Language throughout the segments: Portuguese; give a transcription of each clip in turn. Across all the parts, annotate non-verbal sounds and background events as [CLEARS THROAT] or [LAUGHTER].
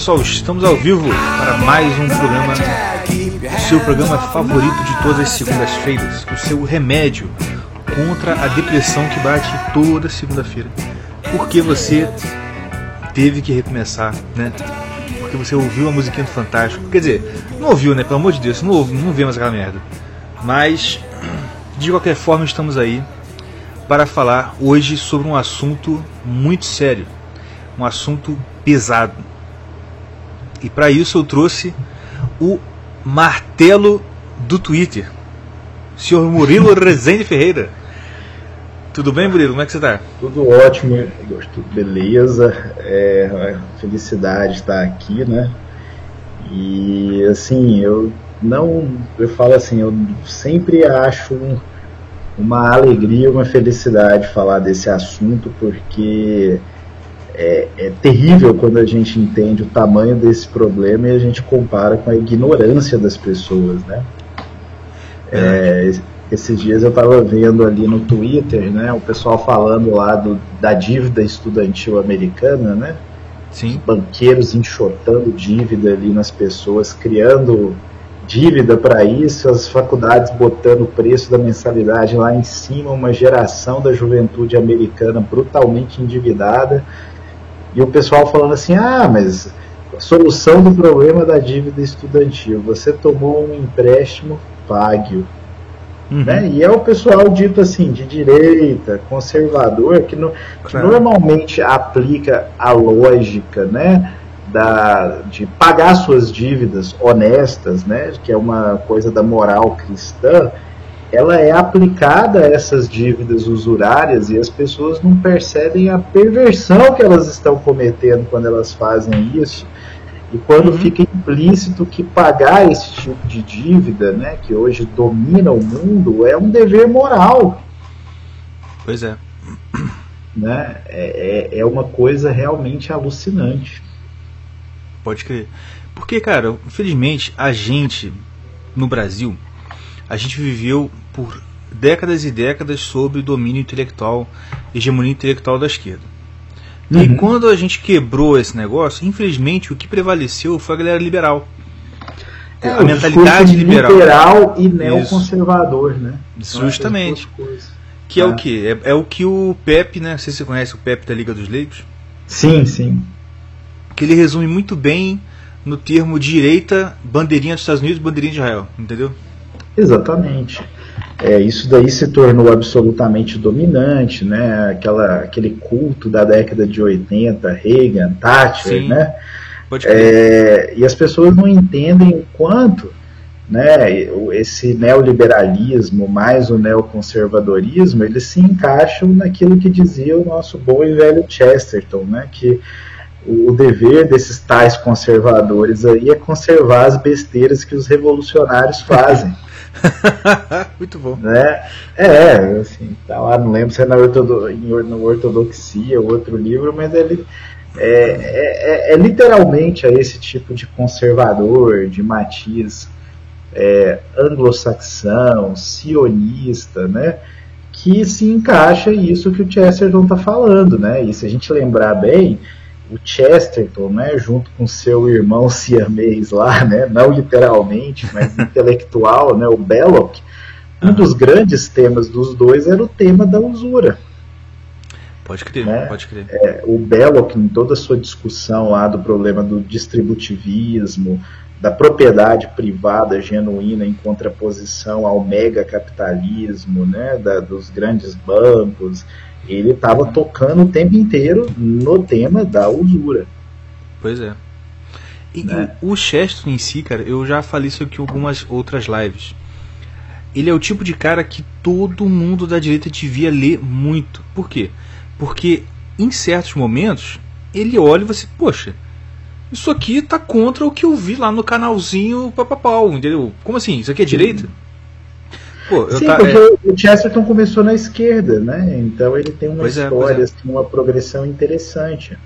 Pessoal, estamos ao vivo para mais um programa, seu programa favorito de todas as segundas-feiras, o seu remédio contra a depressão que bate toda segunda-feira. Porque você teve que recomeçar, né? Porque você ouviu a musiquinha do Fantástico. Quer dizer, não ouviu, né? Pelo amor de Deus, não, ouve, não vemos aquela merda. Mas, de qualquer forma, estamos aí para falar hoje sobre um assunto muito sério, um assunto pesado. E para isso eu trouxe o martelo do Twitter, senhor Murilo [LAUGHS] Rezende Ferreira. Tudo bem, Murilo? Como é que você está? Tudo ótimo, tudo beleza. É felicidade estar aqui, né? E assim, eu não, eu falo assim, eu sempre acho um, uma alegria, uma felicidade falar desse assunto, porque é, é, terrível quando a gente entende o tamanho desse problema e a gente compara com a ignorância das pessoas, né? É, esses dias eu estava vendo ali no Twitter, né, o pessoal falando lá do, da dívida estudantil americana, né? Sim. Os banqueiros enxotando dívida ali nas pessoas, criando dívida para isso, as faculdades botando o preço da mensalidade lá em cima, uma geração da juventude americana brutalmente endividada, e o pessoal falando assim: ah, mas a solução do problema da dívida estudantil, você tomou um empréstimo, pague-o. Uhum. Né? E é o pessoal dito assim, de direita, conservador, que, no, que normalmente aplica a lógica, né? da, de pagar suas dívidas honestas, né, que é uma coisa da moral cristã, ela é aplicada a essas dívidas usurárias e as pessoas não percebem a perversão que elas estão cometendo quando elas fazem isso. E quando uhum. fica implícito que pagar esse tipo de dívida, né, que hoje domina o mundo, é um dever moral. Pois é. Né? É, é, é uma coisa realmente alucinante. Pode crer. Porque, cara, infelizmente, a gente, no Brasil, a gente viveu por décadas e décadas sob domínio intelectual, hegemonia intelectual da esquerda. Uhum. E quando a gente quebrou esse negócio, infelizmente o que prevaleceu foi a galera liberal. É, a mentalidade liberal. liberal e neoconservador, né? Justamente. Que é, é o que? É, é, o que o Pepe, né? Não sei se você conhece o Pepe da Liga dos Leigos. Sim, sim que ele resume muito bem no termo direita, bandeirinha dos Estados Unidos, bandeirinha de Israel, entendeu? Exatamente. É, isso daí se tornou absolutamente dominante, né? Aquela, aquele culto da década de 80, Reagan, Thatcher, Sim. né? É, e as pessoas não entendem o quanto né, esse neoliberalismo mais o neoconservadorismo, eles se encaixam naquilo que dizia o nosso bom e velho Chesterton, né, que o dever desses tais conservadores aí é conservar as besteiras que os revolucionários fazem. [LAUGHS] [LAUGHS] Muito bom. Né? É, assim, tá lá, não lembro se é na, ortodo, em, na Ortodoxia ou outro livro, mas ele é, é, é, é, literalmente a esse tipo de conservador, de matiz é, anglo-saxão, sionista, né? Que se encaixa isso que o Chesterton está falando, né? E se a gente lembrar bem, o Chesterton, né, junto com seu irmão siamês lá, né, não literalmente, mas [LAUGHS] intelectual, né, o Belloc, um dos grandes temas dos dois era o tema da usura. Pode crer, né? pode crer. É, o Belloc, em toda a sua discussão lá do problema do distributivismo, da propriedade privada genuína em contraposição ao megacapitalismo, né, da, dos grandes bancos, ele estava tocando o tempo inteiro no tema da usura. Pois é. E, né? o Chesterton em si, cara, eu já falei isso aqui em algumas outras lives. Ele é o tipo de cara que todo mundo da direita devia ler muito. Por quê? Porque em certos momentos ele olha e você, poxa, isso aqui tá contra o que eu vi lá no canalzinho Papapau, entendeu? Como assim? Isso aqui é direita? Pô, Sim, tá, porque é... o Chesterton começou na esquerda, né? Então ele tem uma pois é, história, é, assim, uma progressão interessante.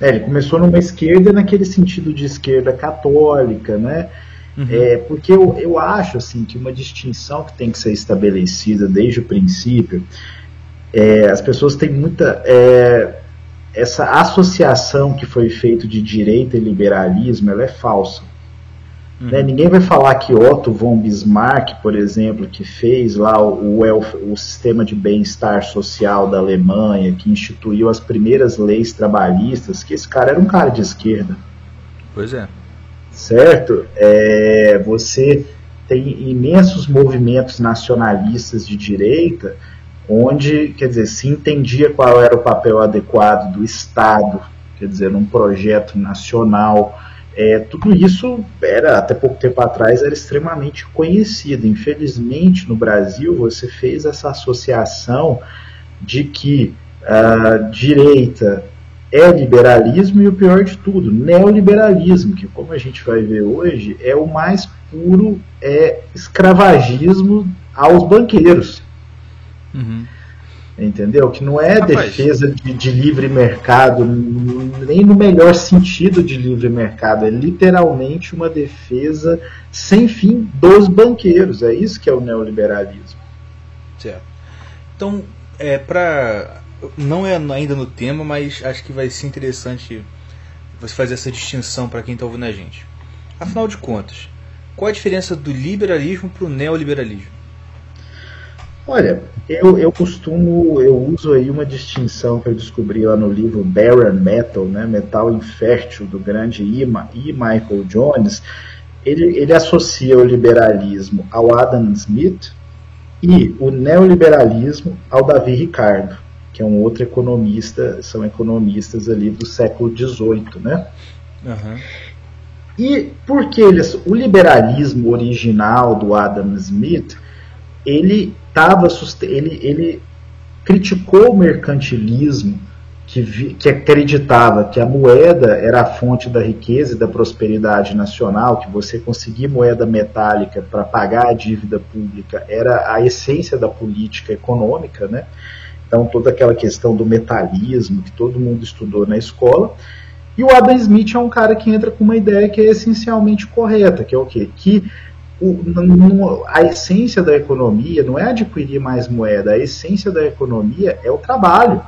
É, ele começou numa esquerda naquele sentido de esquerda católica, né? Uhum. É, porque eu, eu acho assim que uma distinção que tem que ser estabelecida desde o princípio, é, as pessoas têm muita é, essa associação que foi feita de direita e liberalismo, ela é falsa. Uhum. Né? Ninguém vai falar que Otto von Bismarck, por exemplo, que fez lá o, o, o sistema de bem-estar social da Alemanha, que instituiu as primeiras leis trabalhistas, que esse cara era um cara de esquerda. Pois é. Certo? É, você tem imensos movimentos nacionalistas de direita, onde, quer dizer, se entendia qual era o papel adequado do Estado, quer dizer, num projeto nacional. É, tudo isso era até pouco tempo atrás era extremamente conhecido. Infelizmente, no Brasil, você fez essa associação de que a direita é liberalismo e o pior de tudo, neoliberalismo, que como a gente vai ver hoje, é o mais puro é escravagismo aos banqueiros. Uhum. Entendeu? Que não é Rapaz. defesa de, de, livre mercado, nem no melhor sentido de livre mercado, é literalmente uma defesa sem fim dos banqueiros. É isso que é o neoliberalismo. Certo. Então, é para não é ainda no tema, mas acho que vai ser interessante você fazer essa distinção para quem está ouvindo a gente. Afinal de contas, qual a diferença do liberalismo para o neoliberalismo? Olha, eu, eu costumo, eu uso aí uma distinção que eu descobri lá no livro Barren Metal, né, Metal Infértil, do grande E. e. Michael Jones. Ele, ele associa o liberalismo ao Adam Smith e o neoliberalismo ao Davi Ricardo que é um outro economista, são economistas ali do século XVIII, né? Uhum. E porque eles, o liberalismo original do Adam Smith, ele tava, ele, ele criticou o mercantilismo que, vi, que acreditava que a moeda era a fonte da riqueza e da prosperidade nacional, que você conseguir moeda metálica para pagar a dívida pública era a essência da política econômica, né? Então, toda aquela questão do metalismo que todo mundo estudou na escola. E o Adam Smith é um cara que entra com uma ideia que é essencialmente correta, que é o quê? Que o, a essência da economia não é adquirir mais moeda, a essência da economia é o trabalho.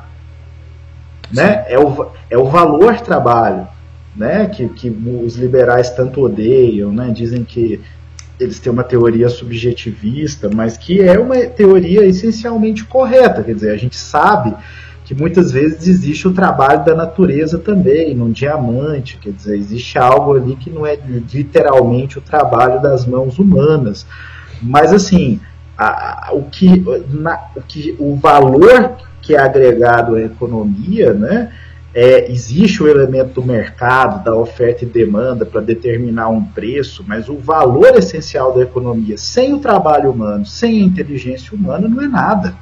Né? É, o, é o valor trabalho. Né? Que, que os liberais tanto odeiam, né? dizem que eles têm uma teoria subjetivista, mas que é uma teoria essencialmente correta. Quer dizer, a gente sabe que muitas vezes existe o trabalho da natureza também, num diamante, quer dizer, existe algo ali que não é literalmente o trabalho das mãos humanas. Mas assim, a, a, o, que, na, o que o valor que é agregado à economia, né, é, existe o elemento do mercado, da oferta e demanda para determinar um preço, mas o valor essencial da economia, sem o trabalho humano, sem a inteligência humana, não é nada.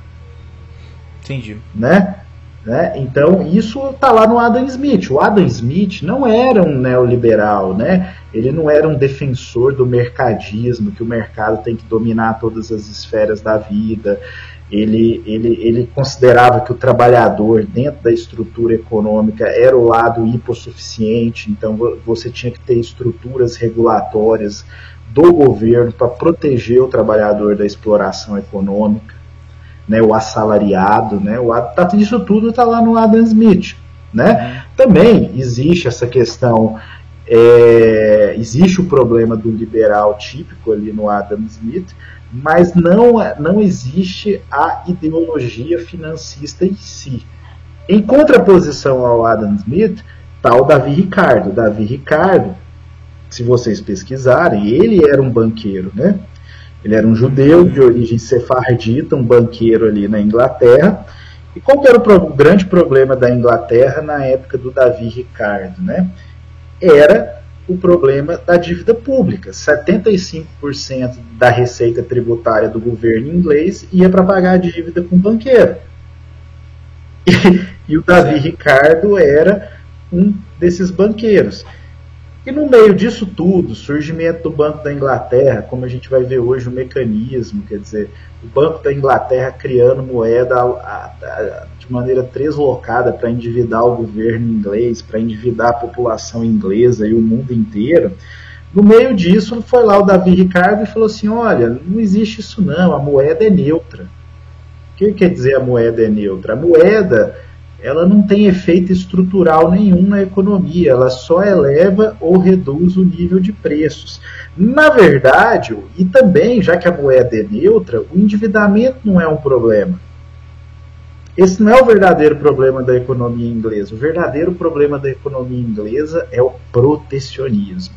Entendi. Né? Né? Então, isso está lá no Adam Smith. O Adam Smith não era um neoliberal, né? ele não era um defensor do mercadismo, que o mercado tem que dominar todas as esferas da vida ele, ele, ele considerava que o trabalhador, dentro da estrutura econômica, era o lado hipossuficiente, então você tinha que ter estruturas regulatórias do governo para proteger o trabalhador da exploração econômica, né, o assalariado, né, o, tá, isso tudo está lá no Adam Smith. Né? Também existe essa questão, é, existe o problema do liberal típico ali no Adam Smith, mas não, não existe a ideologia financista em si. Em contraposição ao Adam Smith, está o Davi Ricardo. Davi Ricardo, se vocês pesquisarem, ele era um banqueiro, né? Ele era um judeu de origem sefardita, um banqueiro ali na Inglaterra. E qual que era o, pro, o grande problema da Inglaterra na época do Davi Ricardo, né? Era o problema da dívida pública. 75% da receita tributária do governo inglês ia para pagar a dívida com o banqueiro. [LAUGHS] E, e o Davi Ricardo era um desses banqueiros. E no meio disso tudo, surgimento do Banco da Inglaterra, como a gente vai ver hoje o mecanismo, quer dizer, o Banco da Inglaterra criando moeda a, a, de maneira deslocada para endividar o governo inglês, para endividar a população inglesa e o mundo inteiro. No meio disso, foi lá o Davi Ricardo e falou assim: olha, não existe isso não, a moeda é neutra. O que quer dizer a moeda é neutra? A moeda ela não tem efeito estrutural nenhum na economia, ela só eleva ou reduz o nível de preços. Na verdade, e também, já que a moeda é neutra, o endividamento não é um problema. Esse não é o verdadeiro problema da economia inglesa. O verdadeiro problema da economia inglesa é o protecionismo.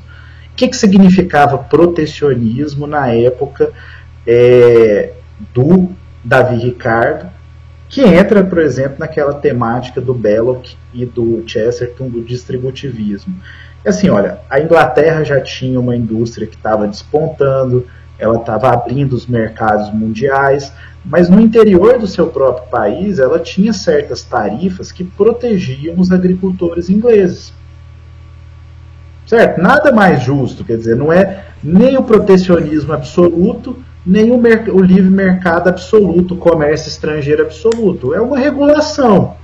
O que, que significava protecionismo na época é, do Davi Ricardo, que entra, por exemplo, naquela temática do Belloc e do Chesterton do distributivismo. É assim, olha, a Inglaterra já tinha uma indústria que estava despontando, ela estava abrindo os mercados mundiais, mas no interior do seu próprio país ela tinha certas tarifas que protegiam os agricultores ingleses. Certo? Nada mais justo, quer dizer, não é nem o protecionismo absoluto, nem o, o livre mercado absoluto, o comércio estrangeiro absoluto. É uma regulação.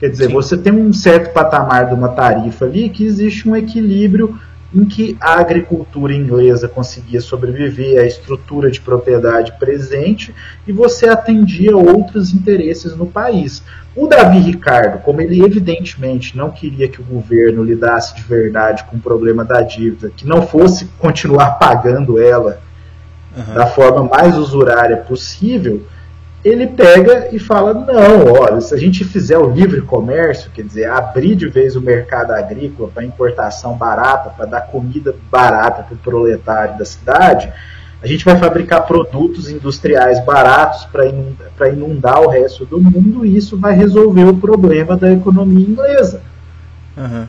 Quer dizer, Sim. você tem um certo patamar de uma tarifa ali que existe um equilíbrio em que a agricultura inglesa conseguia sobreviver, a estrutura de propriedade presente, e você atendia outros interesses no país. O Davi Ricardo, como ele evidentemente não queria que o governo lidasse de verdade com o problema da dívida, que não fosse continuar [LAUGHS] pagando ela uhum. da forma mais usurária possível, ele pega e fala: não, olha, se a gente fizer o livre comércio, quer dizer, abrir de vez o mercado agrícola para importação barata, para dar comida barata para o proletário da cidade, a gente vai fabricar produtos industriais baratos para inundar, inundar, o resto do mundo e isso vai resolver o problema da economia inglesa. Uhum.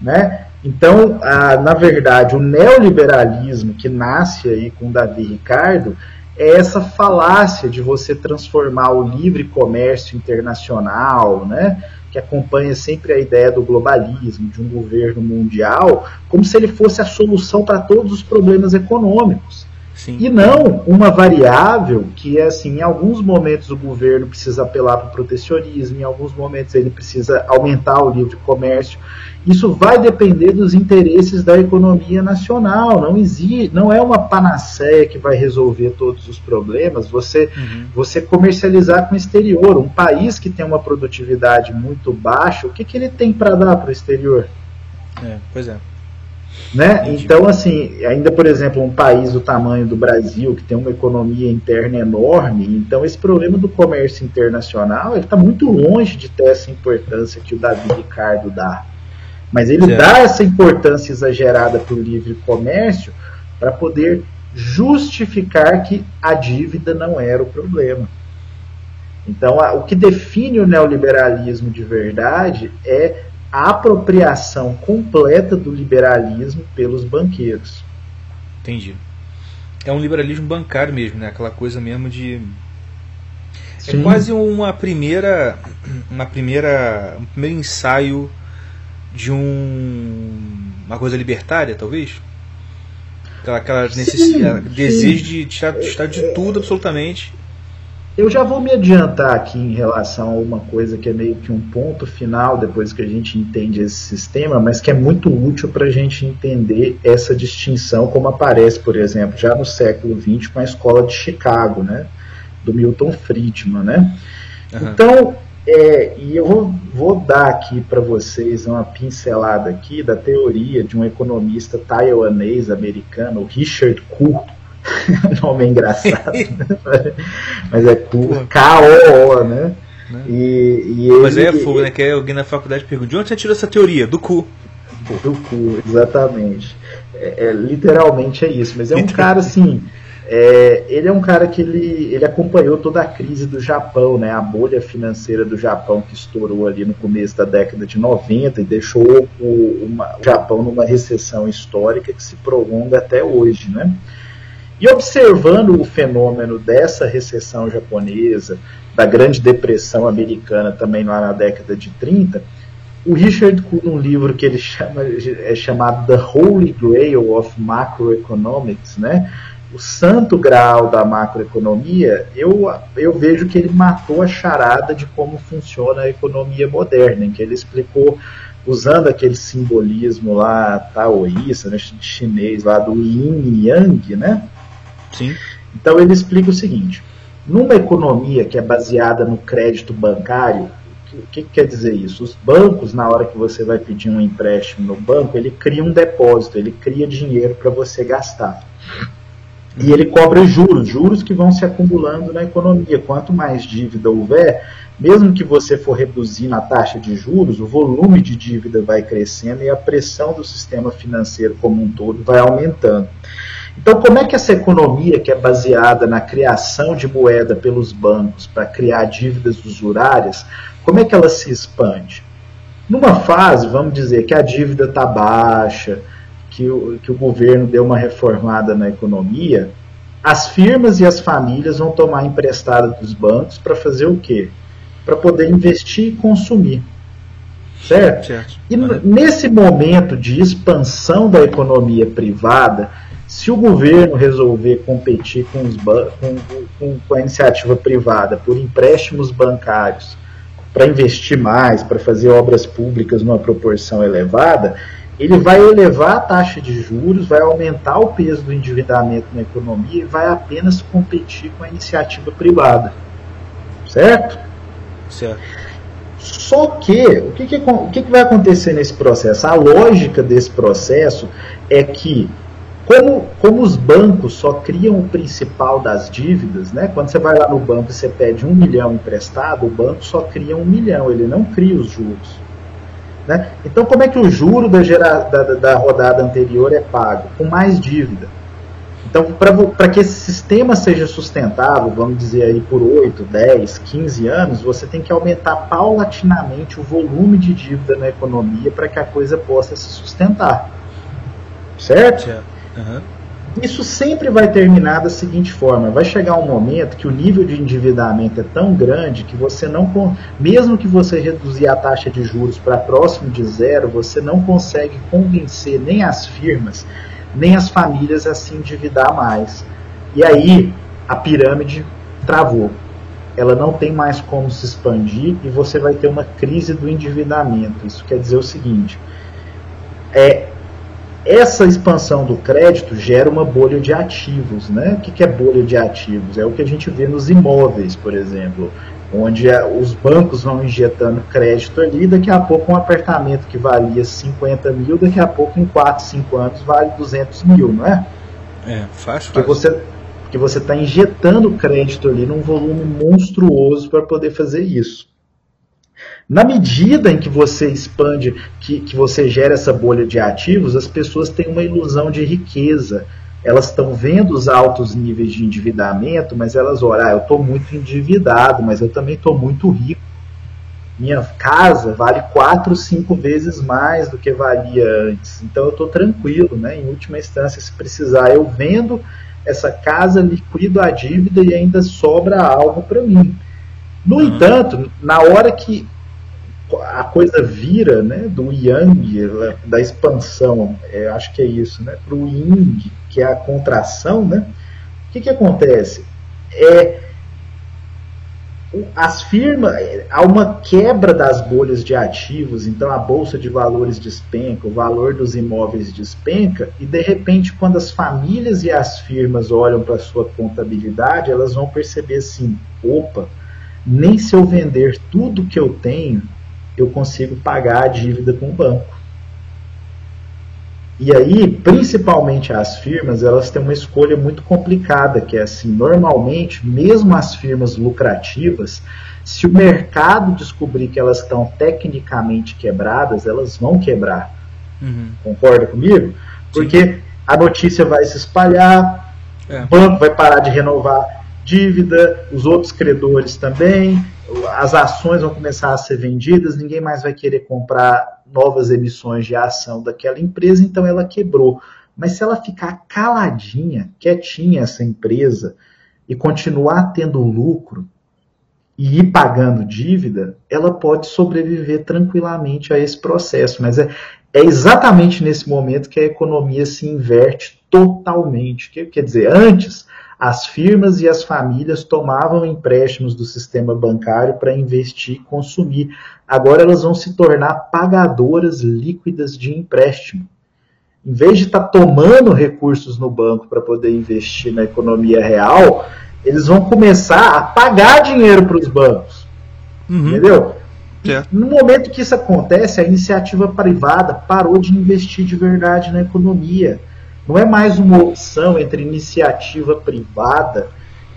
Né? Então, a, na verdade, o neoliberalismo que nasce aí com Davi Ricardo é essa falácia de você transformar o livre comércio internacional, né, que acompanha sempre a ideia do globalismo, de um governo mundial, como se ele fosse a solução para todos os problemas econômicos. Sim. E não uma variável que é assim, em alguns momentos o governo precisa apelar para o protecionismo, em alguns momentos ele precisa aumentar o livre comércio. Isso vai depender dos interesses da economia nacional. Não existe, não é uma panaceia que vai resolver todos os problemas. Você, uhum. você comercializar com o exterior. Um país que tem uma produtividade muito baixa, o que, que ele tem para dar para o exterior? É, pois é. Né? Então, assim, ainda por exemplo, um país do tamanho do Brasil, que tem uma economia interna enorme, então esse problema do comércio internacional está muito longe de ter essa importância que o Davi Ricardo dá. Mas ele certo. dá essa importância exagerada para o livre comércio para poder justificar que a dívida não era o problema. Então, a, o que define o neoliberalismo de verdade é a apropriação completa do liberalismo pelos banqueiros. Entendi. É um liberalismo bancário mesmo, né? Aquela coisa mesmo de é Sim. é quase uma primeira uma primeira um primeiro ensaio de um uma coisa libertária, talvez. Aquela, aquela necessidade, desejo de tirar, tirar de tudo absolutamente eu já vou me adiantar aqui em relação a uma coisa que é meio que um ponto final depois que a gente entende esse sistema, mas que é muito útil para a gente entender essa distinção, como aparece, por exemplo, já no século XX com a escola de Chicago, né, do Milton Friedman, né. Uhum. Então, é, e eu vou, vou dar aqui para vocês uma pincelada aqui da teoria de um economista taiwanês americano, Richard Kuh, [LAUGHS] nome é engraçado, [LAUGHS] né? mas é K-O-O, né? né? E, e ele, mas é fogo, né? Que alguém na faculdade pergunta: de onde você tirou essa teoria? Do cu. Do cu, exatamente. É, é, literalmente é isso, mas é um cara [LAUGHS] assim. É, ele é um cara que ele, ele acompanhou toda a crise do Japão, né, a bolha financeira do Japão que estourou ali no começo da década de 90 e deixou o, uma, o Japão numa recessão histórica que se prolonga até hoje. Né? E observando o fenômeno dessa recessão japonesa, da Grande Depressão americana também lá na década de 30, o Richard Kuhn, num livro que ele chama, é chamado The Holy Grail of Macroeconomics, né? o santo grau da macroeconomia, eu, eu vejo que ele matou a charada de como funciona a economia moderna, em que ele explicou, usando aquele simbolismo lá taoísta, né, chinês, lá do yin e yang, né? Sim. Então ele explica o seguinte: numa economia que é baseada no crédito bancário, o que, que, quer dizer isso? Os bancos, na hora que você vai pedir um empréstimo no banco, ele cria um depósito, ele cria dinheiro para você gastar. E ele cobra juros, juros que vão se acumulando na economia. Quanto mais dívida houver, mesmo que você for reduzindo a taxa de juros, o volume de dívida vai crescendo e a pressão do sistema financeiro como um todo vai aumentando. Então, como é que essa economia, que é baseada na criação de moeda pelos bancos para criar dívidas usurárias, como é que ela se expande? Numa fase, vamos dizer, que a dívida está baixa, que o, que o governo deu uma reformada na economia, as firmas e as famílias vão tomar emprestado dos bancos para fazer o quê? Para poder investir e consumir. Certo? certo. E nesse momento de expansão da economia privada, se o governo resolver competir com, com, com a iniciativa privada por empréstimos bancários para investir mais, para fazer obras públicas numa proporção elevada, ele vai elevar a taxa de juros, vai aumentar o peso do endividamento na economia e vai apenas competir com a iniciativa privada. Certo? Certo. Só que, o que, que, o que, que vai acontecer nesse processo? A lógica desse processo é que como, como os bancos só criam o principal das dívidas, né? quando você vai lá no banco e você pede um milhão emprestado, o banco só cria um milhão, ele não cria os juros. Né? Então, como é que o juro da, gera, da, da rodada anterior é pago? Com mais dívida. Então, para que esse sistema seja sustentável, vamos dizer aí por 8, 10, 15 anos, você tem que aumentar paulatinamente o volume de dívida na economia para que a coisa possa se sustentar. Certo? certo. Uhum. Isso sempre vai terminar da seguinte forma: vai chegar um momento que o nível de endividamento é tão grande que você não, mesmo que você reduzir a taxa de juros para próximo de zero, você não consegue convencer nem as firmas nem as famílias a se endividar mais. E aí a pirâmide travou. Ela não tem mais como se expandir e você vai ter uma crise do endividamento. Isso quer dizer o seguinte: é, essa expansão do crédito gera uma bolha de ativos. Né? O que é bolha de ativos? É o que a gente vê nos imóveis, por exemplo, onde os bancos vão injetando crédito ali, daqui a pouco um apartamento que valia 50 mil, daqui a pouco em 4, 5 anos vale 200 mil, não é? É, faz, faz. Porque você porque você está injetando crédito ali num volume monstruoso para poder fazer isso. Na medida em que você expande, que, que você gera essa bolha de ativos, as pessoas têm uma ilusão de riqueza. Elas estão vendo os altos níveis de endividamento, mas elas olham, ah, eu estou muito endividado, mas eu também estou muito rico. Minha casa vale quatro, cinco vezes mais do que valia antes. Então eu estou tranquilo, né? Em última instância, se precisar, eu vendo essa casa, liquido a dívida e ainda sobra algo para mim. No uhum. entanto, na hora que a coisa vira né, do yang, da expansão, é, acho que é isso, né, para o yin, que é a contração, né, o que, que acontece? É, as firmas, há uma quebra das bolhas de ativos, então a bolsa de valores despenca, o valor dos imóveis despenca, e de repente, quando as famílias e as firmas olham para a sua contabilidade, elas vão perceber assim: opa, nem se eu vender tudo que eu tenho, eu consigo pagar a dívida com o banco. E aí, principalmente as firmas, elas têm uma escolha muito complicada, que é assim, normalmente, mesmo as firmas lucrativas, se o mercado descobrir que elas estão tecnicamente quebradas, elas vão quebrar. Uhum. Concorda comigo? Porque Sim. a notícia vai se espalhar, é. o banco vai parar de renovar dívida, os outros credores também, as ações vão começar a ser vendidas, ninguém mais vai querer comprar novas emissões de ação daquela empresa, então ela quebrou. Mas se ela ficar caladinha, quietinha essa empresa e continuar tendo lucro e ir pagando dívida, ela pode sobreviver tranquilamente a esse processo. Mas é, é exatamente nesse momento que a economia se inverte totalmente. Quer dizer, antes as firmas e as famílias tomavam empréstimos do sistema bancário para investir e consumir. Agora elas vão se tornar pagadoras líquidas de empréstimo. Em vez de estar tá tomando recursos no banco para poder investir na economia real, eles vão começar a pagar dinheiro para os bancos. Uhum. Entendeu? No momento que isso acontece, a iniciativa privada parou de investir de verdade na economia. Não é mais uma opção entre iniciativa privada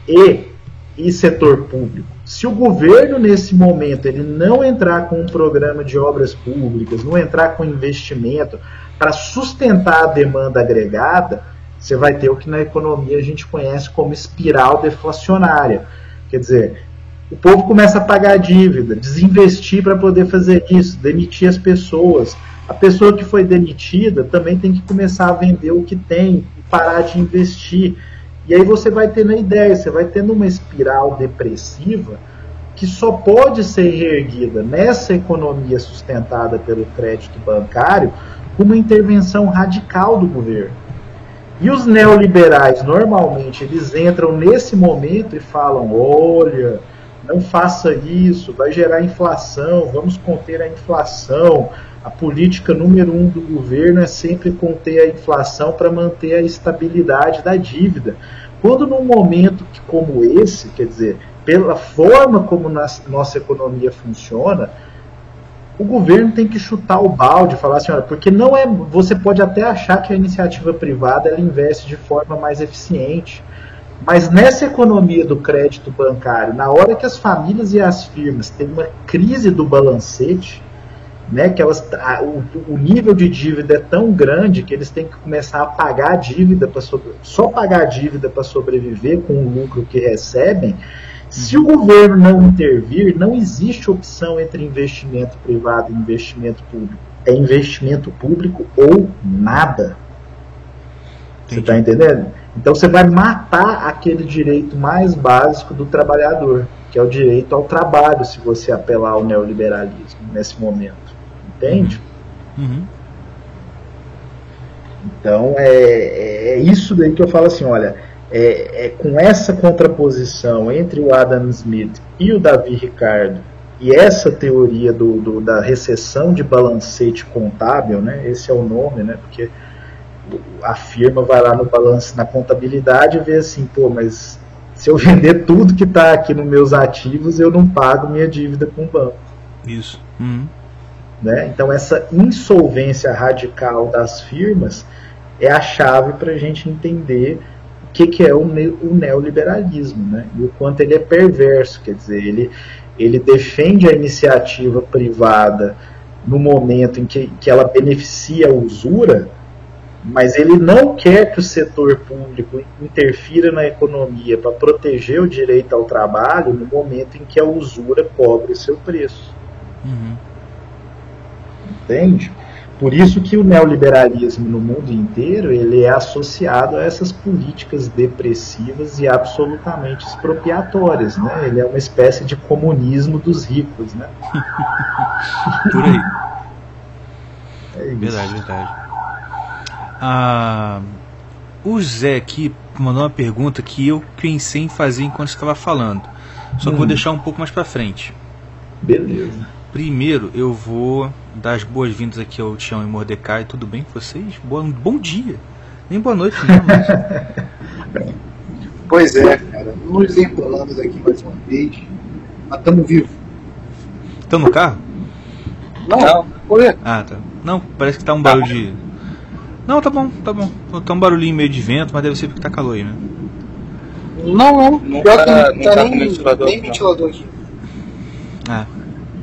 e, e setor público. Se o governo, nesse momento, ele não entrar com um programa de obras públicas, não entrar com investimento para sustentar a demanda agregada, você vai ter o que na economia a gente conhece como espiral deflacionária. Quer dizer, o povo começa a pagar dívida, desinvestir para poder fazer isso, demitir as pessoas. A pessoa que foi demitida também tem que começar a vender o que tem e parar de investir. E aí você vai tendo a ideia, você vai tendo uma espiral depressiva que só pode ser reerguida nessa economia sustentada pelo crédito bancário com uma intervenção radical do governo. E os neoliberais, normalmente, eles entram nesse momento e falam: olha, não faça isso, vai gerar inflação, vamos conter a inflação. A política número um do governo é sempre conter a inflação para manter a estabilidade da dívida. Quando num momento como esse, quer dizer, pela forma como nossa economia funciona, o governo tem que chutar o balde, falar assim, olha, porque não é, você pode até achar que a iniciativa privada ela investe de forma mais eficiente, mas nessa economia do crédito bancário, na hora que as famílias e as firmas têm uma crise do balancete, né, que elas, a, o, o, nível de dívida é tão grande que eles têm que começar a pagar a dívida para só pagar a dívida para sobreviver com o lucro que recebem. Se o governo não intervir, não existe opção entre investimento privado e investimento público. É investimento público ou nada. Você está entendendo? Então você vai matar aquele direito mais básico do trabalhador, que é o direito ao trabalho, se você apelar ao neoliberalismo nesse momento. Entende? Uhum. Então é, é, é isso daí que eu falo assim, olha, é, é, com essa contraposição entre o Adam Smith e o Davi Ricardo e essa teoria do, do, da recessão de balancete contábil, né? Esse é o nome, né? Porque a firma vai lá no balanço, na contabilidade e vê assim, pô, mas se eu [LAUGHS] vender tudo que está aqui nos meus ativos, eu não pago minha dívida com o banco. Isso. Uhum. Né? Então essa insolvência radical das firmas é a chave para a gente entender o que, que é o, o neoliberalismo, né? E o quanto ele é perverso, quer dizer, ele, ele defende a iniciativa privada no momento em que, que ela beneficia a usura, mas ele não quer que o setor público interfira na economia para proteger o direito ao trabalho no momento em que a usura cobre o seu preço. Uhum. Entende? Por isso que o neoliberalismo no mundo inteiro ele é associado a essas políticas depressivas e absolutamente expropriatórias, né? Ele é uma espécie de comunismo dos ricos, né? [LAUGHS] Por aí. É verdade, verdade. Ah, o Zé aqui mandou uma pergunta que eu pensei em fazer enquanto estava falando. Só que hum. vou deixar um pouco mais para frente. Beleza. Primeiro eu vou dar as boas-vindas aqui ao Tião e Mordecai. Tudo bem com vocês? Boa, bom dia. Nem boa noite, não, mas... [LAUGHS] pois é, cara. Nos enrolamos aqui mais uma vez. Mas estamos vivos. Estão no carro? Não, não. Ah, tá. Não, parece que tá um barulho de não, tá bom, tá bom. Tá um barulhinho meio de vento, mas deve ser porque tá calor aí, né? Não, não. Não Pior tá, que não, tá, tá nem, ventilador, nem ventilador aqui. Ah,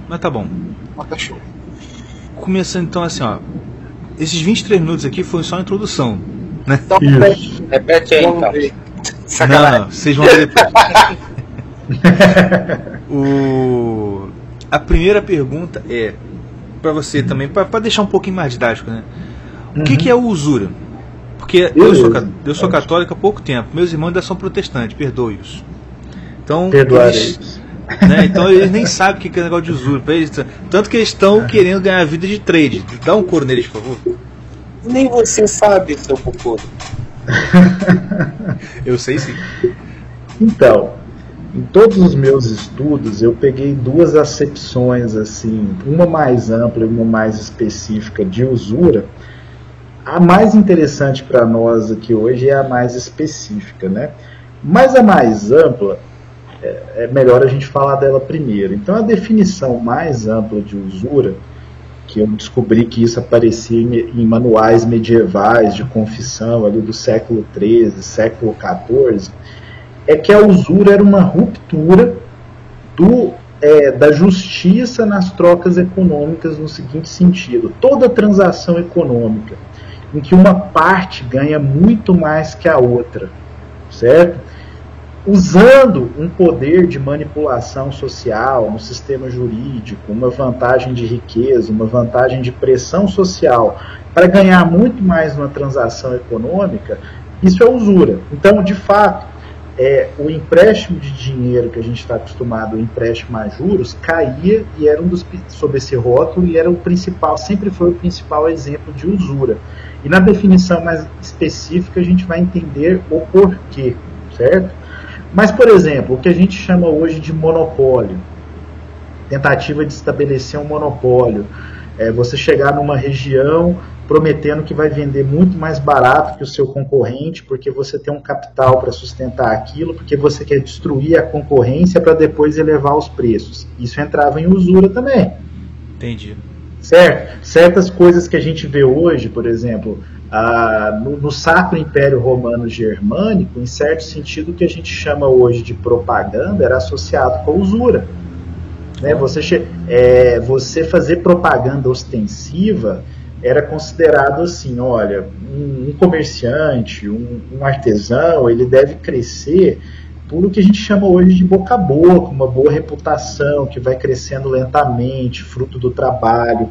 mas tá bom. Mas tá show. Começando então assim, ó. Esses 23 minutos aqui foi só a introdução, né? Então, repete, repete aí então. Não, não, vocês vão ver depois. [LAUGHS] o... A primeira pergunta é para você também, para deixar um pouquinho mais didático, né? O que, que é usura? Porque eu sou, eu sou católico há pouco tempo, meus irmãos ainda são protestantes, perdoe-os. Então, eles, né, então eles nem sabem o que é negócio de usura. Eles, tanto que eles estão querendo ganhar a vida de trade. Dá um coro neles, por favor. Nem você sabe, seu cocô. [LAUGHS] eu sei sim. Então, em todos os meus estudos eu peguei duas acepções assim, uma mais ampla e uma mais específica de usura a mais interessante para nós aqui hoje é a mais específica, né? Mas a mais ampla, é, é melhor a gente falar dela primeiro. Então, a definição mais ampla de usura, que eu descobri que isso aparecia em, manuais medievais de confissão ali do século XIII, século XIV, é que a usura era uma ruptura do, é, da justiça nas trocas econômicas no seguinte sentido: toda transação econômica em que uma parte ganha muito mais que a outra, certo? Usando um poder de manipulação social no sistema jurídico, uma vantagem de riqueza, uma vantagem de pressão social, para ganhar muito mais numa transação econômica, isso é usura. Então, de fato, é, o empréstimo de dinheiro que a gente está acostumado, o empréstimo a juros, caía e era um dos sob esse rótulo e era o principal, sempre foi o principal exemplo de usura. E na definição mais específica a gente vai entender o porquê, certo? Mas, por exemplo, o que a gente chama hoje de monopólio, tentativa de estabelecer um monopólio, é você chegar numa região prometendo que vai vender muito mais barato que o seu concorrente, porque você tem um capital para sustentar aquilo, porque você quer destruir a concorrência para depois elevar os preços. Isso entrava em usura também. Entendi. Certo? Certas coisas que a gente vê hoje, por exemplo, ah, no, no, Sacro Império Romano Germânico, em certo sentido, o que a gente chama hoje de propaganda era associado com usura. Né? Você, é, você fazer propaganda ostensiva era considerado assim, olha, um, um comerciante, um, um, artesão, ele deve crescer o que a gente chama hoje de boca a boca, uma boa reputação que vai crescendo lentamente, fruto do trabalho.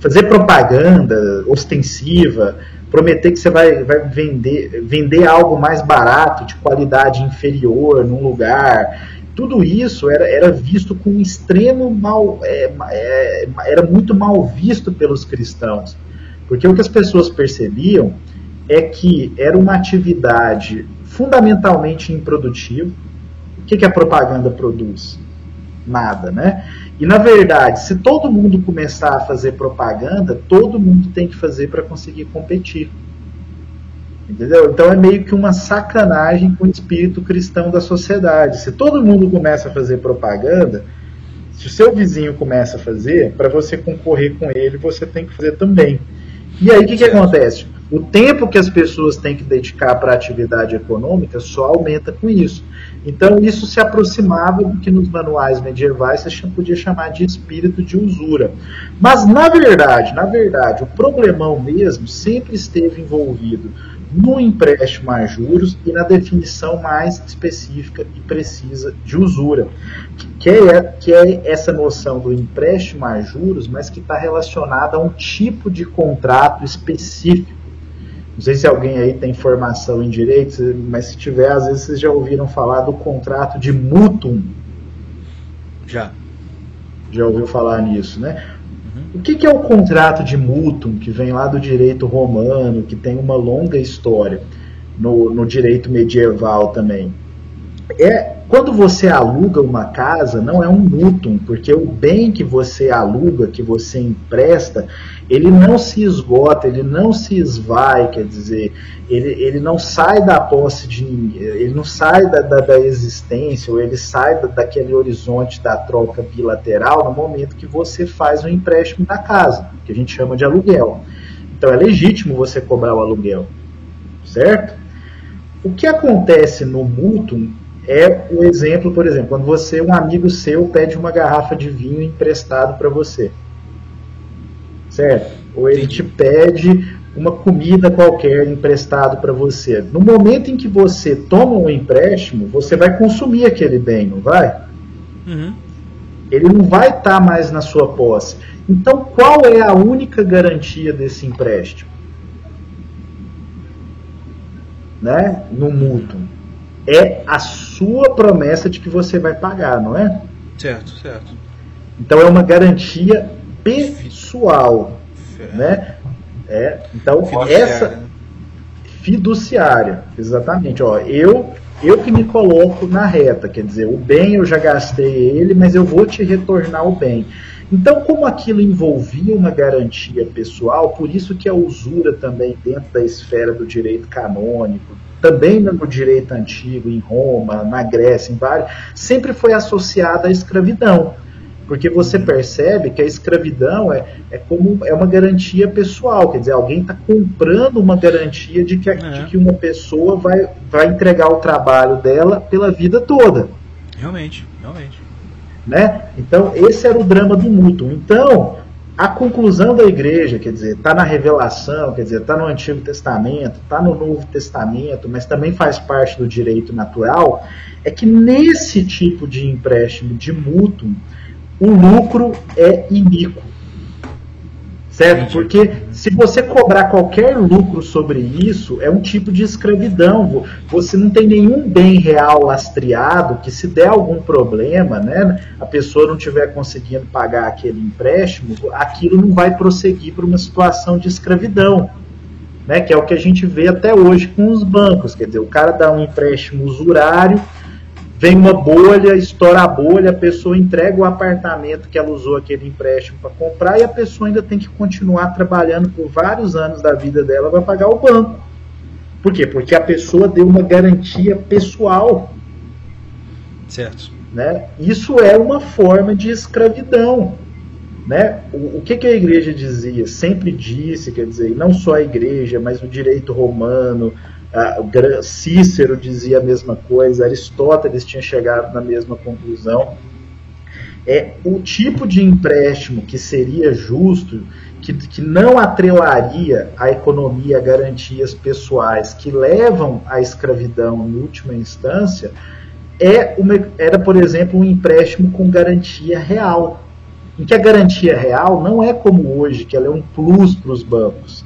Fazer propaganda ostensiva, prometer que você vai, vai vender, vender algo mais barato, de qualidade inferior, num lugar, tudo isso era, era visto com extremo mal, é, é, era muito mal visto pelos cristãos. Porque o que as pessoas percebiam é que era uma atividade fundamentalmente improdutiva. O que, que a propaganda produz? Nada, né? E na verdade, se todo mundo começar a fazer propaganda, todo mundo tem que fazer para conseguir competir. Entendeu? Então é meio que uma sacanagem com o espírito cristão da sociedade. Se todo mundo começa a fazer propaganda, se o seu vizinho começa a fazer, para você concorrer com ele, você tem que fazer também. E aí o que, que acontece? O tempo que as pessoas têm que dedicar para a atividade econômica só aumenta com isso. Então isso se aproximava do que nos manuais medievais você podia chamar de espírito de usura. Mas na verdade, na verdade, o problemão mesmo sempre esteve envolvido no empréstimo a juros e na definição mais específica e precisa de usura, que é, que é essa noção do empréstimo a juros, mas que está relacionada a um tipo de contrato específico. Não sei se alguém aí tem formação em direito, mas se tiver, às vezes vocês já ouviram falar do contrato de mutuum. Já. Já ouviu falar nisso, né? O que, que é o contrato de mutuum, que vem lá do direito romano, que tem uma longa história no, no direito medieval também? É quando você aluga uma casa, não é um mutuum, porque o bem que você aluga, que você empresta, ele não se esgota, ele não se esvai, quer dizer, ele, ele não sai da posse de ninguém, ele não sai da, da, da existência, ou ele sai da, daquele horizonte da troca bilateral no momento que você faz o empréstimo da casa, que a gente chama de aluguel. Então é legítimo você cobrar o aluguel, certo? O que acontece no mútuo é o exemplo, por exemplo, quando você, um amigo seu, pede uma garrafa de vinho emprestado para você. Certo? Ou ele te pede uma comida qualquer emprestado para você. No momento em que você toma um empréstimo, você vai consumir aquele bem, não vai? Uhum. Ele não vai estar tá mais na sua posse. Então, qual é a única garantia desse empréstimo? Né? No mútuo. É a sua promessa de que você vai pagar, não é? Certo, certo. Então é uma garantia pessoal, né? É, então fiduciária. essa né? fiduciária, exatamente. Ó, eu eu que me coloco na reta, quer dizer, o bem eu já gastei ele, mas eu vou te retornar o bem. Então, como aquilo envolvia uma garantia pessoal, por isso que a usura também dentro da esfera do direito canônico, também no direito antigo, em Roma, na Grécia, em vários, sempre foi associada à escravidão. Porque você percebe que a escravidão é, é como é uma garantia pessoal, quer dizer, alguém está comprando uma garantia de que, é. de que uma pessoa vai, vai entregar o trabalho dela pela vida toda. Realmente, realmente. Né? Então, esse era o drama do mútuo. Então, a conclusão da igreja, quer dizer, está na revelação, quer dizer, está no Antigo Testamento, está no Novo Testamento, mas também faz parte do direito natural, é que nesse tipo de empréstimo de mútuo, o lucro é iníquo. Certo? Porque se você cobrar qualquer lucro sobre isso, é um tipo de escravidão. Você não tem nenhum bem real lastreado que, se der algum problema, né, a pessoa não estiver conseguindo pagar aquele empréstimo, aquilo não vai prosseguir para uma situação de escravidão. Né, que é o que a gente vê até hoje com os bancos. Quer dizer, o cara dá um empréstimo usurário Vem uma bolha, estoura a bolha, a pessoa entrega o apartamento que ela usou aquele empréstimo para comprar e a pessoa ainda tem que continuar trabalhando por vários anos da vida dela para pagar o banco. Por quê? Porque a pessoa deu uma garantia pessoal. Certo. Né? Isso é uma forma de escravidão. Né? O, o que, que, a igreja dizia? Sempre disse, quer dizer, não só a igreja, mas o direito romano, Cícero dizia a mesma coisa, Aristóteles tinha chegado na mesma conclusão. É o tipo de empréstimo que seria justo, que, que não atrelaria a economia a garantias pessoais que levam à escravidão em última instância, é uma, era, por exemplo, um empréstimo com garantia real. Em que a garantia real não é como hoje, que ela é um plus para os bancos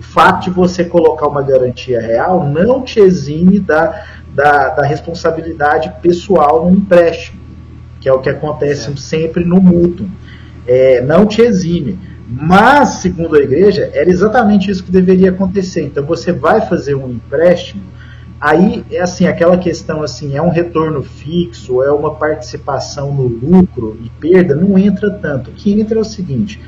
o fato de você colocar uma garantia real não te exime da, da, da responsabilidade pessoal no empréstimo, que é o que acontece sempre no mútuo. É, não te exime. Mas, segundo a igreja, era exatamente isso que deveria acontecer. Então, você vai fazer um empréstimo, aí é assim, aquela questão assim, é um retorno fixo, é uma participação no lucro e perda, não entra tanto. O que entra é o seguinte: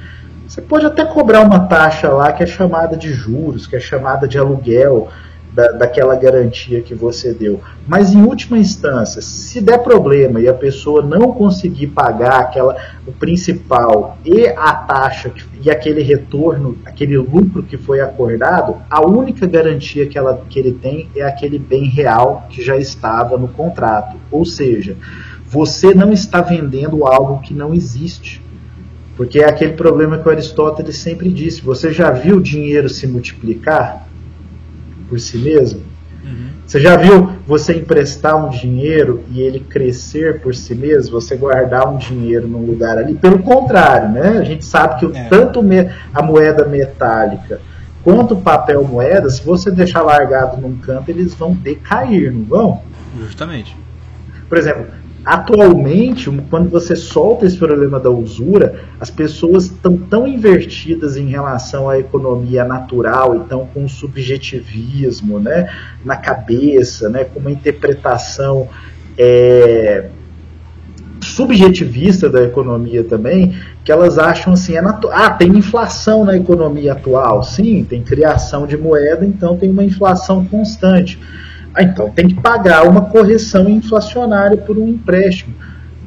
você pode até cobrar uma taxa lá que é chamada de juros, que é chamada de aluguel da, daquela garantia que você deu. Mas em última instância, se der problema e a pessoa não conseguir pagar aquela, o principal e a taxa que, e aquele retorno, aquele lucro que foi acordado, a única garantia que, ela, que ele tem é aquele bem real que já estava no contrato. Ou seja, você não está vendendo algo que não existe. Porque é aquele problema que o Aristóteles sempre disse: você já viu o dinheiro se multiplicar por si mesmo? Uhum. Você já viu você emprestar um dinheiro e ele crescer por si mesmo? Você guardar um dinheiro num lugar ali? Pelo contrário, né? A gente sabe que é. tanto a moeda metálica quanto o papel moeda, se você deixar largado num canto, eles vão decair, não vão? Justamente. Por exemplo, Atualmente, quando você solta esse problema da usura, as pessoas estão tão invertidas em relação à economia natural, então com subjetivismo né, na cabeça, né, com uma interpretação é, subjetivista da economia também, que elas acham assim, é ah, tem inflação na economia atual, sim, tem criação de moeda, então tem uma inflação constante. Ah, então tem que pagar uma correção inflacionária por um empréstimo.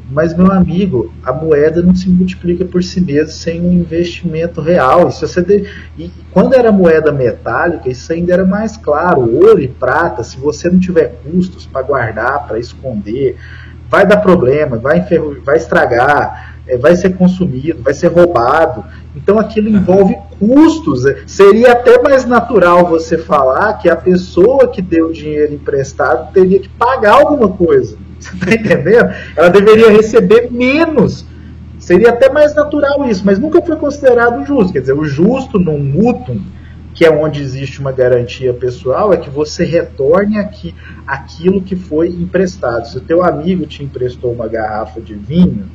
Mas, meu amigo, a moeda não se multiplica por si mesma sem um investimento real. Isso você de... E quando era moeda metálica, isso ainda era mais claro. Ouro e prata, se você não tiver custos para guardar, para esconder, vai dar problema, vai, enferru... vai estragar, é, vai ser consumido, vai ser roubado. Então aquilo envolve custos. É, seria até mais natural você falar que a pessoa que deu o dinheiro emprestado teria que pagar alguma coisa. [LAUGHS] Você está entendendo? Ela deveria receber menos. Seria até mais natural isso, mas nunca foi considerado justo. Quer dizer, o justo num mútuo, que é onde existe uma garantia pessoal, é que você retorne aqui, aquilo que foi emprestado. Se o teu amigo te emprestou uma garrafa de vinho,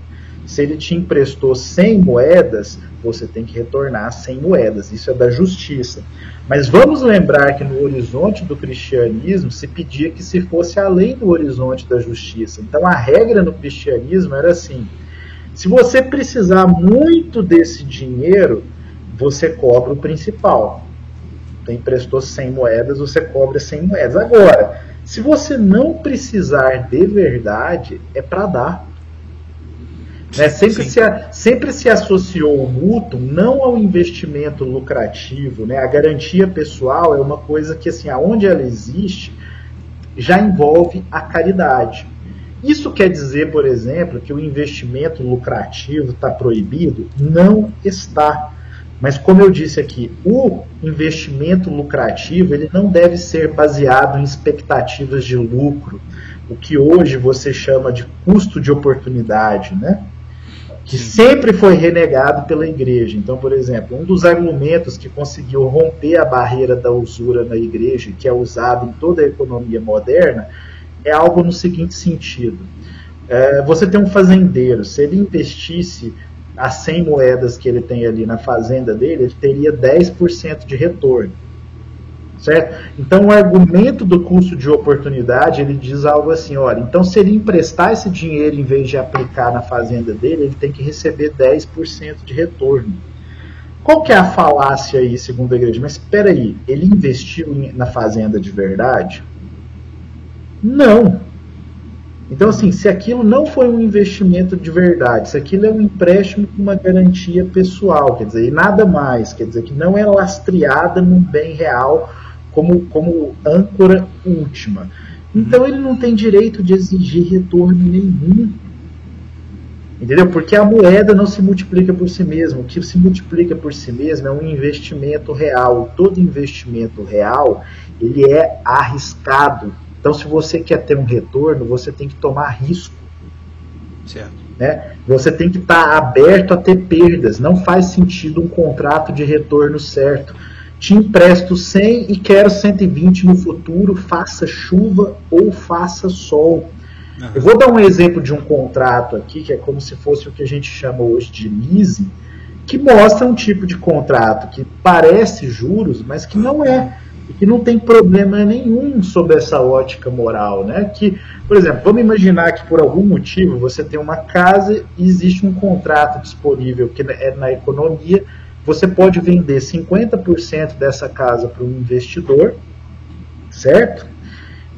se ele te emprestou 100 moedas, você tem que retornar 100 moedas. Isso é da justiça. Mas vamos lembrar que no horizonte do cristianismo se pedia que se fosse além do horizonte da justiça. Então a regra no cristianismo era assim: se você precisar muito desse dinheiro, você cobra o principal. Então, emprestou 100 moedas, você cobra 100 moedas. Agora, se você não precisar de verdade, é para dar. Né? Sempre, se, sempre se associou o mútuo não ao investimento lucrativo. Né? A garantia pessoal é uma coisa que, assim, aonde ela existe, já envolve a caridade. Isso quer dizer, por exemplo, que o investimento lucrativo está proibido? Não está. Mas como eu disse aqui, o investimento lucrativo ele não deve ser baseado em expectativas de lucro, o que hoje você chama de custo de oportunidade, né? Que sempre foi renegado pela igreja. Então, por exemplo, um dos argumentos que conseguiu romper a barreira da usura na igreja, que é usado em toda a economia moderna, é algo no seguinte sentido: é, você tem um fazendeiro, se ele investisse as 100 moedas que ele tem ali na fazenda dele, ele teria 10% de retorno. Certo? Então o argumento do custo de oportunidade, ele diz algo assim, olha, então se ele emprestar esse dinheiro em vez de aplicar na fazenda dele, ele tem que receber 10% de retorno. Qual que é a falácia aí, segundo a igreja? Mas espera aí, ele investiu na fazenda de verdade? Não. Então, assim, se aquilo não foi um investimento de verdade, se aquilo é um empréstimo com uma garantia pessoal, quer dizer, e nada mais, quer dizer, que não é lastreada num bem real como, como âncora última. Então, ele não tem direito de exigir retorno nenhum. Entendeu? Porque a moeda não se multiplica por si mesmo. O que se multiplica por si mesmo é um investimento real. Todo investimento real, ele é arriscado então, se você quer ter um retorno, você tem que tomar risco. Certo. Né? Você tem que estar tá aberto a ter perdas. Não faz sentido um contrato de retorno certo. Te empresto 100 e quero 120 no futuro, faça chuva ou faça sol. Uhum. Eu vou dar um exemplo de um contrato aqui, que é como se fosse o que a gente chama hoje de leasing, que mostra um tipo de contrato que parece juros, mas que não é e que não tem problema nenhum sobre essa ótica moral, né? Que, por exemplo, vamos imaginar que por algum motivo você tem uma casa e existe um contrato disponível que é na economia, você pode vender 50% dessa casa para um investidor, certo?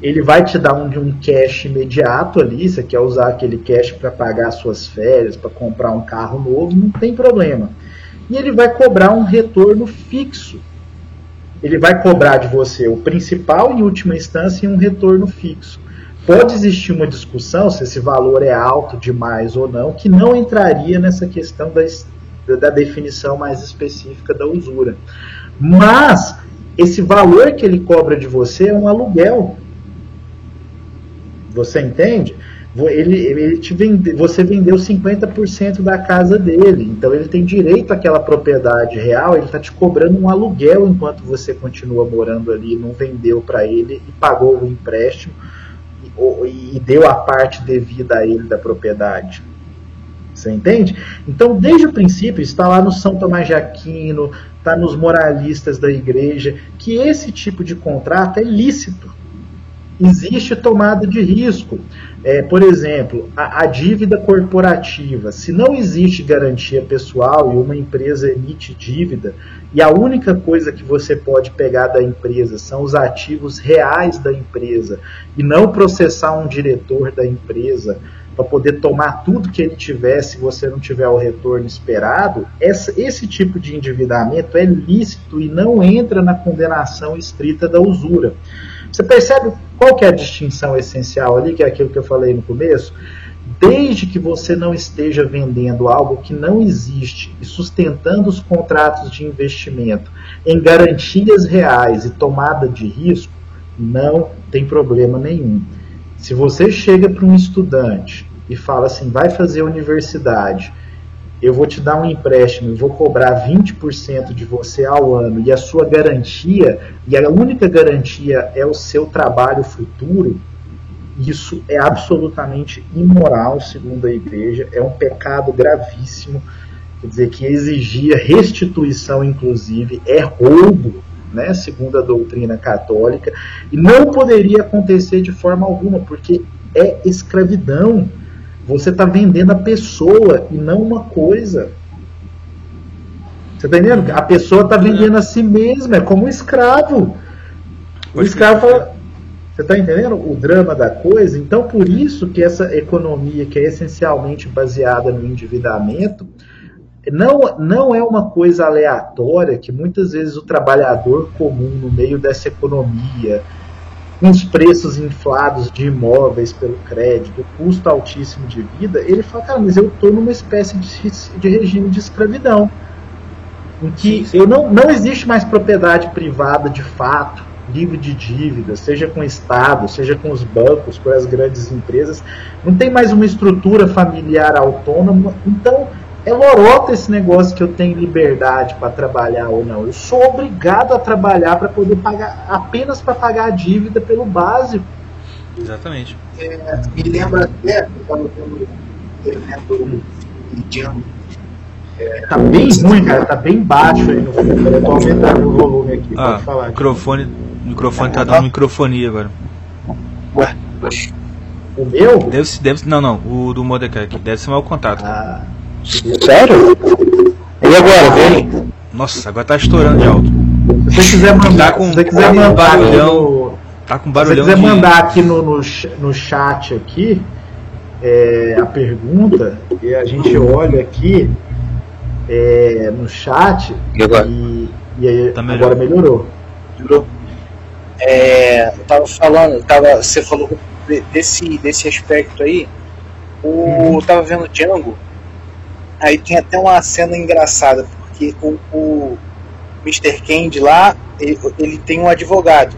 Ele vai te dar um, um cash imediato ali, você quer usar aquele cash para pagar suas férias, para comprar um carro novo, não tem problema. E ele vai cobrar um retorno fixo ele vai cobrar de você o principal em última instância e um retorno fixo. Pode existir uma discussão se esse valor é alto demais ou não, que não entraria nessa questão da, da definição mais específica da usura. Mas esse valor que ele cobra de você é um aluguel. Você entende? ele, ele te vende, você vendeu 50% da casa dele, então ele tem direito àquela propriedade real, ele está te cobrando um aluguel enquanto você continua morando ali, não vendeu para ele e pagou o empréstimo e, e deu a parte devida a ele da propriedade. Você entende? Então, desde o princípio, está lá no São Tomás de Aquino, está nos moralistas da igreja, que esse tipo de contrato é lícito. Existe tomada de risco. É, por exemplo, a, a, dívida corporativa. Se não existe garantia pessoal e uma empresa emite dívida, e a única coisa que você pode pegar da empresa são os ativos reais da empresa, e não processar um diretor da empresa para poder tomar tudo que ele tiver se você não tiver o retorno esperado, essa, esse tipo de endividamento é lícito e não entra na condenação estrita da usura. Você percebe qual que é a distinção essencial ali, que é aquilo que eu falei no começo? Desde que você não esteja vendendo algo que não existe e sustentando os contratos de investimento em garantias reais e tomada de risco, não tem problema nenhum. Se você chega para um estudante e fala assim, vai fazer universidade, eu vou te dar um empréstimo vou cobrar 20% de você ao ano e a sua garantia, e a única garantia é o seu trabalho futuro, isso é absolutamente imoral, segundo a igreja, é um pecado gravíssimo, quer dizer, que exigia restituição, inclusive, é roubo, né, segundo a doutrina católica, e não poderia acontecer de forma alguma, porque é escravidão você está vendendo a pessoa e não uma coisa. Você tá entendendo? A pessoa tá vendendo a si mesma, é como um escravo. O escravo fala. Você tá entendendo o drama da coisa? Então, por isso que essa economia, que é essencialmente baseada no endividamento, não, não é uma coisa aleatória que muitas vezes o trabalhador comum, no meio dessa economia, com os preços inflados de imóveis pelo crédito, custo altíssimo de vida, ele fala, cara, mas eu estou numa espécie de, de regime de escravidão em que eu não, não existe mais propriedade privada de fato, livre de dívidas, seja com o Estado, seja com os bancos, com as grandes empresas, não tem mais uma estrutura familiar autônoma, então é lorota esse negócio que eu tenho liberdade para trabalhar ou não. Eu sou obrigado a trabalhar para poder pagar, apenas para pagar a dívida pelo básico. Exatamente. É, me lembra até, eu estava vendo exemplo de Tá bem ruim, cara. Tá bem baixo aí no fundo. Eu tô aumentando o volume aqui. Ah, pode falar. microfone, o microfone tá dando microfonia agora. Ué, O meu? Deve, deve, não, não, o do Mordecai aqui. Deve ser mau contato. Ah, Sério? E agora, vem? Nossa, agora tá estourando de alto. se você quiser mandar, Tá com- se você quiser tá com mandar barulhão. no, Tá com se você barulhão quiser de... mandar aqui no, no, no chat aqui é, a pergunta e a gente olha aqui é, no chat E agora? e, e aí Tá melhor. agora melhorou. Jurou? É, eu tava falando, eu tava, você falou de- desse, desse aspecto aí. O, eu tava vendo Django, aí tem até uma cena engraçada, porque o, o Mr. Candy lá, ele, ele tem um advogado.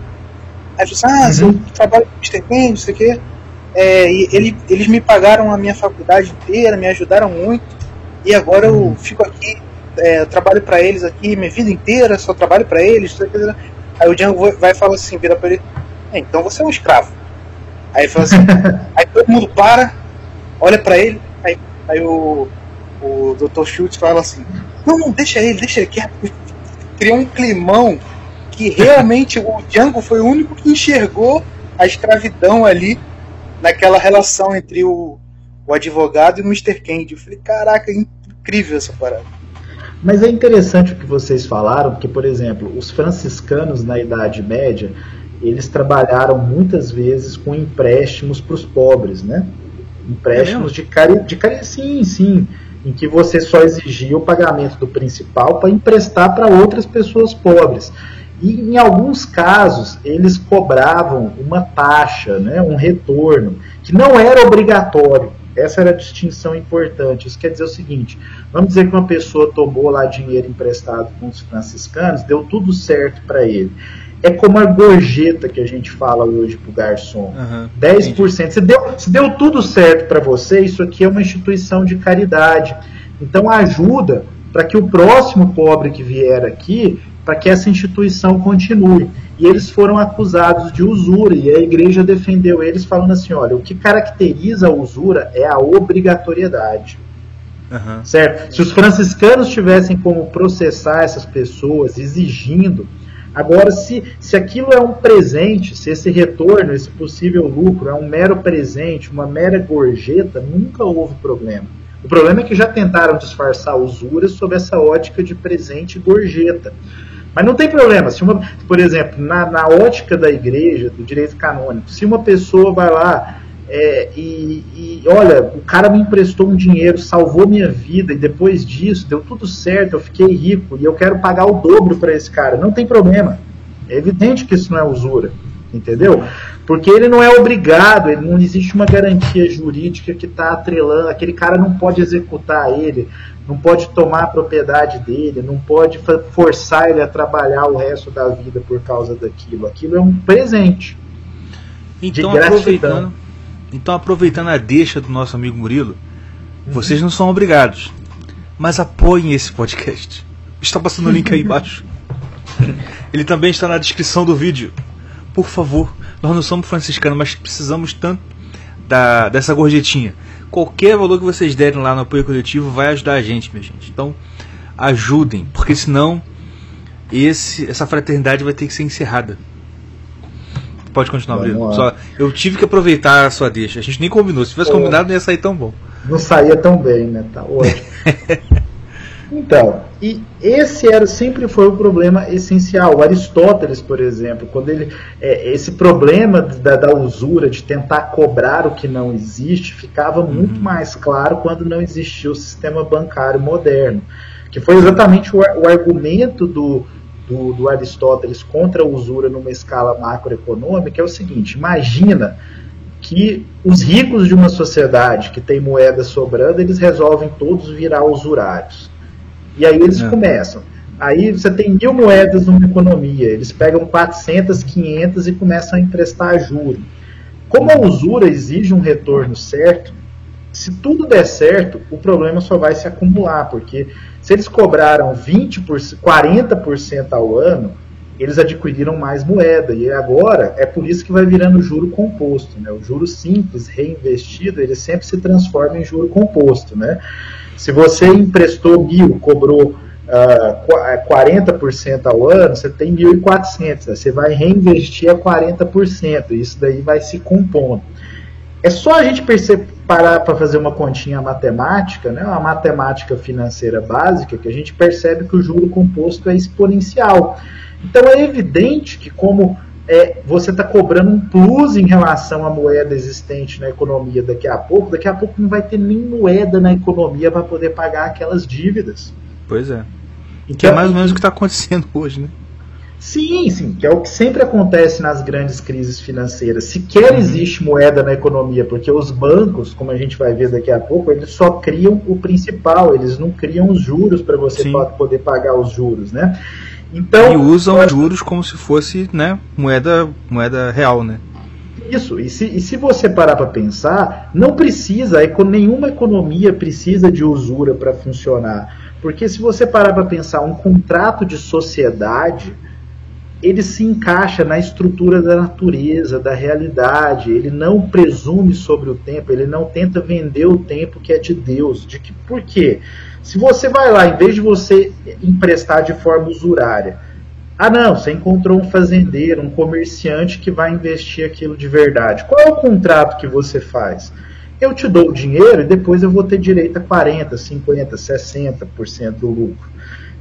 Aí você ah, você trabalha com o Mr. Candy, não sei o quê. É, e ele, eles me pagaram a minha faculdade inteira, me ajudaram muito, e agora eu fico aqui, é, eu trabalho pra eles aqui minha vida inteira, só trabalho pra eles. Aí o Django vai- e fala assim, vira pra ele, "É, então você é um escravo. Aí fala assim, [LAUGHS] aí todo mundo para, olha pra ele, aí, aí o, o Dr. Schultz fala assim, não, não, deixa ele, deixa ele quieto. Cria um climão que [LAUGHS] realmente o Django foi o único que enxergou a escravidão ali naquela relação entre o, o advogado e o Mr. Candy. Eu falei, caraca, incrível essa parada. Mas é interessante o que vocês falaram, porque, por exemplo, os franciscanos na Idade Média, eles trabalharam muitas vezes com empréstimos para os pobres, né? Empréstimos de cari, de cari, sim, sim, em que você só exigia o pagamento do principal para emprestar para outras pessoas pobres. E em alguns casos eles cobravam uma taxa, né, um retorno, que não era obrigatório. Essa era a distinção importante. Isso quer dizer o seguinte: vamos dizer que uma pessoa tomou lá dinheiro emprestado com os franciscanos, deu tudo certo para ele. É como a gorjeta que a gente fala hoje para o garçom. Aham, 10%. Se deu, se deu tudo certo para você, isso aqui é uma instituição de caridade. Então ajuda para que o próximo pobre que vier aqui, para que essa instituição continue. E eles foram acusados de usura e a igreja defendeu eles falando assim, olha, o que caracteriza a usura é a obrigatoriedade. aham. Certo? Se os franciscanos tivessem como processar essas pessoas, exigindo. Agora, se, se aquilo é um presente, se esse retorno, esse possível lucro é um mero presente, uma mera gorjeta, nunca houve problema. O problema é que já tentaram disfarçar a usura sob essa ótica de presente e gorjeta. Mas não tem problema. Se uma, por exemplo, na, na ótica da igreja, do direito canônico, se uma pessoa vai lá é, e, e, olha, o cara me emprestou um dinheiro, salvou minha vida, e depois disso deu tudo certo, eu fiquei rico e eu quero pagar o dobro para esse cara. Não tem problema. É evidente que isso não é usura, entendeu? Porque ele não é obrigado, ele não existe uma garantia jurídica que está atrelando, aquele cara não pode executar ele, não pode tomar a propriedade dele, não pode forçar ele a trabalhar o resto da vida por causa daquilo. Aquilo é um presente. Então gratidão. aproveitando, então aproveitando a deixa do nosso amigo Murilo, vocês não são obrigados, mas apoiem esse podcast. Está passando o link aí embaixo. [LAUGHS] Ele também está na descrição do vídeo. Por favor, nós não somos franciscanos, mas precisamos tanto da, dessa gorjetinha. Qualquer valor que vocês derem lá no apoio coletivo vai ajudar a gente, minha gente. Então, ajudem, porque senão esse, essa fraternidade vai ter que ser encerrada. Pode continuar, lá. Só, eu tive que aproveitar a sua deixa. A gente nem combinou. Se tivesse É. combinado, não ia sair tão bom. Não saía tão bem, né? Tá ótimo. [LAUGHS] Então, e esse era sempre foi o problema essencial. O Aristóteles, por exemplo, quando ele é, esse problema da, da, usura de tentar cobrar o que não existe ficava uhum. muito mais claro quando não existia o sistema bancário moderno, que foi exatamente o, o argumento do, do, do Aristóteles contra a usura numa escala macroeconômica é o seguinte: imagina que os ricos de uma sociedade que tem moeda sobrando, eles resolvem todos virar usurários. E aí eles é. começam. Aí você tem mil moedas numa economia, eles pegam 400, 500 e começam a emprestar juros. Como a usura exige um retorno certo, se tudo der certo, o problema só vai se acumular, porque se eles cobraram 20%, 40% ao ano, eles adquiriram mais moeda. E agora é por isso que vai virando juro composto. Né? O juro simples, reinvestido, ele sempre se transforma em juro composto. Né? Se você emprestou mil, cobrou uh, ah, 40% ao ano, você tem 1.400. Você vai reinvestir a 40%. Isso daí vai se compondo. É só a gente parar para fazer uma continha matemática, né, uma matemática financeira básica, que a gente percebe que o juro composto é exponencial. Então é evidente que como é, você está cobrando um plus em relação à moeda existente na economia daqui a pouco, daqui a pouco não vai ter nem moeda na economia para poder pagar aquelas dívidas. Pois é. Então, que é mais ou menos o que está acontecendo [LAUGHS] hoje, né? Sim, sim, que é o que sempre acontece nas grandes crises financeiras. Sequer uhum. existe moeda na economia, porque os bancos, como a gente vai ver daqui a pouco, eles só criam o principal, eles não criam os juros para você sim. poder pagar os juros, né? Então, e usam os juros como se fosse né, moeda, moeda real, né? Isso, e se, e se você parar para pensar, não precisa, nenhuma economia precisa de usura para funcionar. Porque se você parar para pensar, um contrato de sociedade ele se encaixa na estrutura da natureza, da realidade. Ele não presume sobre o tempo, ele não tenta vender o tempo que é de Deus. De que, por quê? Se você vai lá, em vez de você emprestar de forma usurária, ah não, você encontrou um fazendeiro, um comerciante que vai investir aquilo de verdade. Qual é o contrato que você faz? Eu te dou o dinheiro e depois eu vou ter direito a 40, 50, 60% do lucro.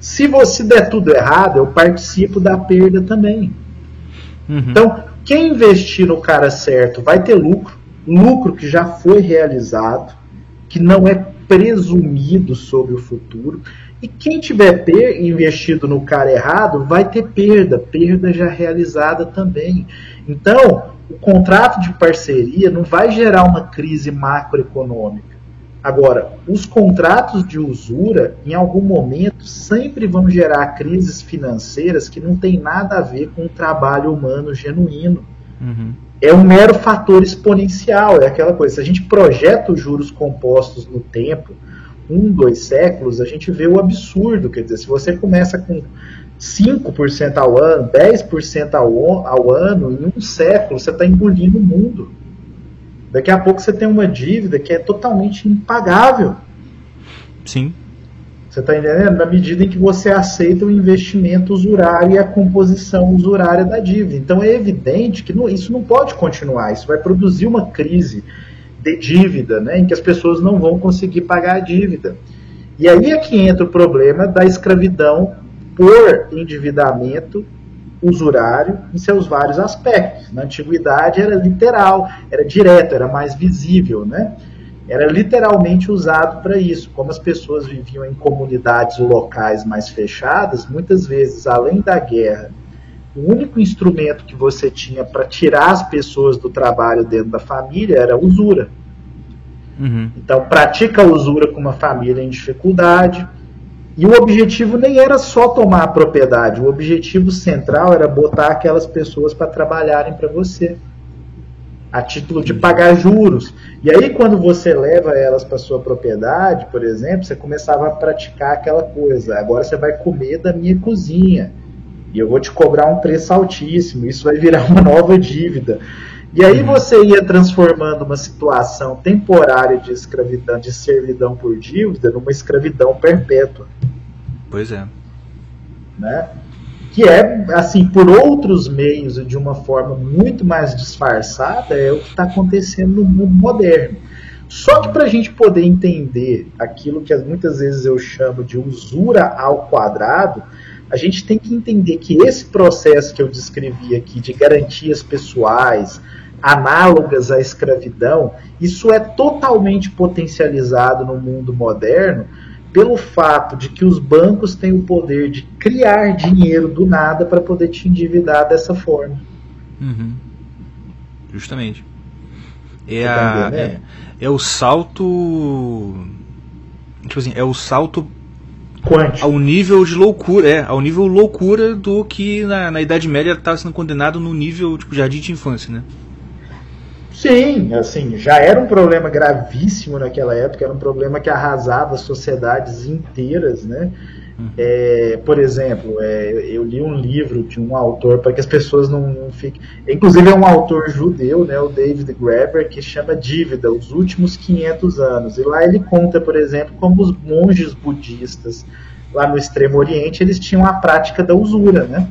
Se você der tudo errado, eu participo da perda também. Uhum. Então, quem investir no cara certo vai ter lucro, lucro que já foi realizado, que não é presumido sobre o futuro. E quem tiver investido no cara errado vai ter perda, perda já realizada também. Então, o contrato de parceria não vai gerar uma crise macroeconômica. Agora, os contratos de usura, em algum momento, sempre vão gerar crises financeiras que não tem nada a ver com o trabalho humano genuíno. Uhum. É um mero fator exponencial, é aquela coisa. Se a gente projeta os juros compostos no tempo, um, dois séculos, a gente vê o absurdo. Quer dizer, se você começa com 5% ao ano, 10% ao, ao ano, em um século, você está engolindo o mundo. Daqui a pouco você tem uma dívida que é totalmente impagável. Sim. Você está entendendo? Na medida em que você aceita o investimento usurário e a composição usurária da dívida. Então é evidente que não, isso não pode continuar. Isso vai produzir uma crise de dívida, né, em que as pessoas não vão conseguir pagar a dívida. E aí é que entra o problema da escravidão por endividamento usurário em seus vários aspectos. Na antiguidade era literal, era direto, era mais visível, né? Era literalmente usado para isso. Como as pessoas viviam em comunidades locais mais fechadas, muitas vezes, além da guerra, o único instrumento que você tinha para tirar as pessoas do trabalho dentro da família era a usura. Uhum. Então, pratica a usura com uma família em dificuldade, e o objetivo nem era só tomar a propriedade, o objetivo central era botar aquelas pessoas para trabalharem para você, a título de pagar juros. E aí, quando você leva elas para sua propriedade, por exemplo, você começava a praticar aquela coisa: agora você vai comer da minha cozinha e eu vou te cobrar um preço altíssimo, isso vai virar uma nova dívida. E aí uhum. você ia transformando uma situação temporária de escravidão, de servidão por dívida, numa escravidão perpétua. Pois é. Né? Que é, assim, por outros meios e de uma forma muito mais disfarçada, é o que está acontecendo no mundo moderno. Só que para a gente poder entender aquilo que muitas vezes eu chamo de usura ao quadrado, a gente tem que entender que esse processo que eu descrevi aqui de garantias pessoais, análogas à escravidão, isso é totalmente potencializado no mundo moderno pelo fato de que os bancos têm o poder de criar dinheiro do nada para poder te endividar dessa forma. Uhum. Justamente. É, tá a, é, é, o salto. Tipo assim, é o salto Quântico. ao nível de loucura, é, ao nível loucura do que na, na Idade Média estava sendo condenado no nível tipo jardim de infância, né? Sim, assim, já era um problema gravíssimo naquela época, era um problema que arrasava sociedades inteiras, né? Uhum. É, por exemplo, é, eu li um livro de um autor, para que as pessoas não, não, fiquem. Inclusive, é um autor judeu, né, o David Graeber, que chama Dívida, os últimos 500 anos. E lá ele conta, por exemplo, como os monges budistas, lá no Extremo Oriente, eles tinham a prática da usura, né?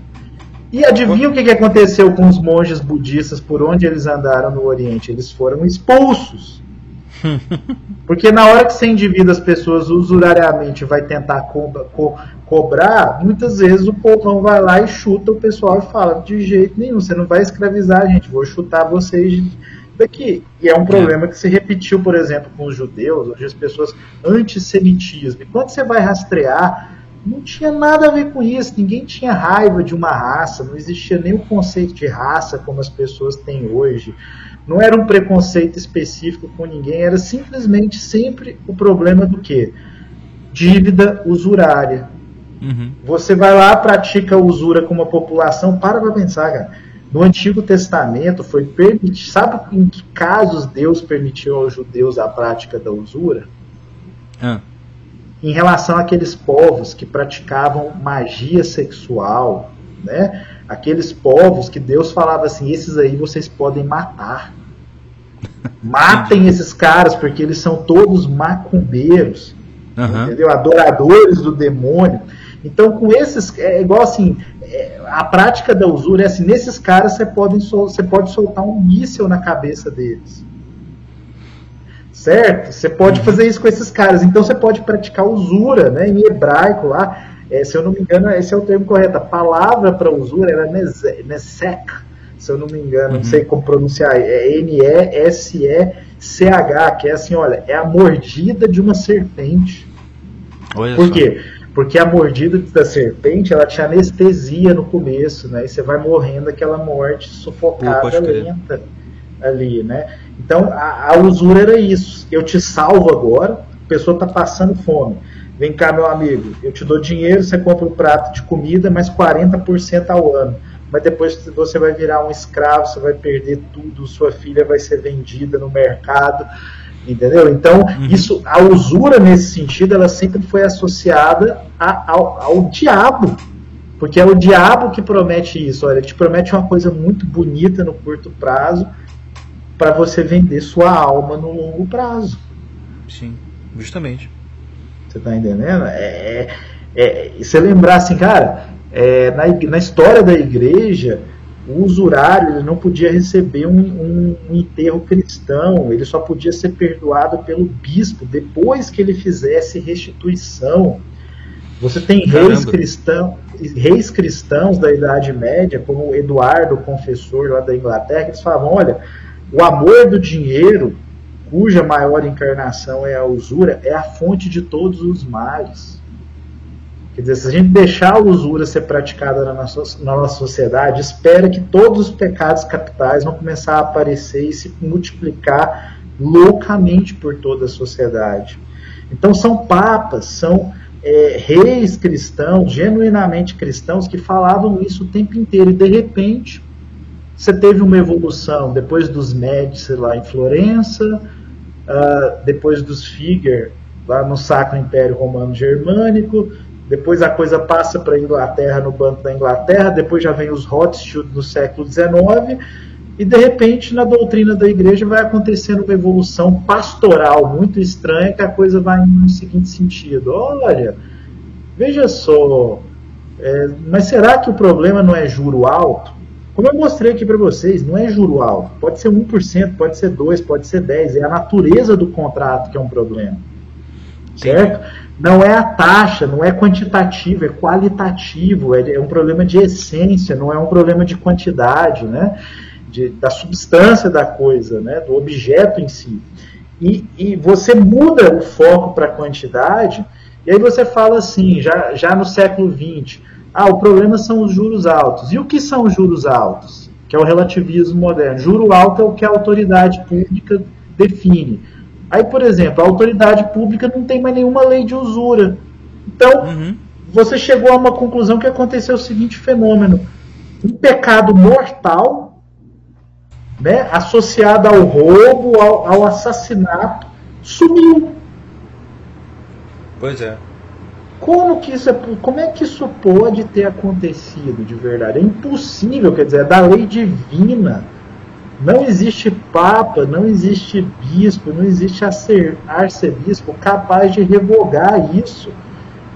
E adivinha o que, que aconteceu com os monges budistas por onde eles andaram no Oriente? Eles foram expulsos. [LAUGHS] Porque na hora que você endivida as pessoas usurariamente vai tentar co co cobrar, muitas vezes o povão vai lá e chuta o pessoal e fala: de jeito nenhum, você não vai escravizar a gente, vou chutar vocês daqui. E é um problema que se repetiu, por exemplo, com os judeus, onde as pessoas antissemitismo. E quando você vai rastrear não tinha nada a ver com isso, ninguém tinha raiva de uma raça, não existia nem o conceito de raça como as pessoas têm hoje. Não era um preconceito específico com ninguém, era simplesmente sempre o problema do quê? Dívida usurária. Uhum. Você vai lá, pratica usura com uma população, para para pensar, cara. No Antigo Testamento foi permitido. Sabe em que casos Deus permitiu aos judeus a prática da usura? Ah em relação àqueles povos que praticavam magia sexual, né? Aqueles povos que Deus falava assim, esses aí vocês podem matar. [LAUGHS] Matem esses caras, porque eles são todos macumbeiros, uhum. entendeu? Adoradores do demônio. Então, com esses, é igual assim, é, a prática da usura é assim, nesses caras você pode, você pode soltar um míssil na cabeça deles certo? Você pode uhum. fazer isso com esses caras. Então você pode praticar usura, né? Em hebraico lá, é, se eu não me engano, esse é o termo correto. A palavra para usura era nesek, se eu não me engano, uhum. não sei como pronunciar. É N-E-S-E-C-H, que é assim, olha, é a mordida de uma serpente. Olha Por só. quê? Porque a mordida da serpente, ela tinha anestesia no começo, né? E você vai morrendo aquela morte sufocada, lenta ali, né? Então a, a, usura era isso. Eu te salvo agora, a pessoa está passando fome. Vem cá, meu amigo, eu te dou dinheiro, você compra um prato de comida, mais 40% ao ano. Mas depois você vai virar um escravo, você vai perder tudo, sua filha vai ser vendida no mercado. Entendeu? Então, uhum. isso, a usura nesse sentido, ela sempre foi associada a, ao, ao diabo. Porque é o diabo que promete isso. Olha, ele te promete uma coisa muito bonita no curto prazo, para você vender sua alma no longo prazo. Sim, justamente. Você tá entendendo? É, é, é você lembrar assim, cara, é, na, na história da igreja, o usurário ele não podia receber um, um, um, enterro cristão, ele só podia ser perdoado pelo bispo depois que ele fizesse restituição. Você tem reis cristãos, reis cristãos da Idade Média, como Eduardo, o confessor lá da Inglaterra, que eles falavam: olha, o amor do dinheiro, cuja maior encarnação é a usura, é a fonte de todos os males. Quer dizer, se a gente deixar a usura ser praticada na nossa, na nossa sociedade, espera que todos os pecados capitais vão começar a aparecer e se multiplicar loucamente por toda a sociedade. Então são papas, são é, reis cristãos, genuinamente cristãos, que falavam isso o tempo inteiro. E de repente, você teve uma evolução depois dos Médici lá em Florença, uh, depois dos Figer lá no Sacro Império Romano Germânico, depois a coisa passa para a Inglaterra no Banco da Inglaterra, depois já vem os Rothschild no século XIX, e de repente na doutrina da igreja vai acontecendo uma evolução pastoral muito estranha, que a coisa vai no seguinte sentido: olha, veja só, é, mas será que o problema não é juro alto? Como eu mostrei aqui para vocês, não é juro alto. Pode ser 1%, pode ser 2%, pode ser 10%. É a natureza do contrato que é um problema. Certo? Não é a taxa, não é quantitativo, é qualitativo. É, é um problema de essência, não é um problema de quantidade, né? De, da substância da coisa, né? do objeto em si. E, e você muda o foco para a quantidade, e aí você fala assim, já, já no século XX ah, o problema são os juros altos. E o que são os juros altos? Que é o relativismo moderno. Juro alto é o que a autoridade pública define. Aí, por exemplo, a autoridade pública não tem mais nenhuma lei de usura. Então, uhum. você chegou a uma conclusão que aconteceu o seguinte fenômeno: um pecado mortal, né, associado ao roubo, ao, ao assassinato, sumiu. Pois é. Como que isso é, como é que isso pode ter acontecido de verdade? É impossível, quer dizer, é da lei divina. Não existe papa, não existe bispo, não existe arcebispo capaz de revogar isso.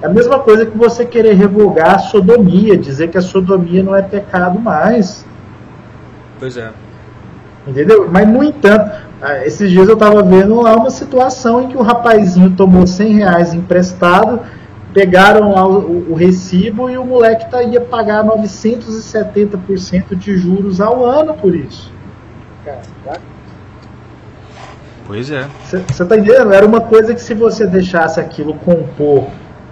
É a mesma coisa que você querer revogar a sodomia, dizer que a sodomia não é pecado mais. Pois é. Entendeu? Mas, no entanto, ah, esses dias eu estava vendo lá uma situação em que o rapazinho tomou 100 reais emprestado pegaram lá o, o, recibo e o moleque tá, ia pagar 970% de juros ao ano por isso. Pois é. Você tá entendendo? Era uma coisa que se você deixasse aquilo compor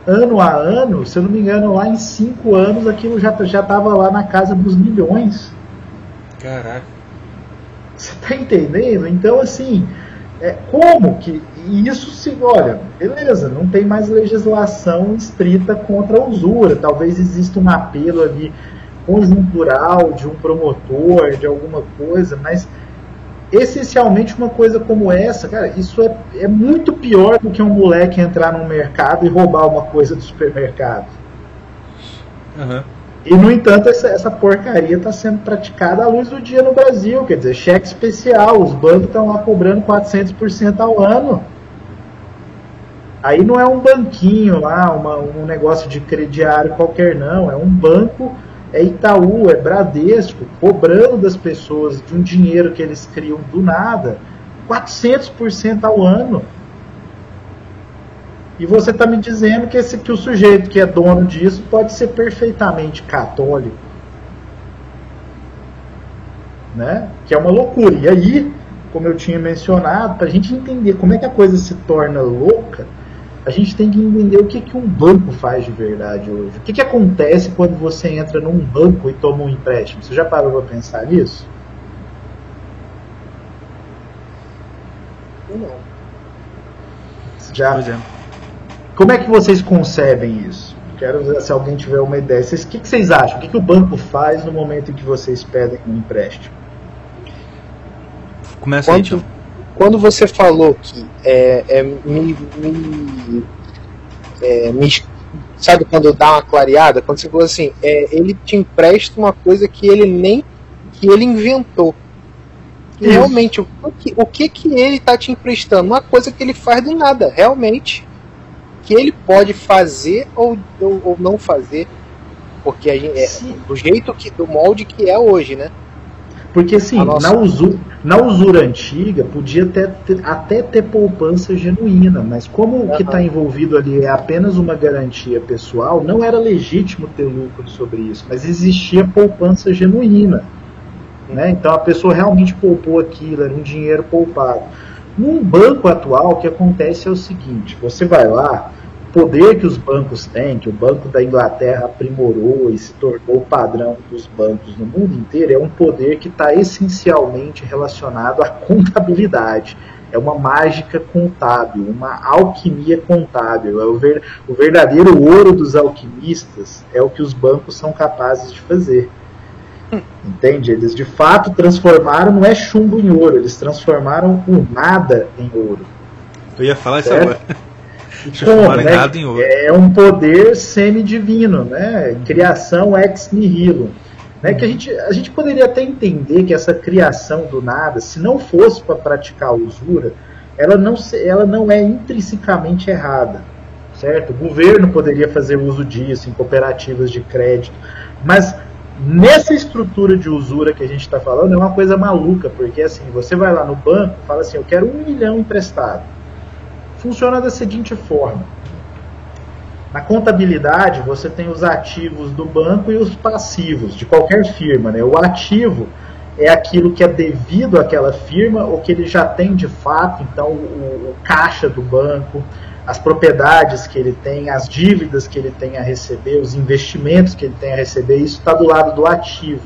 ano a ano, se eu não me engano, lá em 5 anos aquilo já, já tava lá na casa dos milhões. Caraca. Você tá entendendo? Então, assim, é, como que e isso se olha, beleza, não tem mais legislação estrita contra a usura, talvez exista um apelo ali conjuntural de um promotor, de alguma coisa, mas essencialmente uma coisa como essa, cara, isso é, é muito pior do que um moleque entrar num mercado e roubar uma coisa do supermercado. Uhum. E, no entanto, essa, essa porcaria está sendo praticada à luz do dia no Brasil. Quer dizer, cheque especial, os bancos estão lá cobrando 400% ao ano. Aí não é um banquinho lá, uma, um negócio de crediário qualquer, não. É um banco, é Itaú, é Bradesco, cobrando das pessoas de um dinheiro que eles criam do nada, 400% ao ano. E você está me dizendo que, esse, que o sujeito que é dono disso pode ser perfeitamente católico. Né? Que é uma loucura. E aí, como eu tinha mencionado, para a gente entender como é que a coisa se torna louca, a gente tem que entender o que, que um banco faz de verdade hoje. O que, que acontece quando você entra num banco e toma um empréstimo? Você já parou para pensar nisso? Eu não. Já. É. Como é que vocês concebem isso? Quero ver se alguém tiver uma ideia. Vocês, o que, que vocês acham? O que, que o banco faz no momento em que vocês pedem um empréstimo? Começa aí, Quanto, quando você falou que é, é me, me, é, me, sabe quando dá uma clareada, quando você falou assim, é, ele te empresta uma coisa que ele nem que ele inventou. E realmente o que, o que que ele está te emprestando? Uma coisa que ele faz do nada, realmente. Que ele pode fazer ou, ou, ou não fazer, porque a gente, é, do jeito que do molde que é hoje, né? Porque assim, na usura, na usura antiga podia ter, ter, até ter poupança genuína, mas como o que está envolvido ali é apenas uma garantia pessoal, não era legítimo ter lucro sobre isso, mas existia poupança genuína. Né? Então a pessoa realmente poupou aquilo, era um dinheiro poupado. Num banco atual, o que acontece é o seguinte: você vai lá, poder que os bancos têm, que o Banco da Inglaterra aprimorou e se tornou padrão dos bancos no mundo inteiro, é um poder que está essencialmente relacionado à contabilidade. É uma mágica contábil, uma alquimia contábil. É o, ver, o verdadeiro ouro dos alquimistas é o que os bancos são capazes de fazer. Entende? Eles de fato transformaram, não é chumbo em ouro, eles transformaram o nada em ouro. Eu ia falar certo? isso agora. Né? É um poder semidivino, né? Criação ex nihilo. Né? Que a gente, a gente poderia até entender que essa criação do nada, se não fosse para praticar usura, ela não, ela não é intrinsecamente errada. Certo? O governo poderia fazer uso disso em cooperativas de crédito. Mas Nessa estrutura de usura que a gente está falando, é uma coisa maluca, porque assim, você vai lá no banco fala assim, eu quero um milhão emprestado. Funciona da seguinte forma. Na contabilidade, você tem os ativos do banco e os passivos de qualquer firma. Né? O ativo é aquilo que é devido àquela firma ou que ele já tem de fato, então o, o caixa do banco, as propriedades que ele tem, as dívidas que ele tem a receber, os investimentos que ele tem a receber, isso está do lado do ativo.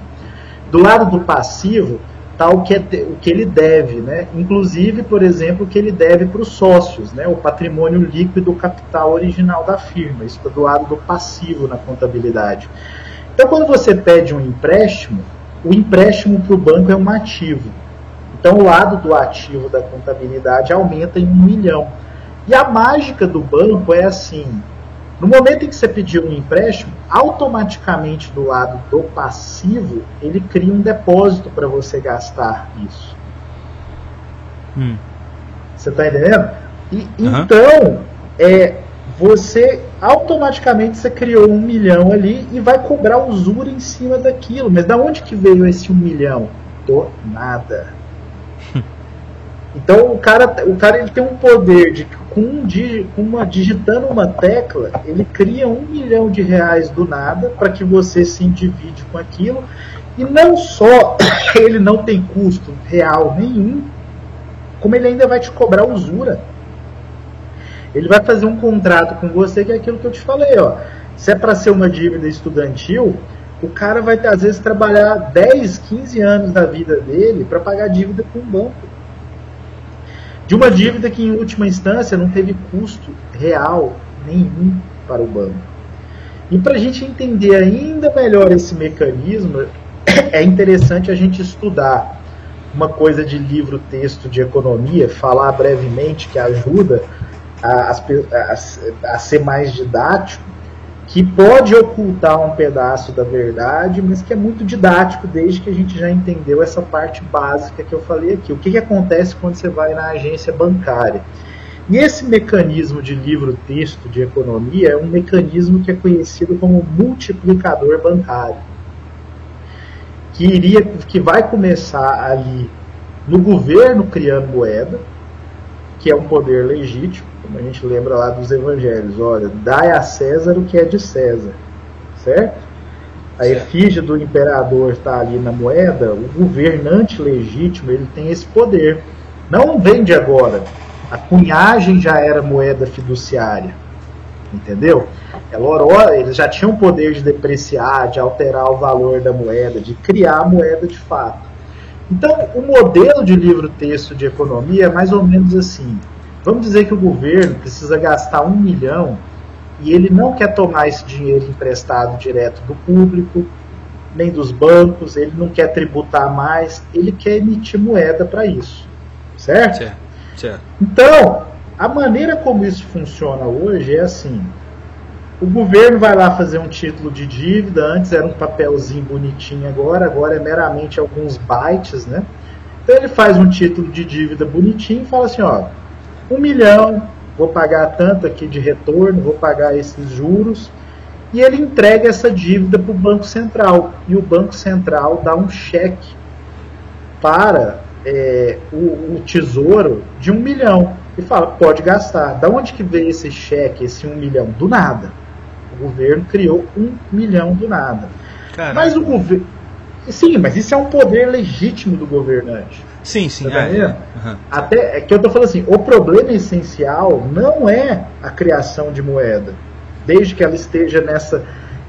Do lado do passivo está o que, é, o que ele deve, né? inclusive, por exemplo, o que ele deve para os sócios, né? o patrimônio líquido, capital original da firma. Isso está do lado do passivo na contabilidade. Então, quando você pede um empréstimo, o empréstimo para o banco é um ativo. Então, o lado do ativo da contabilidade aumenta em um milhão. E a mágica do banco é assim: no momento em que você pediu um empréstimo, automaticamente do lado do passivo, ele cria um depósito para você gastar isso. Hum. Você está entendendo? E, uhum. Então, é, você automaticamente você criou um milhão ali e vai cobrar usura em cima daquilo. Mas da onde que veio esse um milhão? Do nada. Então o cara, o cara ele tem um poder de com, um, com uma digitando uma tecla, ele cria um milhão de reais do nada para que você se individe com aquilo. E não só [COUGHS] ele não tem custo real nenhum, como ele ainda vai te cobrar usura. Ele vai fazer um contrato com você que é aquilo que eu te falei, ó. Se é para ser uma dívida estudantil, o cara vai às vezes trabalhar 10, 15 anos da vida dele para pagar dívida com o banco de uma dívida que, em última instância, não teve custo real nenhum para o banco. E para a gente entender ainda melhor esse mecanismo, [COUGHS] é interessante a gente estudar uma coisa de livro-texto de economia, falar brevemente que ajuda a, a, a, a ser mais didático que pode ocultar um pedaço da verdade, mas que é muito didático desde que a gente já entendeu essa parte básica que eu falei aqui. O que, que acontece quando você vai na agência bancária? E esse mecanismo de livro-texto de economia é um mecanismo que é conhecido como multiplicador bancário, que iria, que vai começar ali no governo criando moeda, que é um poder legítimo, como a gente lembra lá dos evangelhos, olha, dai a César o que é de César, certo? A efígie do imperador está ali na moeda, o governante legítimo ele tem esse poder. Não vende agora. A cunhagem já era moeda fiduciária, entendeu? Ela, eles já tinham o poder de depreciar, de alterar o valor da moeda, de criar a moeda de fato. Então, o modelo de livro-texto de economia é mais ou menos assim. Vamos dizer que o governo precisa gastar um milhão e ele não quer tomar esse dinheiro emprestado direto do público, nem dos bancos, ele não quer tributar mais, ele quer emitir moeda para isso. Certo? Certo, certo? Então, a maneira como isso funciona hoje é assim: o governo vai lá fazer um título de dívida, antes era um papelzinho bonitinho, agora, agora é meramente alguns bytes, né? Então ele faz um título de dívida bonitinho e fala assim: ó, um milhão, vou pagar tanto aqui de retorno, vou pagar esses juros, e ele entrega essa dívida para o Banco Central. E o Banco Central dá um cheque para é, o, o, Tesouro de um milhão. E fala, pode gastar. Da onde que veio esse cheque, esse um milhão? Do nada. O governo criou um milhão do nada. Caraca. Mas o governo. Sim, mas isso é um poder legítimo do governante. Sim, sim. Tá é, uhum. Até é que eu tô falando assim, o problema essencial não é a criação de moeda, desde que ela esteja nessa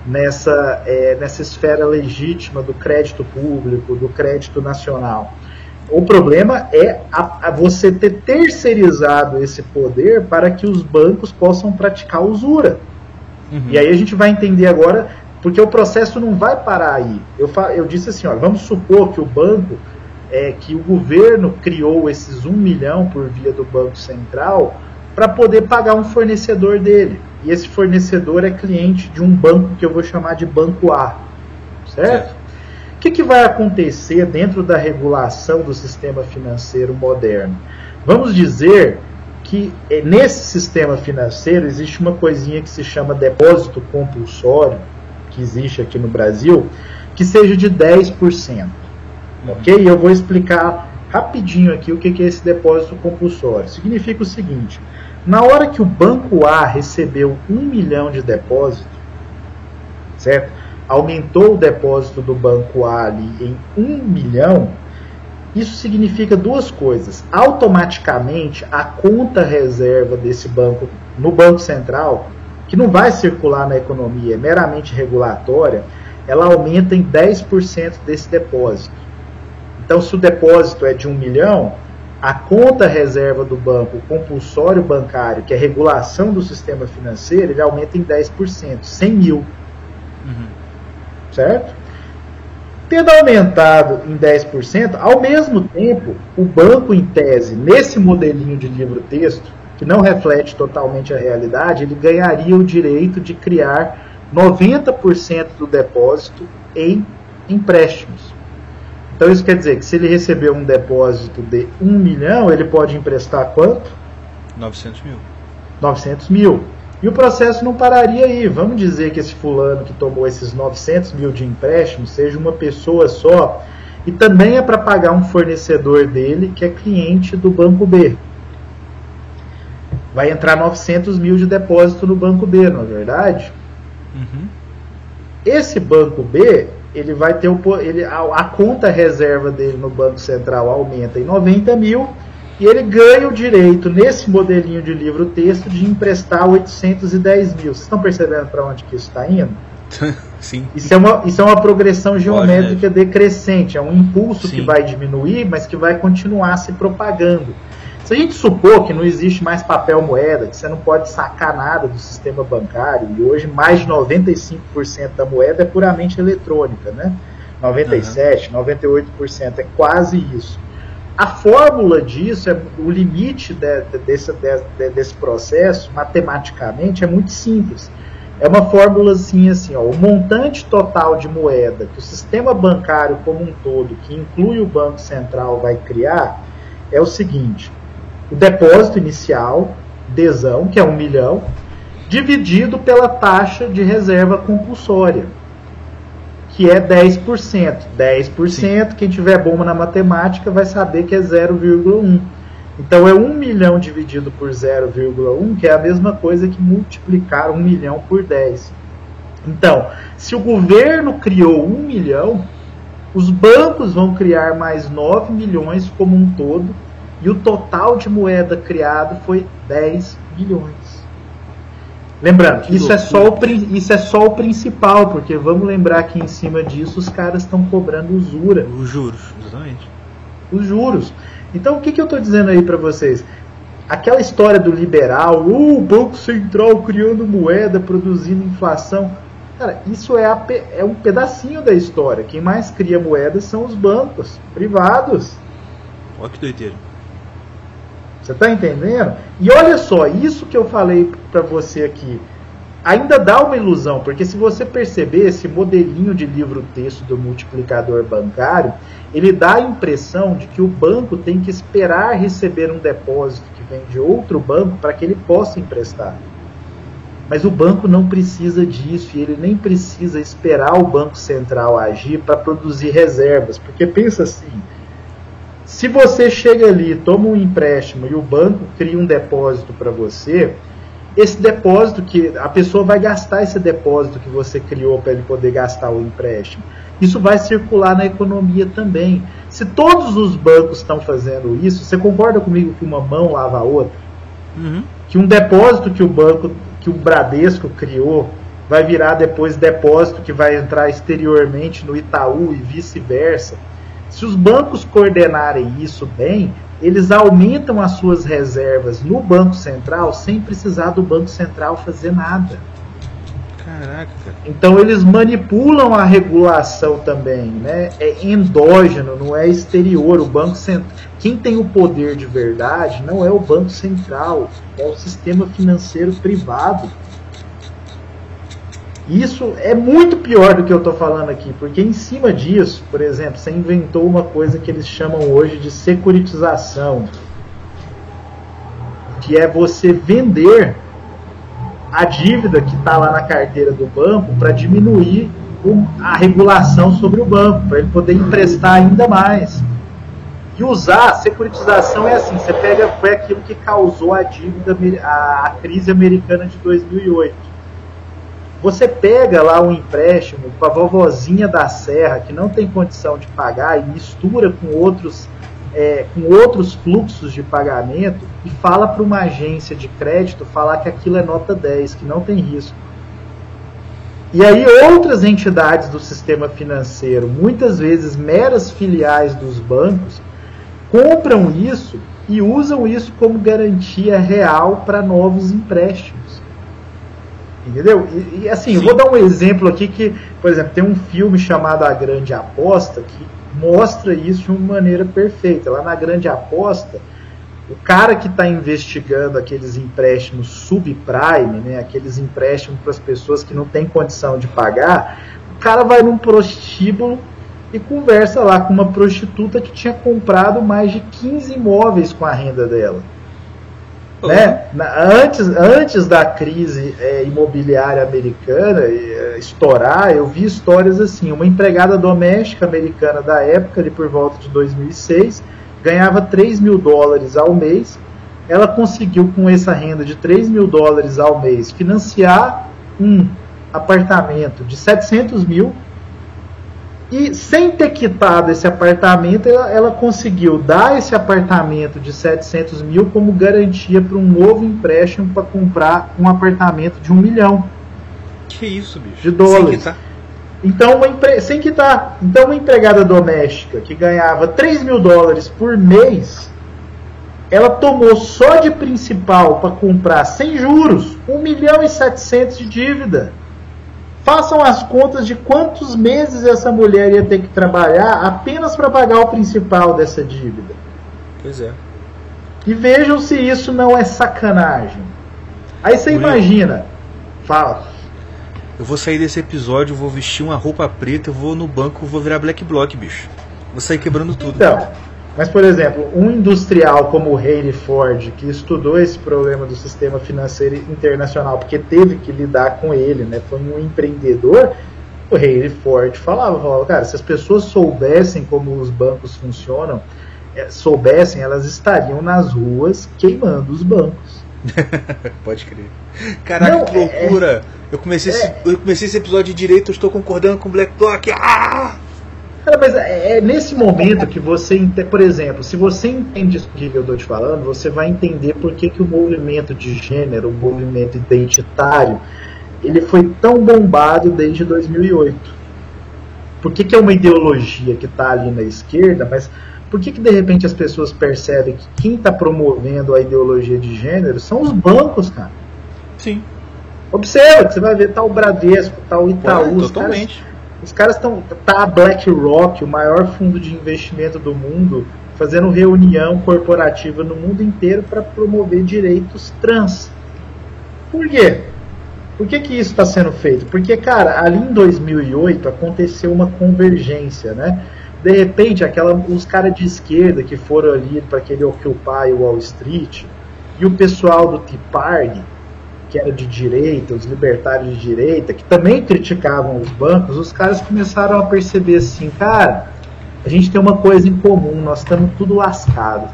nessa é, nessa esfera legítima do crédito público, do crédito nacional. O problema é a, a você ter terceirizado esse poder para que os bancos possam praticar usura. Uhum. E aí a gente vai entender agora, porque o processo não vai parar aí. Eu, eu disse assim, ó, vamos supor que o banco é que o governo criou esses um milhão por via do Banco Central para poder pagar um fornecedor dele. E esse fornecedor é cliente de um banco que eu vou chamar de Banco A. Certo? O que, que vai acontecer dentro da regulação do sistema financeiro moderno? Vamos dizer que é, nesse sistema financeiro existe uma coisinha que se chama depósito compulsório, que existe aqui no Brasil, que seja de 10%. Ok? Eu vou explicar rapidinho aqui o que é esse depósito compulsório. Significa o seguinte: na hora que o banco A recebeu um milhão de depósito, certo? Aumentou o depósito do banco A ali em um milhão. Isso significa duas coisas. Automaticamente, a conta reserva desse banco no Banco Central, que não vai circular na economia, é meramente regulatória, ela aumenta em 10% desse depósito. Então, se o depósito é de um milhão, a conta reserva do banco, o compulsório bancário, que é regulação do sistema financeiro, ele aumenta em 10%, 100 mil. Uhum. Certo? Tendo aumentado em 10%, ao mesmo tempo, o banco, em tese, nesse modelinho de livro-texto, que não reflete totalmente a realidade, ele ganharia o direito de criar 90% do depósito em empréstimos. Então isso quer dizer que se ele receber um depósito de 1 milhão, ele pode emprestar quanto? 900 mil. 900 mil. E o processo não pararia aí. Vamos dizer que esse fulano que tomou esses 900 mil de empréstimo seja uma pessoa só e também é para pagar um fornecedor dele que é cliente do banco B. Vai entrar 900 mil de depósito no banco B, não é verdade? Uhum. Esse banco B ele vai ter o, ele, a, a, conta reserva dele no Banco Central aumenta em 90 mil e ele ganha o direito, nesse modelinho de livro-texto, de emprestar 810 mil. Vocês estão percebendo para onde que isso está indo? [LAUGHS] Sim. Isso é, uma, isso é uma progressão geométrica Pode, né? decrescente, é um impulso Sim. que vai diminuir, mas que vai continuar se propagando. Se a gente supor que não existe mais papel moeda, que você não pode sacar nada do sistema bancário, e hoje mais de 95% da moeda é puramente eletrônica, né? 97, uhum. 98% é quase isso. A fórmula disso, é, o limite de, de, desse, de, desse processo, matematicamente, é muito simples. É uma fórmula assim, assim, ó, o montante total de moeda que o sistema bancário como um todo, que inclui o Banco Central, vai criar, é o seguinte: o depósito inicial, desão, que é um milhão, dividido pela taxa de reserva compulsória, que é 10%. 10%, Sim. quem tiver bomba na matemática vai saber que é 0,1. Então é 1 milhão dividido por 0,1, que é a mesma coisa que multiplicar 1 milhão por 10. Então, se o governo criou 1 milhão, os bancos vão criar mais 9 milhões como um todo, e o total de moeda criado foi 10 bilhões. Lembrando, isso é, só o, isso é só o principal, porque vamos lembrar que em cima disso os caras estão cobrando usura. Os juros, exatamente. Os juros. Então o que, que eu estou dizendo aí para vocês? Aquela história do liberal, o Banco Central criando moeda, produzindo inflação. Cara, isso é, a, é um pedacinho da história. Quem mais cria moedas são os bancos privados. Olha que doideira. Você está entendendo? E olha só, isso que eu falei para você aqui ainda dá uma ilusão, porque se você perceber esse modelinho de livro-texto do multiplicador bancário, ele dá a impressão de que o banco tem que esperar receber um depósito que vem de outro banco para que ele possa emprestar. Mas o banco não precisa disso e ele nem precisa esperar o Banco Central agir para produzir reservas, porque pensa assim, se você chega ali, toma um empréstimo e o banco cria um depósito para você, esse depósito que a pessoa vai gastar esse depósito que você criou para ele poder gastar o empréstimo. Isso vai circular na economia também. Se todos os bancos estão fazendo isso, você concorda comigo que uma mão lava a outra? Uhum. Que um depósito que o banco, que o Bradesco criou, vai virar depois depósito que vai entrar exteriormente no Itaú e vice-versa. Se os bancos coordenarem isso bem, eles aumentam as suas reservas no Banco Central sem precisar do Banco Central fazer nada. Caraca. Então eles manipulam a regulação também, né? É endógeno, não é exterior. O Banco Central, quem tem o poder de verdade não é o Banco Central, é o sistema financeiro privado. Isso é muito pior do que eu estou falando aqui, porque em cima disso, por exemplo, você inventou uma coisa que eles chamam hoje de securitização, que é você vender a dívida que está lá na carteira do banco para diminuir a regulação sobre o banco, para ele poder emprestar ainda mais. E usar, securitização é assim, você pega, foi aquilo que causou a dívida, a, a crise americana de 2008. Você pega lá um empréstimo para a vovozinha da serra que não tem condição de pagar e mistura com outros, é, com outros fluxos de pagamento e fala para uma agência de crédito falar que aquilo é nota 10, que não tem risco. E aí outras entidades do sistema financeiro, muitas vezes meras filiais dos bancos, compram isso e usam isso como garantia real para novos empréstimos. Entendeu? E, e assim, Sim. eu vou dar um exemplo aqui que, por exemplo, tem um filme chamado A Grande Aposta que mostra isso de uma maneira perfeita. Lá na Grande Aposta, o cara que está investigando aqueles empréstimos subprime, né, aqueles empréstimos para as pessoas que não têm condição de pagar, o cara vai num prostíbulo e conversa lá com uma prostituta que tinha comprado mais de 15 imóveis com a renda dela. Né? antes, antes da crise é, imobiliária americana é, estourar, eu vi histórias assim: uma empregada doméstica americana da época, ali por volta de 2006, ganhava 3 mil dólares ao mês. Ela conseguiu, com essa renda de 3 mil dólares ao mês, financiar um apartamento de 700 mil e sem ter quitado esse apartamento, ela, ela, conseguiu dar esse apartamento de 700 mil como garantia para um novo empréstimo para comprar um apartamento de um milhão. Que isso, bicho? De dólares. Sem quitar. Então, uma empre... sem quitar. Então, uma empregada doméstica que ganhava 3 mil dólares por mês, ela tomou só de principal para comprar sem juros 1 milhão e 700 de dívida. Façam as contas de quantos meses essa mulher ia ter que trabalhar apenas para pagar o principal dessa dívida. Pois é. E vejam se isso não é sacanagem. Aí você imagina. Fala. Eu vou sair desse episódio, vou vestir uma roupa preta, eu vou no banco, vou virar Black Block, bicho. Vou sair quebrando tudo. Então, mas, por exemplo, um industrial como o Haley Ford, que estudou esse problema do sistema financeiro internacional, porque teve que lidar com ele, né? foi um empreendedor, o Haley Ford falava, falava, cara, se as pessoas soubessem como os bancos funcionam, é, soubessem, elas estariam nas ruas queimando os bancos. [LAUGHS] Pode crer. Caraca, Não, que é, loucura! É, eu, comecei é, esse, eu comecei esse episódio de direito, eu estou concordando com o Black Block. Ah! Cara, mas é, é nesse momento que você, por exemplo, se você entende isso que eu estou te falando, você vai entender por que, que o movimento de gênero, o movimento identitário, ele foi tão bombado desde 2008. Por que, que é uma ideologia que está ali na esquerda, mas por que, que de repente as pessoas percebem que quem está promovendo a ideologia de gênero são os bancos, cara? Sim. Observa, que você vai ver tal Bradesco, tal Itaú. Ué, totalmente. Caras, os caras estão. Tá a BlackRock, o maior fundo de investimento do mundo, fazendo reunião corporativa no mundo inteiro para promover direitos trans. Por quê? Por que, que isso está sendo feito? Porque, cara, ali em 2008 aconteceu uma convergência, né? De repente, aquela, os caras de esquerda que foram ali para aquele Occupy Wall Street e o pessoal do Tea Party que era de direita, os libertários de direita, que também criticavam os bancos, os caras começaram a perceber assim, cara, a gente tem uma coisa em comum, nós estamos tudo lascado.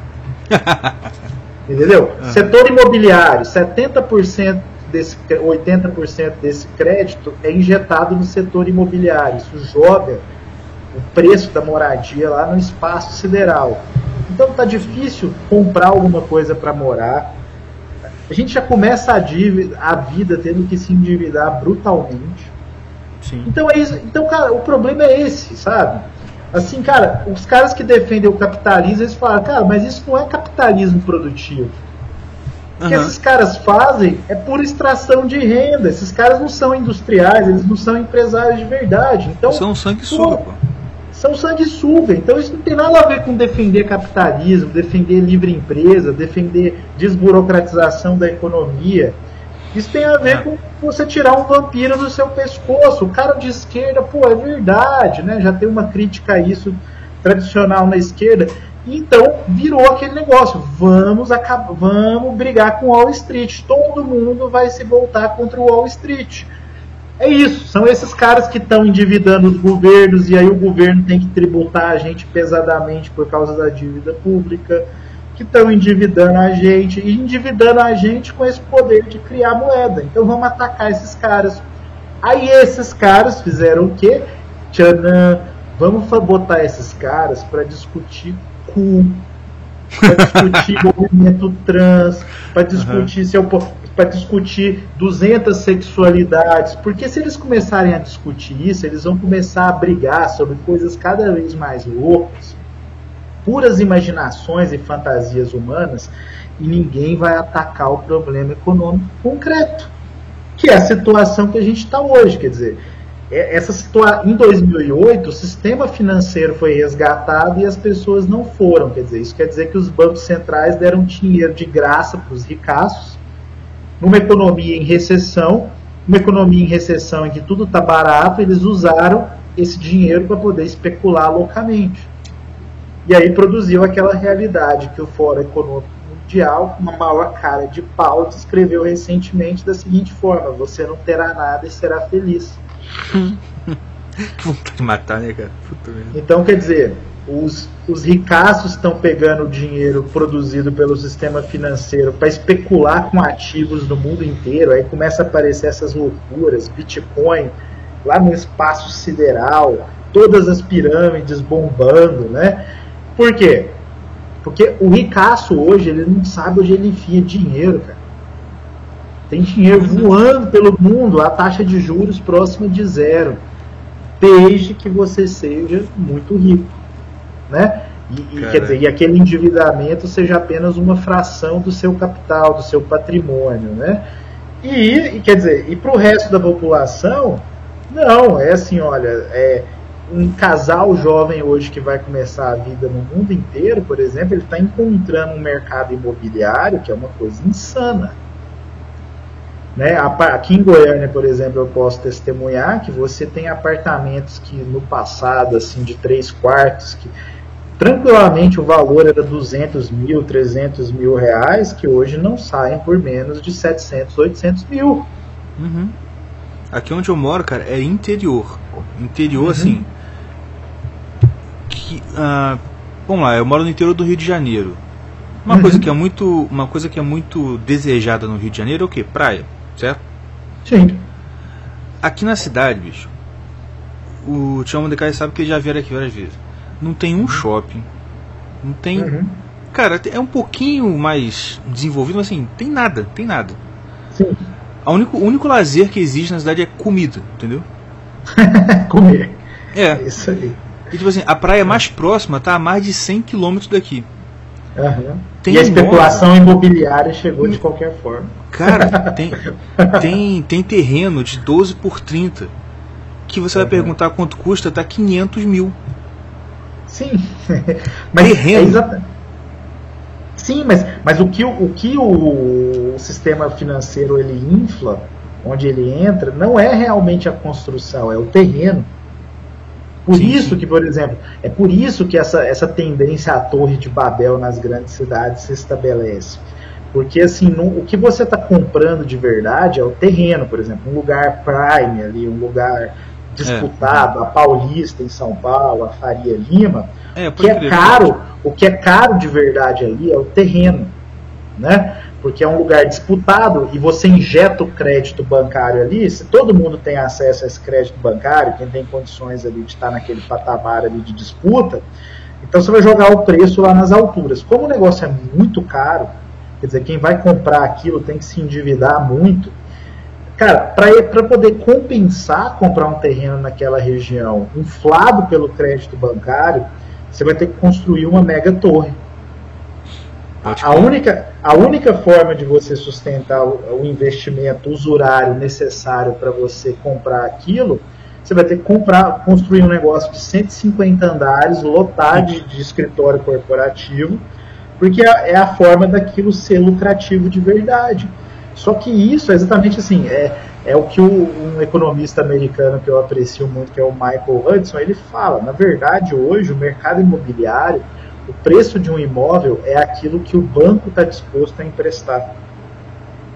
[LAUGHS] Entendeu? Uhum. Setor imobiliário, 70% desse 80% desse crédito é injetado no setor imobiliário. Isso joga o preço da moradia lá no espaço sideral. Então tá difícil comprar alguma coisa para morar a gente já começa a, dívida, a vida tendo que se endividar brutalmente. Sim. Então é isso. Então, cara, o problema é esse, sabe? Assim, cara, os caras que defendem o capitalismo, eles falam, cara, mas isso não é capitalismo produtivo. O que esses caras fazem é por extração de renda. Esses caras não são industriais, eles não são empresários de verdade. Então, são sanguessuga, pô são sanguessuga. Então isso não tem nada a ver com defender capitalismo, defender livre empresa, defender desburocratização da economia. Isso tem a ver é. com você tirar um vampiro do seu pescoço. O cara de esquerda, pô, é verdade, né? Já tem uma crítica a isso tradicional na esquerda. Então virou aquele negócio. Vamos acabar, vamos brigar com Wall Street. Todo mundo vai se voltar contra o Wall Street. É isso, são esses caras que estão endividando os governos e aí o governo tem que tributar a gente pesadamente por causa da dívida pública, que estão endividando a gente e endividando a gente com esse poder de criar moeda. Então vamos atacar esses caras. Aí esses caras fizeram o quê? Tchanã, vamos botar esses caras para discutir cu, para discutir [LAUGHS] movimento trans, para discutir uhum. se eu para discutir 200 sexualidades, porque se eles começarem a discutir isso, eles vão começar a brigar sobre coisas cada vez mais loucas, puras imaginações e fantasias humanas, e ninguém vai atacar o problema econômico concreto, que é a situação que a gente está hoje, quer dizer, é, essa situação em 2008 o sistema financeiro foi resgatado e as pessoas não foram, quer dizer, isso quer dizer que os bancos centrais deram dinheiro de graça para os ricaços numa economia em recessão, uma economia em recessão em que tudo está barato, eles usaram esse dinheiro para poder especular loucamente. E aí produziu aquela realidade que o Fórum Econômico Mundial, uma maior cara de pau, descreveu recentemente da seguinte forma: você não terá nada e será feliz. [LAUGHS] de matar, né, cara? Então, quer dizer, os, os ricaços estão pegando o dinheiro produzido pelo sistema financeiro para especular com ativos do mundo inteiro. Aí começa a aparecer essas loucuras, Bitcoin lá no espaço sideral, todas as pirâmides bombando, né? Por quê? Porque o ricaço hoje ele não sabe onde ele enfia dinheiro, cara. Tem dinheiro voando pelo mundo a taxa de juros próxima de zero, desde que você seja muito rico né? E, e, quer dizer, e aquele endividamento seja apenas uma fração do seu capital, do seu patrimônio, né? E, e quer dizer, e para o resto da população, não, é assim, olha, é um casal jovem hoje que vai começar a vida no mundo inteiro, por exemplo, ele está encontrando um mercado imobiliário que é uma coisa insana. Né? Aqui em Goiânia, por exemplo, eu posso testemunhar que você tem apartamentos que no passado, assim, de três quartos, que tranquilamente o valor era 200 mil, 300 mil reais, que hoje não saem por menos de 700, 800 mil. Uhum. Aqui onde eu moro, cara, é interior. Interior, uhum. assim. Que, uh, vamos lá, eu moro no interior do Rio de Janeiro. Uma uhum. coisa que é muito, uma coisa que é muito desejada no Rio de Janeiro é o quê? Praia, certo? Sim. Aqui na cidade, bicho, o Tião Mordecai sabe que ele já vieram aqui várias vezes não tem um shopping, não tem. Uhum. Cara, é um pouquinho mais desenvolvido, mas assim, tem nada, tem nada. Sim. A único, o único lazer que existe na cidade é comida, entendeu? [LAUGHS] Comer. É. Isso aí. E tipo assim, a praia mais próxima tá a mais de 100 km daqui. Uhum. e a especulação imobiliária chegou de qualquer forma. Cara, [LAUGHS] tem, tem, tem terreno de 12 por 30 que você uhum. vai perguntar quanto custa, tá 500 mil. Sim. [LAUGHS] mas é exata... Sim, mas, mas o que, o, que o sistema financeiro ele infla, onde ele entra, não é realmente a construção, é o terreno. Por sim, isso sim. que, por exemplo, é por isso que essa, essa tendência à torre de Babel nas grandes cidades se estabelece. Porque assim, no, o que você está comprando de verdade é o terreno, por exemplo, um lugar prime ali, um lugar disputado, é. a Paulista em São Paulo, a Faria Lima, é, que é caro, o que é caro de verdade ali é o terreno, né? Porque é um lugar disputado e você injeta o crédito bancário ali, se todo mundo tem acesso a esse crédito bancário, quem tem condições ali de estar naquele patamar ali de disputa, então você vai jogar o preço lá nas alturas. Como o negócio é muito caro, quer dizer, quem vai comprar aquilo tem que se endividar muito, Cara, para poder compensar comprar um terreno naquela região inflado pelo crédito bancário, você vai ter que construir uma mega torre. A única, a única forma de você sustentar o, o investimento usurário necessário para você comprar aquilo, você vai ter que comprar, construir um negócio de 150 andares, lotar de, de escritório corporativo, porque é, é a forma daquilo ser lucrativo de verdade. Só que isso é exatamente assim, é, é o que o, um economista americano que eu aprecio muito, que é o Michael Hudson, ele fala. Na verdade, hoje, o mercado imobiliário, o preço de um imóvel é aquilo que o banco está disposto a emprestar.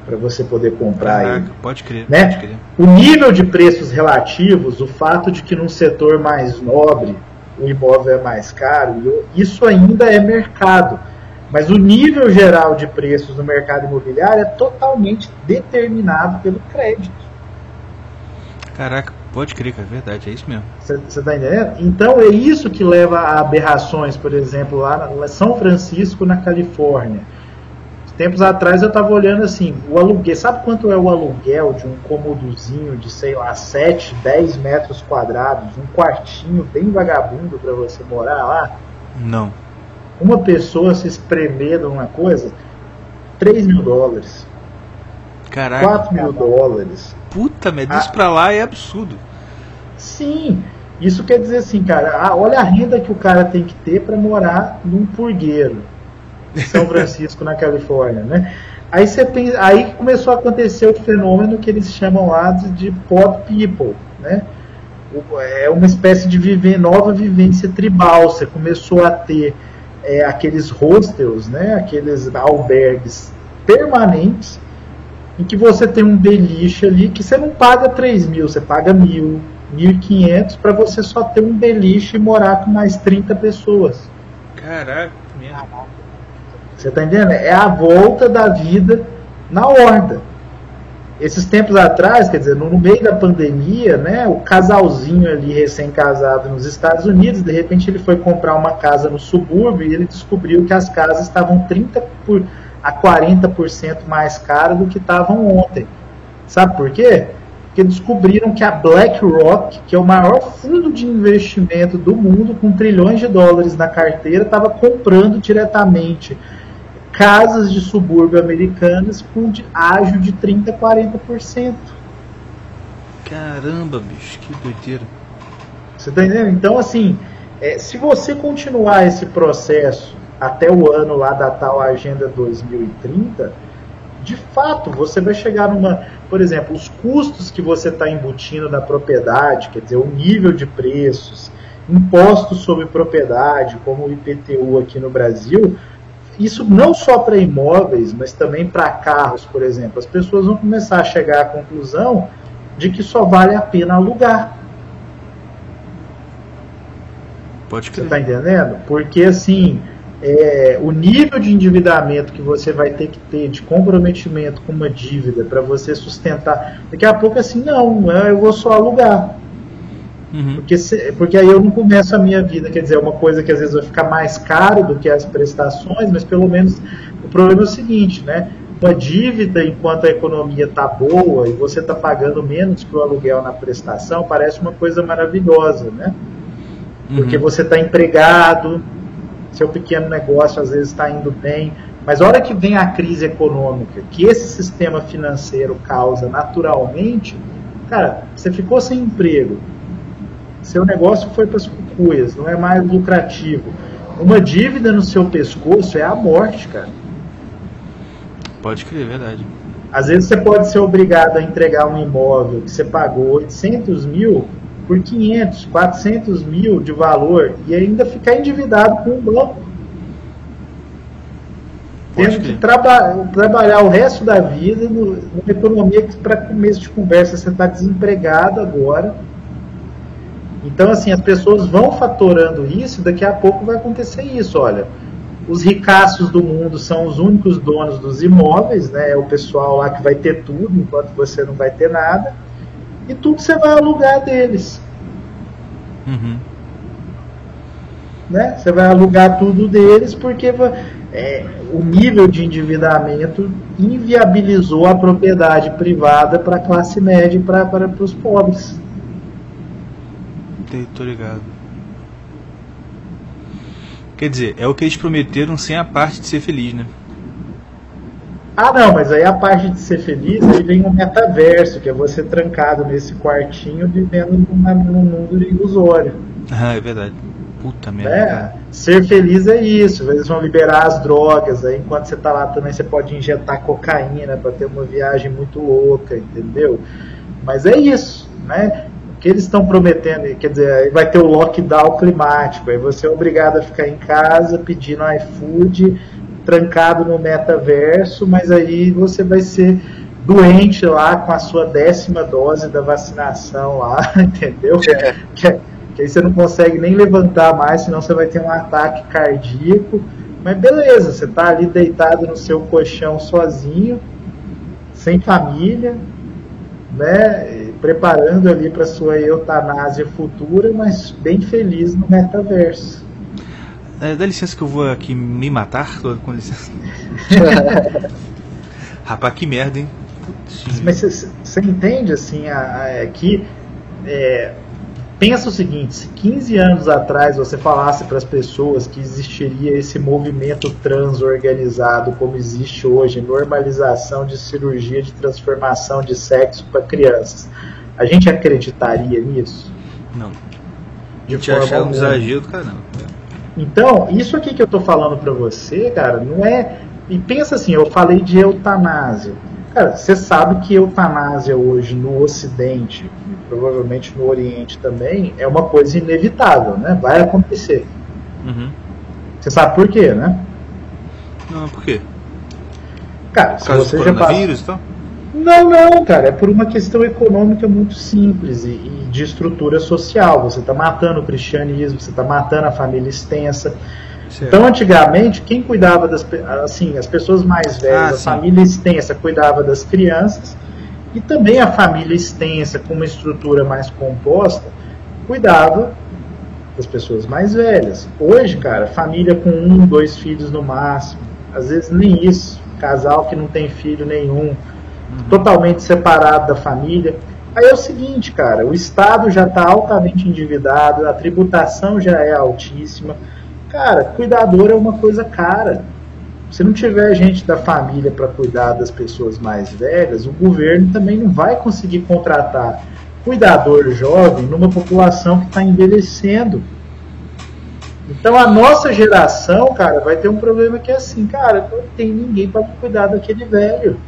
para você poder comprar Caraca, ele. pode crer, Né? pode crer. O nível de preços relativos, o fato de que num setor mais nobre o imóvel é mais caro, isso ainda é mercado. Mas o nível geral de preços no mercado imobiliário é totalmente determinado pelo crédito. Caraca, pode crer, cara, é verdade, é isso mesmo. Você está entendendo? Então é isso que leva a aberrações, por exemplo, lá em São Francisco, na Califórnia. Tempos atrás eu estava olhando assim, o aluguel, sabe quanto é o aluguel de um cômodozinho de, sei lá, 7, 10 metros quadrados, um quartinho bem vagabundo para você morar lá? Não. Uma pessoa se espremer numa coisa, 3 mil dólares, Caraca, 4 mil dólares. puta merda, isso Ah. pra lá é absurdo. Sim, isso quer dizer assim, cara, ah, olha a renda que o cara tem que ter para morar num purgueiro em São [LAUGHS] Francisco, na Califórnia, né? Aí você pensa, aí começou a acontecer o fenômeno que eles chamam lá de, de pod people, né? É uma espécie de viver, nova vivência tribal. Você começou a ter é, aqueles hostels, né? Aqueles albergues permanentes em que você tem um beliche ali que você não paga 3 mil, você paga mil, 1.500 para você só ter um beliche e morar com mais 30 pessoas. Caraca, merda. Você tá entendendo? É a volta da vida na horda. Esses tempos atrás, quer dizer, no meio da pandemia, né, o casalzinho ali recém-casado nos Estados Unidos, de repente ele foi comprar uma casa no subúrbio e ele descobriu que as casas estavam 30 por, a 40% mais caras do que estavam ontem. Sabe por quê? Porque descobriram que a BlackRock, que é o maior fundo de investimento do mundo, com trilhões de dólares na carteira, estava comprando diretamente casas de subúrbio americanas com de- ágio de 30% a 40%. Caramba, bicho, que doideira. Você tá entendendo? Então, assim, é, se você continuar esse processo até o ano lá da tal Agenda 2030, de fato, você vai chegar numa. Por exemplo, os custos que você está embutindo na propriedade, quer dizer, o nível de preços, impostos sobre propriedade, como o IPTU aqui no Brasil, isso não só para imóveis, mas também para carros, por exemplo. As pessoas vão começar a chegar à conclusão de que só vale a pena alugar. Pode Você crer. está entendendo? Porque assim, é, o nível de endividamento que você vai ter que ter de comprometimento com uma dívida para você sustentar, daqui a pouco assim, não, eu vou só alugar. Uhum. Porque, se- porque aí eu não começo a minha vida, quer dizer, é uma coisa que às vezes vai ficar mais caro do que as prestações, mas pelo menos o problema é o seguinte, né? Uma dívida enquanto a economia está boa e você está pagando menos para o aluguel na prestação, parece uma coisa maravilhosa, né? porque Uhum. você está empregado, seu pequeno negócio às vezes está indo bem, mas a hora que vem a crise econômica, que esse sistema financeiro causa naturalmente, cara, você ficou sem emprego, seu negócio foi para as cucuias, não é mais lucrativo. Uma dívida no seu pescoço é a morte, cara. Pode crer, é verdade. Às vezes você pode ser obrigado a entregar um imóvel que você pagou 800 mil por 500, 400 mil de valor e ainda ficar endividado com o banco. Pode Tendo que crer. traba trabalhar o resto da vida numa economia que, para começo de conversa, você está desempregado agora. Então, assim, as pessoas vão fatorando isso e daqui a pouco vai acontecer isso. Olha, os ricaços do mundo são os únicos donos dos imóveis, né? É o pessoal lá que vai ter tudo, enquanto você não vai ter nada. E tudo você vai alugar deles, Uhum. né? Você vai alugar tudo deles porque é, o nível de endividamento inviabilizou a propriedade privada para a classe média e para os pobres. Tô- Tô ligado. Quer dizer, é o que eles prometeram sem a parte de ser feliz, né? Ah, não, mas aí a parte de ser feliz, aí vem o metaverso, que é você trancado nesse quartinho vivendo numa- num mundo ilusório. Ah, é verdade. Puta merda. Cara. Ser feliz é isso. Eles vão liberar as drogas. Aí, enquanto você tá lá também, você pode injetar cocaína para ter uma viagem muito louca, entendeu? Mas é isso, né? Que eles estão prometendo, quer dizer, aí vai ter o lockdown climático. Aí você é obrigado a ficar em casa pedindo iFood, trancado no metaverso, mas aí você vai ser doente lá com a sua décima dose da vacinação lá, [LAUGHS] entendeu? É. Que, que aí você não consegue nem levantar mais, senão você vai ter um ataque cardíaco. Mas beleza, você está ali deitado no seu colchão sozinho, sem família, né, preparando ali para sua eutanásia futura, mas bem feliz no metaverso. É, dá licença que eu vou aqui me matar, com licença. [LAUGHS] Rapaz, que merda, hein? Putz. Mas você entende assim a, a, é que é, pensa o seguinte: se 15 anos atrás você falasse para as pessoas que existiria esse movimento trans organizado como existe hoje, normalização de cirurgia de transformação de sexo para crianças, a gente acreditaria nisso? Não. De a gente achar um exagero do caramba. Então, isso aqui que eu estou falando para você, cara, não é. E pensa assim: eu falei de eutanásia. Cara, você sabe que eutanásia hoje no Ocidente, provavelmente no Oriente também, é uma coisa inevitável, né? Vai acontecer. Uhum. Você sabe por quê, né? Não, por quê? Cara, por se você já passa... Não, não, cara, é por uma questão econômica muito simples e, e de estrutura social. Você está matando o cristianismo, você está matando a família extensa. Certo. Então, antigamente, quem cuidava das assim, as pessoas mais velhas, ah, a sim. família extensa cuidava das crianças e também a família extensa com uma estrutura mais composta cuidava das pessoas mais velhas. Hoje, cara, família com um, dois filhos no máximo, às vezes nem isso, casal que não tem filho nenhum, uhum. totalmente separado da família. Aí é o seguinte, cara, o Estado já está altamente endividado, a tributação já é altíssima Cara, cuidador é uma coisa cara. Se não tiver gente da família para cuidar das pessoas mais velhas, o governo também não vai conseguir contratar cuidador jovem numa população que está envelhecendo. Então a nossa geração, cara, vai ter um problema que é assim, cara, não tem ninguém para cuidar daquele velho.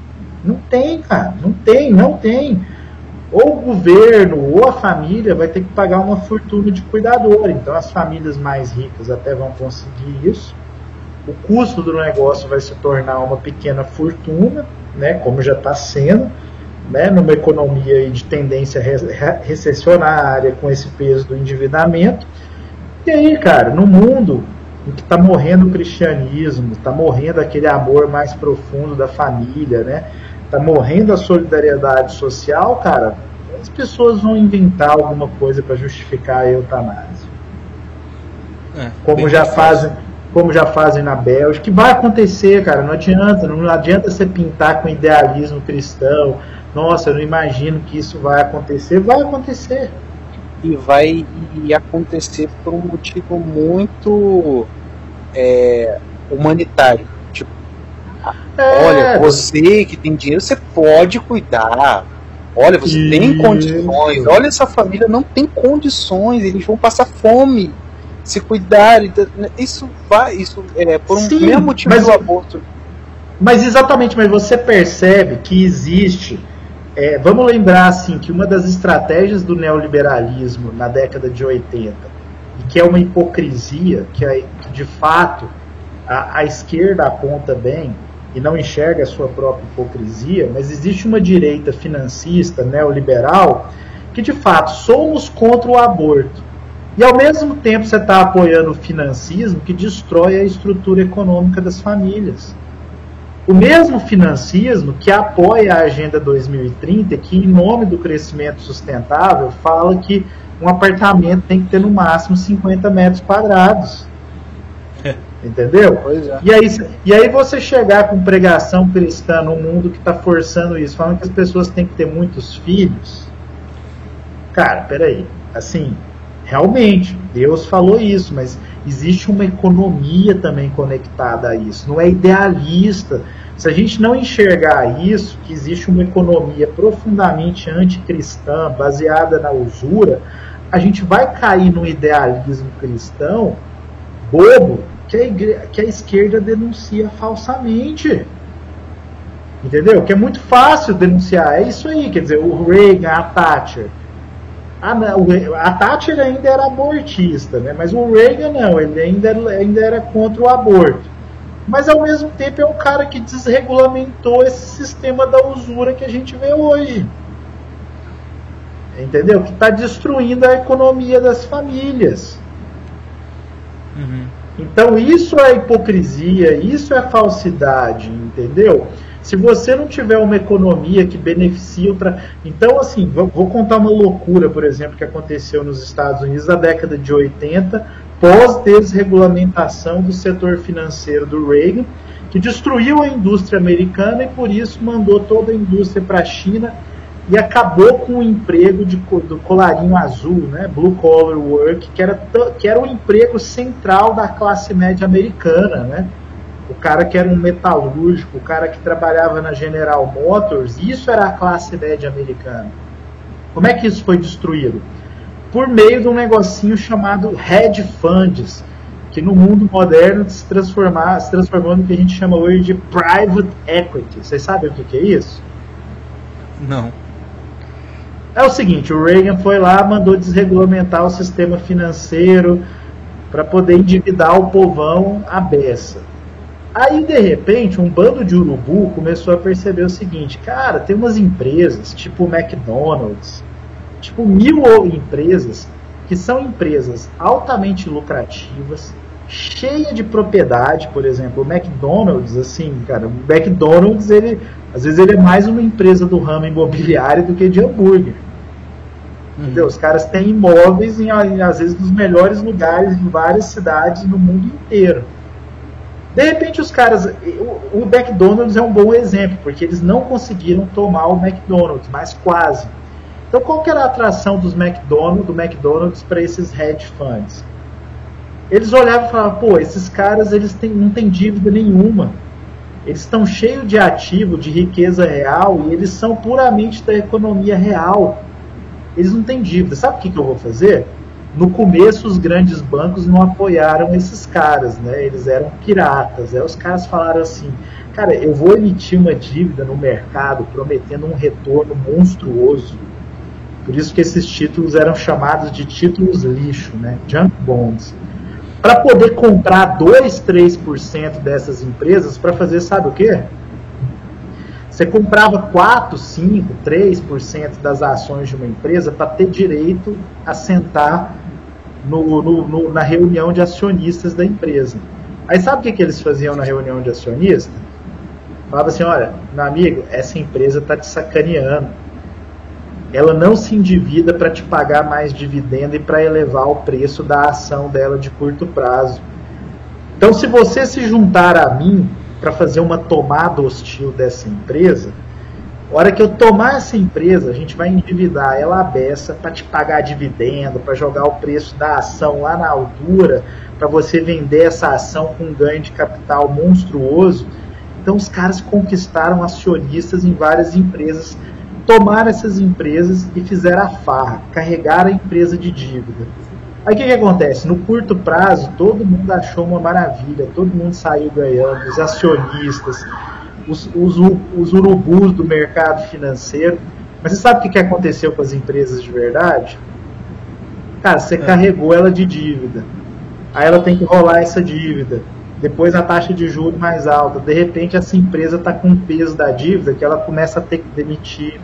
Não tem, cara, não tem, não tem ou o governo ou a família vai ter que pagar uma fortuna de cuidador. Então as famílias mais ricas até vão conseguir isso. O custo do negócio vai se tornar uma pequena fortuna, né, como já está sendo, né, numa economia de tendência recessionária com esse peso do endividamento. E aí, cara, no mundo em que está morrendo o cristianismo, está morrendo aquele amor mais profundo da família, né? tá morrendo a solidariedade social, cara, as pessoas vão inventar alguma coisa para justificar a eutanásia. É, como já fazem, como já fazem na Bélgica, que vai acontecer, cara, não adianta, não adianta você pintar com idealismo cristão. Nossa, eu não imagino que isso vai acontecer, vai acontecer. E vai e acontecer por um motivo muito é, humanitário é. Olha, você que tem dinheiro, você pode cuidar. Olha, você tem condições. Olha, essa família não tem condições, eles vão passar fome. Se cuidar, isso vai, isso é por um Sim, mesmo motivo mas, do aborto. Mas exatamente, mas você percebe que existe. É, vamos lembrar assim que uma das estratégias do neoliberalismo na década de 80 e que é uma hipocrisia que, é, que de fato a, a esquerda aponta bem e não enxerga a sua própria hipocrisia, mas existe uma direita financista, neoliberal, que de fato somos contra o aborto. E ao mesmo tempo você está apoiando o financismo que destrói a estrutura econômica das famílias. O mesmo financismo que apoia a Agenda 2030, que em nome do crescimento sustentável fala que um apartamento tem que ter no máximo 50 metros quadrados. Entendeu? É. E, aí, e aí você chegar com pregação cristã no mundo que está forçando isso, falando que as pessoas têm que ter muitos filhos. Cara, peraí. Assim, realmente, Deus falou isso, mas existe uma economia também conectada a isso. Não é idealista. Se a gente não enxergar isso, que existe uma economia profundamente anticristã, baseada na usura, a gente vai cair no idealismo cristão bobo que a, igre... que a esquerda denuncia falsamente. Entendeu? Que é muito fácil denunciar. É isso aí, quer dizer, o Reagan, a Thatcher. A, a Thatcher ainda era abortista, né? mas o Reagan não, ele ainda, ainda era contra o aborto. mas ao mesmo tempo é um cara que desregulamentou esse sistema da usura que a gente vê hoje. Entendeu? Que está destruindo a economia das famílias. Uhum. Então isso é hipocrisia, isso é falsidade, entendeu? Se você não tiver uma economia que beneficie para. Então, assim, vou, vou, contar uma loucura, por exemplo, que aconteceu nos Estados Unidos na década de 80, pós-desregulamentação do setor financeiro do Reagan, que destruiu a indústria americana e por isso mandou toda a indústria para a China e acabou com o emprego de, do colarinho azul, né, blue collar work, que era, que era o emprego central da classe média americana, né? O cara que era um metalúrgico, o cara que trabalhava na General Motors, isso era a classe média americana. Como é que isso foi destruído? Por meio de um negocinho chamado hedge funds, que no mundo moderno se, transformar, se transformou no que a gente chama hoje de private equity. Vocês sabem o que, que é isso? Não. É o seguinte, o Reagan foi lá, mandou desregulamentar o sistema financeiro para poder endividar o povão à beça. Aí, de repente, um bando de urubu começou a perceber o seguinte: cara, tem umas empresas, tipo o McDonald's, tipo mil empresas, que são empresas altamente lucrativas, cheia de propriedade, por exemplo, o McDonald's, assim, cara, o McDonald's, ele, às vezes ele é mais uma empresa do ramo imobiliário do que de hambúrguer. Uhum. Entendeu? Os caras têm imóveis em, às vezes, nos melhores lugares em várias cidades no mundo inteiro. De repente os caras, o, o McDonald's é um bom exemplo, porque eles não conseguiram tomar o McDonald's, mas quase. Então qual que era a atração dos McDonald's, do McDonald's para esses hedge funds? Eles olhavam e falavam, pô, esses caras eles têm, não têm dívida nenhuma. Eles estão cheios de ativo, de riqueza real, e eles são puramente da economia real. Eles não têm dívida. Sabe o que, que eu vou fazer? No começo os grandes bancos não apoiaram esses caras, né? Eles eram piratas. Aí os caras falaram assim, cara, eu vou emitir uma dívida no mercado prometendo um retorno monstruoso. Por isso que esses títulos eram chamados de títulos lixo, né? Junk bonds. Para poder comprar 2, 3% dessas empresas para fazer sabe o quê? Você comprava 4, 5, 3% das ações de uma empresa para ter direito a sentar no, no, no, na reunião de acionistas da empresa. Aí sabe o que, que eles faziam na reunião de acionistas? Falava assim, olha, meu amigo, essa empresa está te sacaneando. Ela não se endivida para te pagar mais dividendo e para elevar o preço da ação dela de curto prazo. Então, se você se juntar a mim para fazer uma tomada hostil dessa empresa, a hora que eu tomar essa empresa, a gente vai endividar ela a beça para te pagar dividendo, para jogar o preço da ação lá na altura, para você vender essa ação com um ganho de capital monstruoso. Então os caras conquistaram acionistas em várias empresas, tomaram essas empresas e fizeram a farra, carregaram a empresa de dívida. Aí o que, que acontece? No curto prazo, todo mundo achou uma maravilha, todo mundo saiu ganhando, os acionistas, os, os, os urubus do mercado financeiro. Mas você sabe o que, que aconteceu com as empresas de verdade? Cara, você é. carregou ela de dívida. Aí ela tem que rolar essa dívida. Depois a taxa de juros mais alta. De repente essa empresa está com o peso da dívida que ela começa a ter que demitir.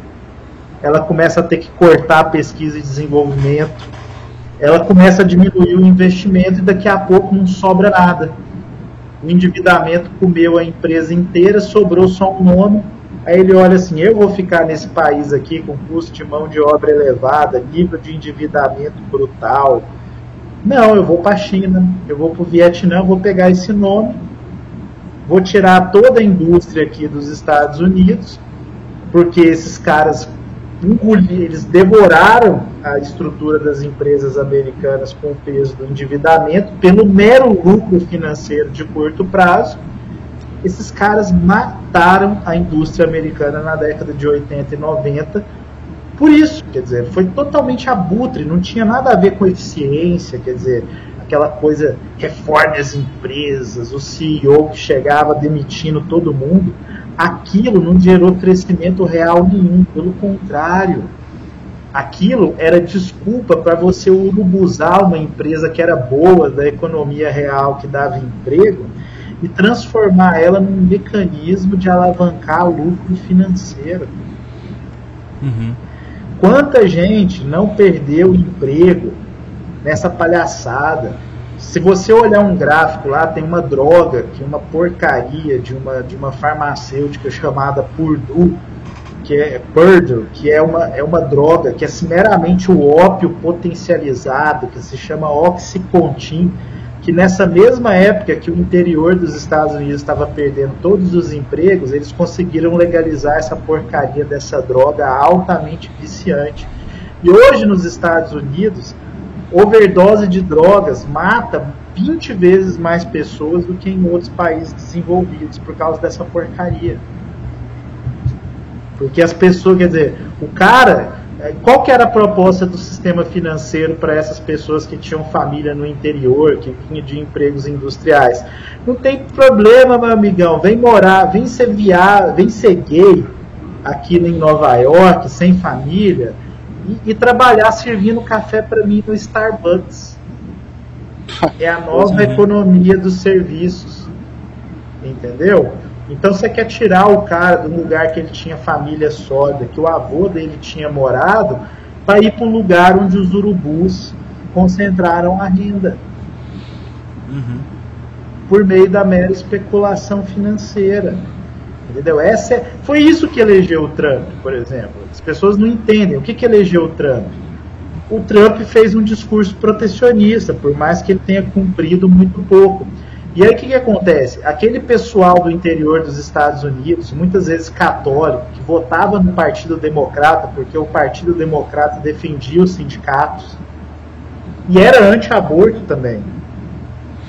Ela começa a ter que cortar a pesquisa e desenvolvimento. Ela começa a diminuir o investimento e daqui a pouco não sobra nada o endividamento comeu a empresa inteira, sobrou só um nome. Aí ele olha assim: eu vou ficar nesse país aqui com custo de mão de obra elevada, nível de endividamento brutal. Não, eu vou para a China, eu vou para o Vietnã, vou pegar esse nome, vou tirar toda a indústria aqui dos Estados Unidos, porque esses caras eles devoraram a estrutura das empresas americanas com o peso do endividamento pelo mero lucro financeiro de curto prazo. Esses caras mataram a indústria americana na década de 80 e 90 por isso, quer dizer, foi totalmente abutre, não tinha nada a ver com eficiência, quer dizer, aquela coisa, reforme as empresas, o CEO que chegava demitindo todo mundo aquilo não gerou crescimento real nenhum, pelo contrário. Aquilo era desculpa para você urubuzar uma empresa que era boa, da economia real, que dava emprego, e transformar ela num mecanismo de alavancar lucro financeiro. Uhum. Quanta gente não perdeu emprego nessa palhaçada? Se você olhar um gráfico lá, tem uma droga, que uma porcaria de uma, de uma farmacêutica chamada Purdue, que é Purdue, que é uma, é uma droga que é meramente o ópio potencializado, que se chama Oxycontin, que nessa mesma época que o interior dos Estados Unidos estava perdendo todos os empregos, eles conseguiram legalizar essa porcaria dessa droga altamente viciante. E hoje nos Estados Unidos, overdose de drogas mata 20 vezes mais pessoas do que em outros países desenvolvidos por causa dessa porcaria. Porque as pessoas, quer dizer, o cara, é, qual que era a proposta do sistema financeiro para essas pessoas que tinham família no interior, que vinham de empregos industriais? Não tem problema, meu amigão, vem morar, vem ser viado, vem ser gay aqui em Nova York, sem família, e, e trabalhar servindo café para mim no Starbucks. É a [LAUGHS] nova economia dos serviços. Entendeu? Então você quer tirar o cara do lugar que ele tinha família sólida, que o avô dele tinha morado, para ir para um lugar onde os urubus concentraram a renda. Uhum. Por meio da mera especulação financeira. Entendeu? Essa é, foi isso que elegeu o Trump, por exemplo. As pessoas não entendem. O que, que elegeu o Trump? O Trump fez um discurso protecionista, por mais que ele tenha cumprido muito pouco. E aí o que, que acontece? Aquele pessoal do interior dos Estados Unidos, muitas vezes católico, que votava no Partido Democrata, porque o Partido Democrata defendia os sindicatos, e era anti-aborto também.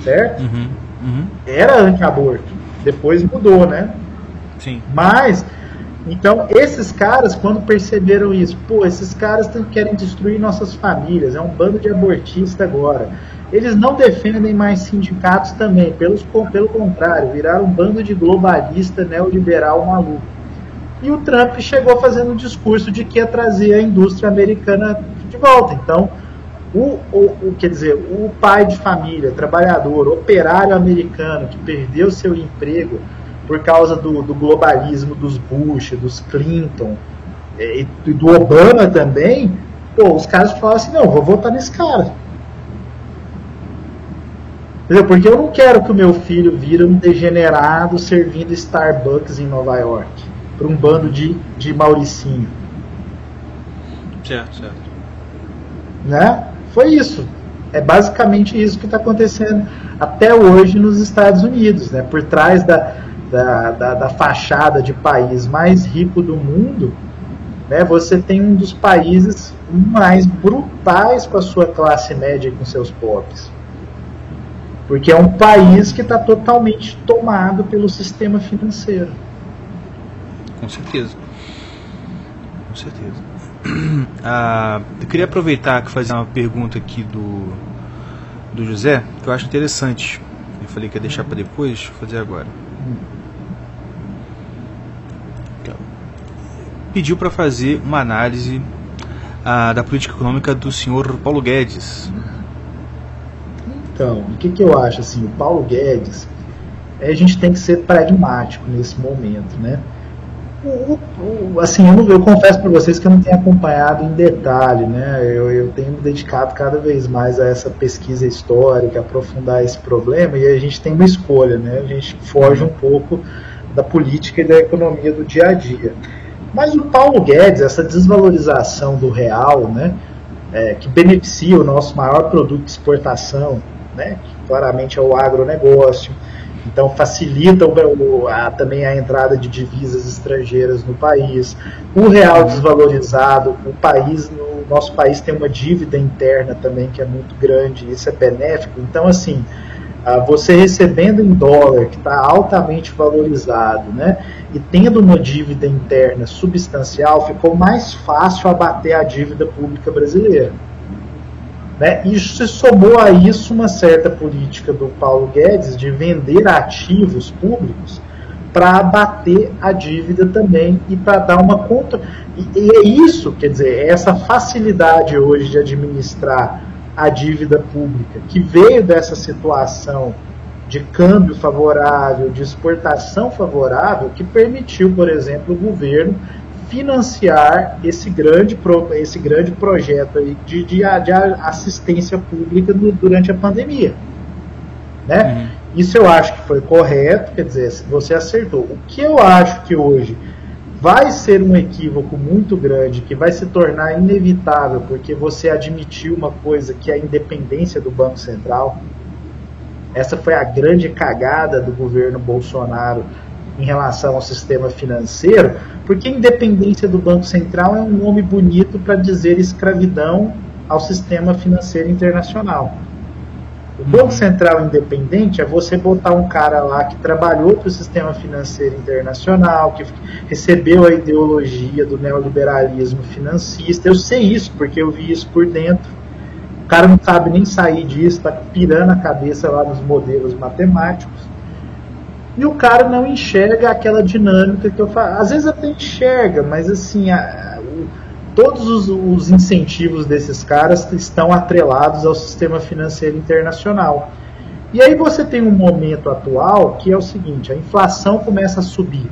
Certo? Uhum, uhum. Era anti-aborto. Depois mudou, né? Sim. Mas, então, esses caras, quando perceberam isso, pô, esses caras querem destruir nossas famílias, é um bando de abortistas agora eles não defendem mais sindicatos também, pelos, pelo contrário, viraram um bando de globalista neoliberal maluco. E o Trump chegou fazendo um discurso de que ia trazer a indústria americana de volta. Então, o, o, o, quer dizer, o pai de família, trabalhador, operário americano que perdeu seu emprego por causa do, do globalismo dos Bush, dos Clinton e, e do Obama também, pô, os caras falam assim, não, vou votar nesse cara. Entendeu? Porque eu não quero que o meu filho vira um degenerado servindo Starbucks em Nova York para um bando de, de Mauricinho. Certo, certo. Né? Foi isso. É basicamente isso que está acontecendo até hoje nos Estados Unidos. Né? Por trás da, da, da, da fachada de país mais rico do mundo, né, você tem um dos países mais brutais com a sua classe média e com seus pobres. Porque é um país que está totalmente tomado pelo sistema financeiro. Com certeza. Com certeza. [CLEARS THROAT] Ah, eu queria aproveitar que fazer uma pergunta aqui do, do José, que eu acho interessante. Eu falei que ia deixar para depois, vou fazer agora. Então, pediu para fazer uma análise ah, da política econômica do senhor Paulo Guedes. Então, o que, que eu acho assim, o Paulo Guedes, é, a gente tem que ser pragmático nesse momento, né? O, o, assim, eu, não, eu confesso para vocês que eu não tenho acompanhado em detalhe, né? Eu, eu tenho me dedicado cada vez mais a essa pesquisa histórica, aprofundar esse problema e a gente tem uma escolha, né? A gente foge um pouco da política e da economia do dia a dia. Mas o Paulo Guedes, essa desvalorização do real, né? É, que beneficia o nosso maior produto de exportação, né, que claramente é o agronegócio. Então facilita o, a, também a entrada de divisas estrangeiras no país. O real desvalorizado, o país, o nosso país tem uma dívida interna também que é muito grande, isso é benéfico. Então assim, você recebendo em dólar que está altamente valorizado, né, e tendo uma dívida interna substancial, ficou mais fácil abater a dívida pública brasileira. Né? E se somou a isso uma certa política do Paulo Guedes de vender ativos públicos para abater a dívida também e para dar uma conta. E, e, é isso, quer dizer, é essa facilidade hoje de administrar a dívida pública que veio dessa situação de câmbio favorável, de exportação favorável, que permitiu, por exemplo, o governo financiar esse grande, esse grande projeto aí de, de, de assistência pública no, durante a pandemia. Né? Uhum. Isso eu acho que foi correto, quer dizer, você acertou. O que eu acho que hoje vai ser um equívoco muito grande, que vai se tornar inevitável, porque você admitiu uma coisa que é a independência do Banco Central. Essa foi a grande cagada do governo Bolsonaro em relação ao sistema financeiro, porque independência do Banco Central é um nome bonito para dizer escravidão ao sistema financeiro internacional. O Banco Central independente é você botar um cara lá que trabalhou para o sistema financeiro internacional, que recebeu a ideologia do neoliberalismo financista. Eu sei isso porque eu vi isso por dentro. O cara não sabe nem sair disso, está pirando a cabeça lá nos modelos matemáticos. E o cara não enxerga aquela dinâmica que eu falo. Às vezes até enxerga, mas assim, a, todos os, os, incentivos desses caras estão atrelados ao sistema financeiro internacional. E aí você tem um momento atual que é o seguinte: a inflação começa a subir.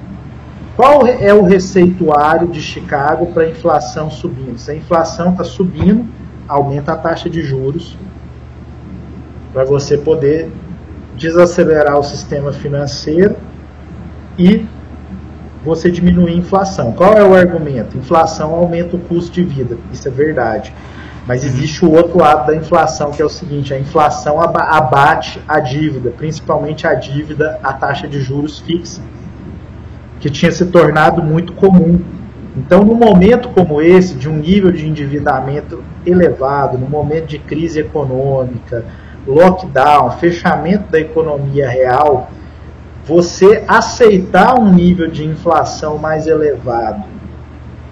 Qual é o receituário de Chicago para a inflação subindo? Se a inflação está subindo, aumenta a taxa de juros para você poder desacelerar o sistema financeiro e você diminuir a inflação. Qual é o argumento? Inflação aumenta o custo de vida. Isso é verdade. Mas uhum. existe o outro lado da inflação, que é o seguinte: a inflação abate a dívida, principalmente a dívida, a taxa de juros fixa, que tinha se tornado muito comum. Então, no momento como esse, de um nível de endividamento elevado, no momento de crise econômica, lockdown, fechamento da economia real, você aceitar um nível de inflação mais elevado,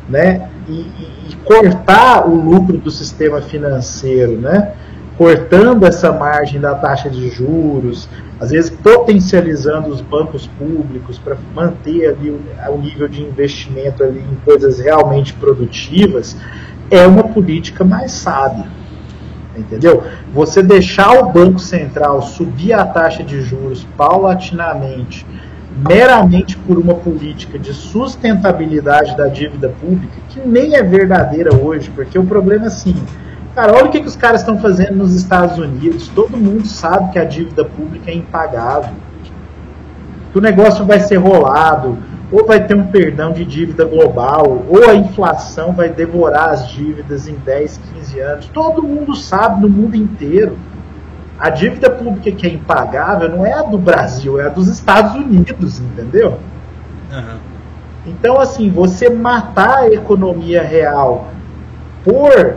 né? E, e, cortar o lucro do sistema financeiro, né? Cortando essa margem da taxa de juros, às vezes potencializando os bancos públicos para manter ali o, o nível de investimento ali em coisas realmente produtivas, é uma política mais sábia entendeu? Você deixar o Banco Central subir a taxa de juros paulatinamente, meramente por uma política de sustentabilidade da dívida pública, que nem é verdadeira hoje, porque o problema é assim. Cara, olha o que, que os caras estão fazendo nos Estados Unidos. Todo mundo sabe que a dívida pública é impagável. Que o negócio vai ser rolado ou vai ter um perdão de dívida global, ou a inflação vai devorar as dívidas em 10, 15 anos. Todo mundo sabe no mundo inteiro. A dívida pública que é impagável não é a do Brasil, é a dos Estados Unidos, entendeu? Uhum. Então, assim, você matar a economia real por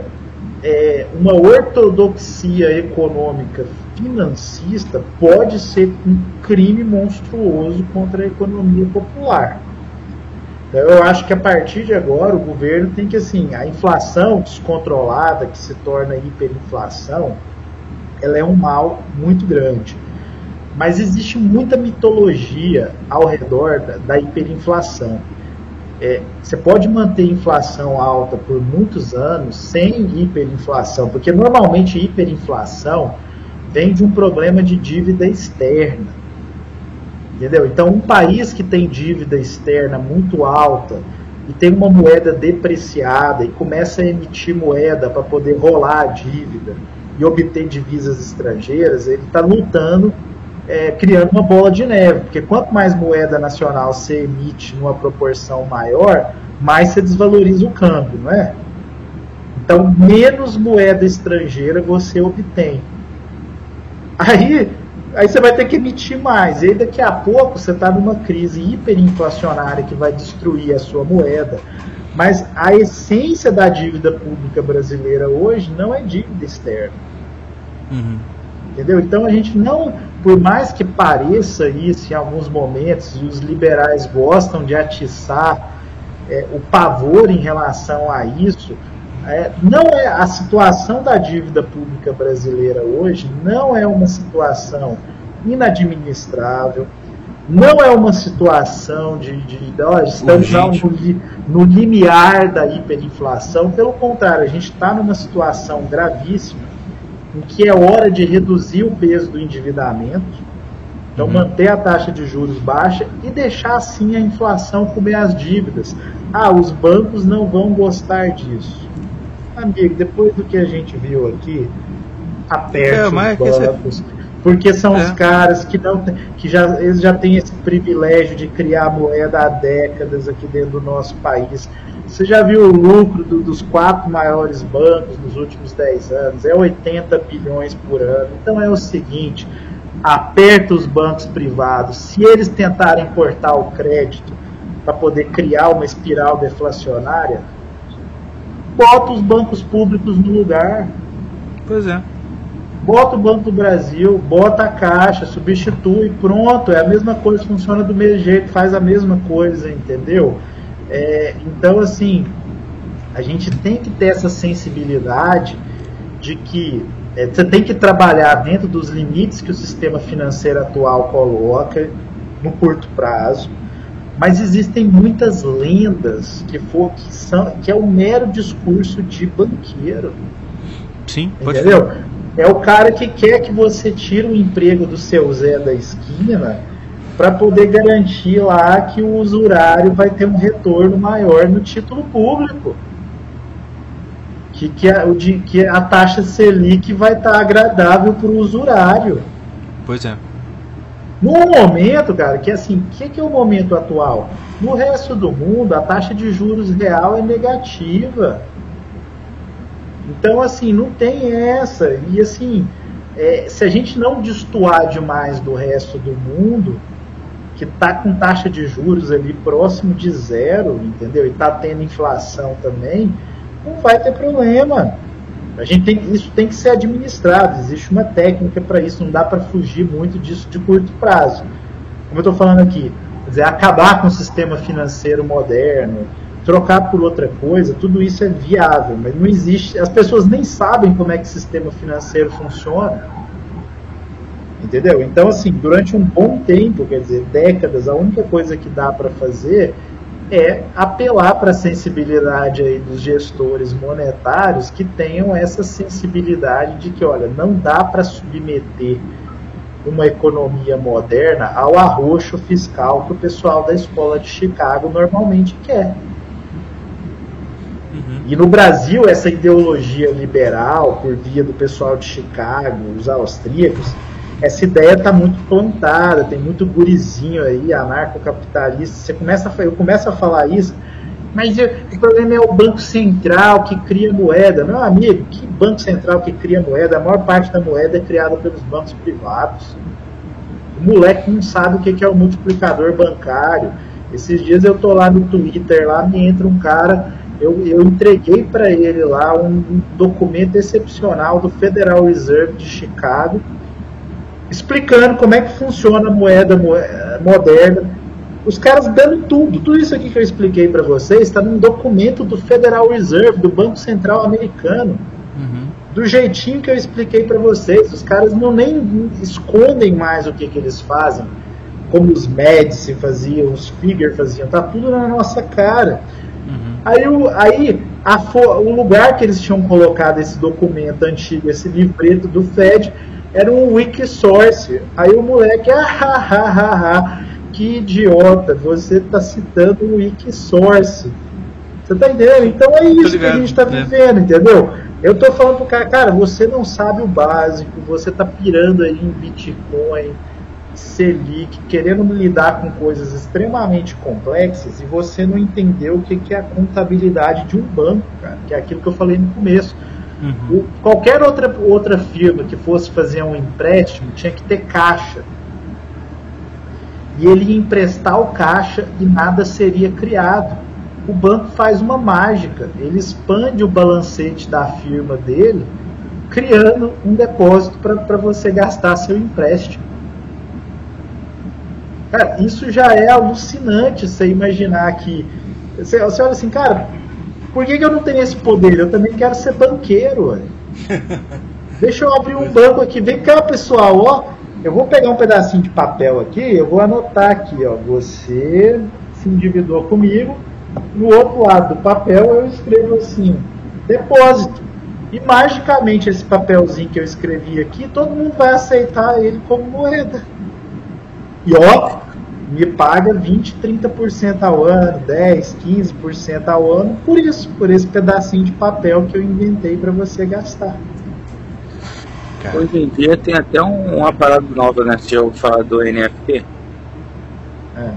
é, uma ortodoxia econômica financista pode ser um crime monstruoso contra a economia popular. Então, eu acho que a partir de agora o governo tem que assim, a inflação descontrolada que se torna hiperinflação, ela é um mal muito grande. Mas existe muita mitologia ao redor da, da hiperinflação. É, você pode manter inflação alta por muitos anos sem hiperinflação, porque normalmente hiperinflação vem de um problema de dívida externa. Entendeu? Então, um país que tem dívida externa muito alta e tem uma moeda depreciada e começa a emitir moeda para poder rolar a dívida e obter divisas estrangeiras, ele está lutando, é, criando uma bola de neve, porque quanto mais moeda nacional você emite numa proporção maior, mais você desvaloriza o câmbio, não é? Então, menos moeda estrangeira você obtém. Aí, aí você vai ter que emitir mais. E aí daqui a pouco você está numa crise hiperinflacionária que vai destruir a sua moeda. Mas a essência da dívida pública brasileira hoje não é dívida externa. Uhum. Entendeu? Então a gente não, por mais que pareça isso em alguns momentos, e os liberais gostam de atiçar é, o pavor em relação a isso, é, não é a situação da dívida pública brasileira hoje não é uma situação inadministrável, não é uma situação de, de, de ó, estamos no, no limiar da hiperinflação, pelo contrário, a gente está numa situação gravíssima em que é hora de reduzir o peso do endividamento, Então, uhum. manter a taxa de juros baixa e deixar assim a inflação comer as dívidas. Ah, os bancos não vão gostar disso. Amigo, depois do que a gente viu aqui, aperte é, os bancos. Porque são é. os caras que não que já eles já têm esse privilégio de criar moeda há décadas aqui dentro do nosso país. Você já viu o lucro do, dos quatro maiores bancos nos últimos 10 anos? É 80 bilhões por ano. Então é o seguinte: aperta os bancos privados. Se eles tentarem cortar o crédito para poder criar uma espiral deflacionária, bota os bancos públicos no lugar. Pois é. Bota o Banco do Brasil, bota a caixa, substitui, pronto. É a mesma coisa, funciona do mesmo jeito, faz a mesma coisa, entendeu? É, então, assim, a gente tem que ter essa sensibilidade de que é, você tem que trabalhar dentro dos limites que o sistema financeiro atual coloca no curto prazo, mas existem muitas lendas que, for, que, são, que é o um mero discurso de banqueiro. Sim, entendeu? Ser. É o cara que quer que você tire o emprego do seu Zé da esquina para poder garantir lá que o usurário vai ter um retorno maior no título público. Que, que, a, que a taxa Selic vai estar tá agradável para o usurário. Pois é. No momento, cara, que assim, o que, que é o momento atual? No resto do mundo, a taxa de juros real é negativa. Então, assim, não tem essa. E, assim, é, se a gente não destoar demais do resto do mundo, que está com taxa de juros ali próximo de zero, entendeu? E está tendo inflação também, não vai ter problema. A gente tem, isso tem que ser administrado, existe uma técnica para isso, não dá para fugir muito disso de curto prazo. Como eu estou falando aqui, dizer, acabar com o sistema financeiro moderno, trocar por outra coisa, tudo isso é viável, mas não existe. As pessoas nem sabem como é que o sistema financeiro funciona. Entendeu? Então, assim, durante um bom tempo, quer dizer, décadas, a única coisa que dá para fazer é apelar para a sensibilidade aí dos gestores monetários que tenham essa sensibilidade de que, olha, não dá para submeter uma economia moderna ao arroxo fiscal que o pessoal da escola de Chicago normalmente quer. E no Brasil, essa ideologia liberal, por via do pessoal de Chicago, os austríacos, essa ideia está muito plantada, tem muito gurizinho aí, anarcocapitalista. Você começa a, eu começo a falar isso, mas eu, o problema é o Banco Central que cria moeda. Meu amigo, que Banco Central que cria moeda? A maior parte da moeda é criada pelos bancos privados. O moleque não sabe o que é o multiplicador bancário. Esses dias eu tô lá no Twitter, lá me entra um cara eu, eu entreguei para ele lá um, um, documento excepcional do Federal Reserve de Chicago, explicando como é que funciona a moeda moderna. Os caras dando tudo, tudo isso aqui que eu expliquei para vocês está num documento do Federal Reserve, do Banco Central Americano. Uhum. Do jeitinho que eu expliquei para vocês, os caras não nem escondem mais o que, que eles fazem, como os Médici faziam, os Figure faziam, tá tudo na nossa cara. Aí, o, aí a, o lugar que eles tinham colocado esse documento antigo, esse livreto do Fed, era um Wikisource. Aí o moleque, ah, ah, ah, ah, que idiota, você está citando um Wikisource. Você tá entendendo? Então é isso que a gente está né? vivendo, é. entendeu? Eu tô falando pro cara, cara, você não sabe o básico, você tá pirando aí em Bitcoin, Selic, querendo lidar com coisas extremamente complexas e você não entendeu o que é a contabilidade de um banco, cara, que é aquilo que eu falei no começo. Uhum. O, qualquer outra, outra firma que fosse fazer um empréstimo tinha que ter caixa. E ele ia emprestar o caixa e nada seria criado. O banco faz uma mágica, ele expande o balancete da firma dele, criando um depósito para você gastar seu empréstimo. Cara, isso já é alucinante você imaginar que. Você, você olha assim, cara, por que, que, eu não tenho esse poder? Eu também quero ser banqueiro. [LAUGHS] Deixa eu abrir um banco aqui. Vem cá, pessoal, ó. Eu vou pegar um pedacinho de papel aqui, eu vou anotar aqui, ó. Você se endividou comigo. No outro lado do papel eu escrevo assim, depósito. E magicamente esse papelzinho que eu escrevi aqui, todo mundo vai aceitar ele como moeda. E ó, me paga 20, 30% ao ano, 10, 15% ao ano por isso, por esse pedacinho de papel que eu inventei para você gastar. Cara. Hoje em dia tem até um, uma parada nova, né? Se eu falar do NFT. É.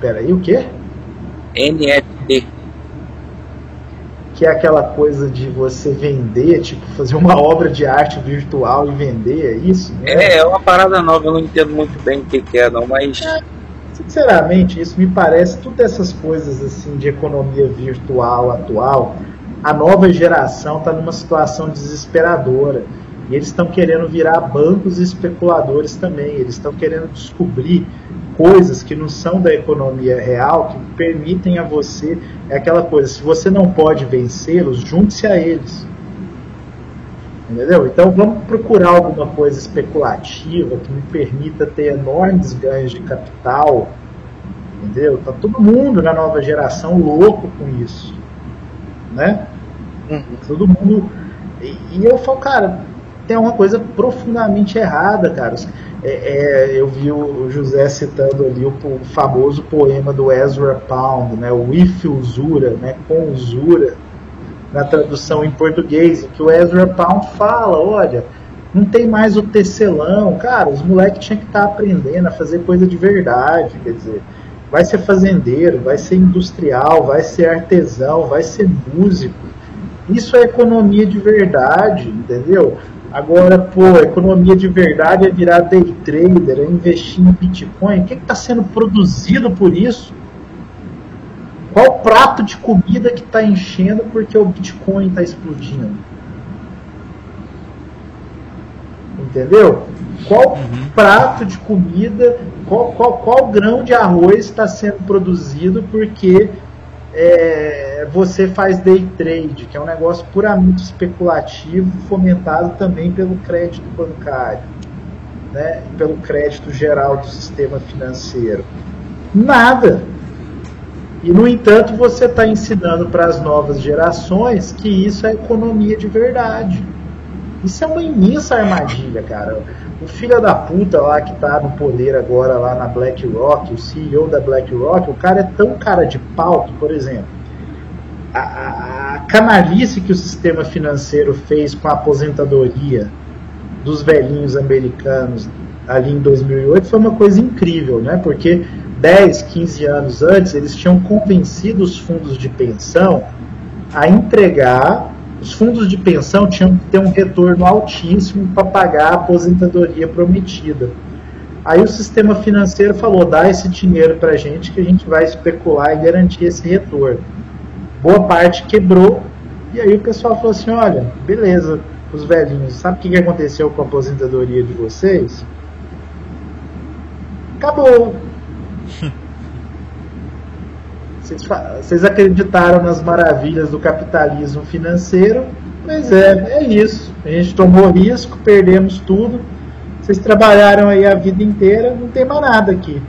Peraí, o quê? NFT que é aquela coisa de você vender, tipo, fazer uma [LAUGHS] obra de arte virtual e vender, é isso? Né? É, é uma parada nova, eu não entendo muito bem o que, que é, não, mas. É, sinceramente, isso me parece, todas essas coisas assim de economia virtual atual, a nova geração está numa situação desesperadora. E eles estão querendo virar bancos e especuladores também. Eles estão querendo descobrir coisas que não são da economia real, que permitem a você. É aquela coisa, se você não pode vencê-los, junte-se a eles. Entendeu? Então vamos procurar alguma coisa especulativa que me permita ter enormes ganhos de capital. Entendeu? Tá todo mundo na nova geração louco com isso. Né? Uhum. Todo mundo. E, e eu falo, cara, tem uma coisa profundamente errada, cara. É, é, eu vi o José citando ali o, o, famoso poema do Ezra Pound, né, o If Usura, né, com usura, na tradução em português, que o Ezra Pound fala, olha, não tem mais o tecelão, cara, os moleques tinham que estar tá aprendendo a fazer coisa de verdade, quer dizer, vai ser fazendeiro, vai ser industrial, vai ser artesão, vai ser músico. Isso é economia de verdade, entendeu? Agora, pô, economia de verdade é virar day trader, é investir em Bitcoin. O que está sendo produzido por isso? Qual prato de comida que está enchendo porque o Bitcoin está explodindo? Entendeu? Qual uhum. prato de comida, qual, qual, qual grão de arroz está sendo produzido porque é, você faz day trade, que é um negócio puramente especulativo, fomentado também pelo crédito bancário, né, pelo crédito geral do sistema financeiro. Nada. E, no entanto, você está ensinando para as novas gerações que isso é economia de verdade. Isso é uma imensa armadilha, cara. O filho da puta lá que tá no poder agora lá na BlackRock, o CEO da BlackRock, o cara é tão cara de pau que, por exemplo, a, a canalice que o sistema financeiro fez com a aposentadoria dos velhinhos americanos ali em 2008 foi uma coisa incrível, né? Porque 10, 15 anos antes eles tinham convencido os fundos de pensão a entregar os fundos de pensão tinham que ter um retorno altíssimo para pagar a aposentadoria prometida. Aí o sistema financeiro falou: dá esse dinheiro para a gente que a gente vai especular e garantir esse retorno. Boa parte quebrou, e aí o pessoal falou assim: olha, beleza, os velhinhos, sabe o que aconteceu com a aposentadoria de vocês? Acabou. [LAUGHS] Vocês acreditaram nas maravilhas do capitalismo financeiro, mas é, é isso. A gente tomou risco, perdemos tudo. Vocês trabalharam aí a vida inteira, não tem mais nada aqui.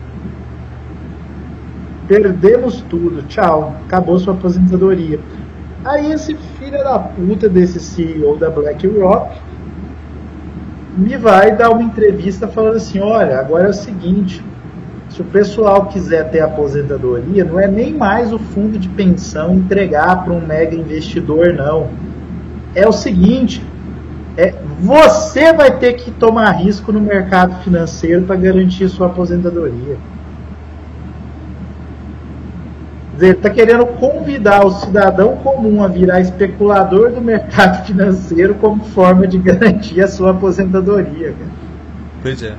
Perdemos tudo, tchau, acabou sua aposentadoria. Aí esse filho da puta desse CEO da BlackRock me vai dar uma entrevista falando assim, olha, agora é o seguinte, se o pessoal quiser ter aposentadoria, não é nem mais o fundo de pensão entregar para um mega investidor, não. É o seguinte: é, você vai ter que tomar risco no mercado financeiro para garantir sua aposentadoria. Ele está querendo convidar o cidadão comum a virar especulador do mercado [LAUGHS] financeiro como forma de garantir a sua aposentadoria. Cara. Pois é.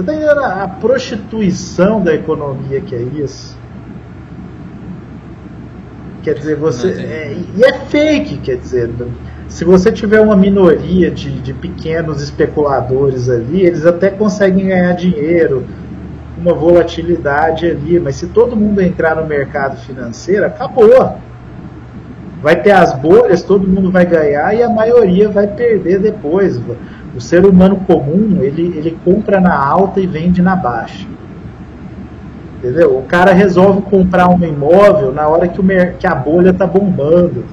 Você está entendendo a prostituição da economia que é isso? Quer dizer, você. É, e é fake, quer dizer. Se você tiver uma minoria de, de pequenos especuladores ali, eles até conseguem ganhar dinheiro, uma volatilidade ali, mas se todo mundo entrar no mercado financeiro, acabou. Vai ter as bolhas, todo mundo vai ganhar e a maioria vai perder depois. O ser humano comum, ele, ele compra na alta e vende na baixa. Entendeu? O cara resolve comprar um imóvel na hora que, o, que a bolha está bombando.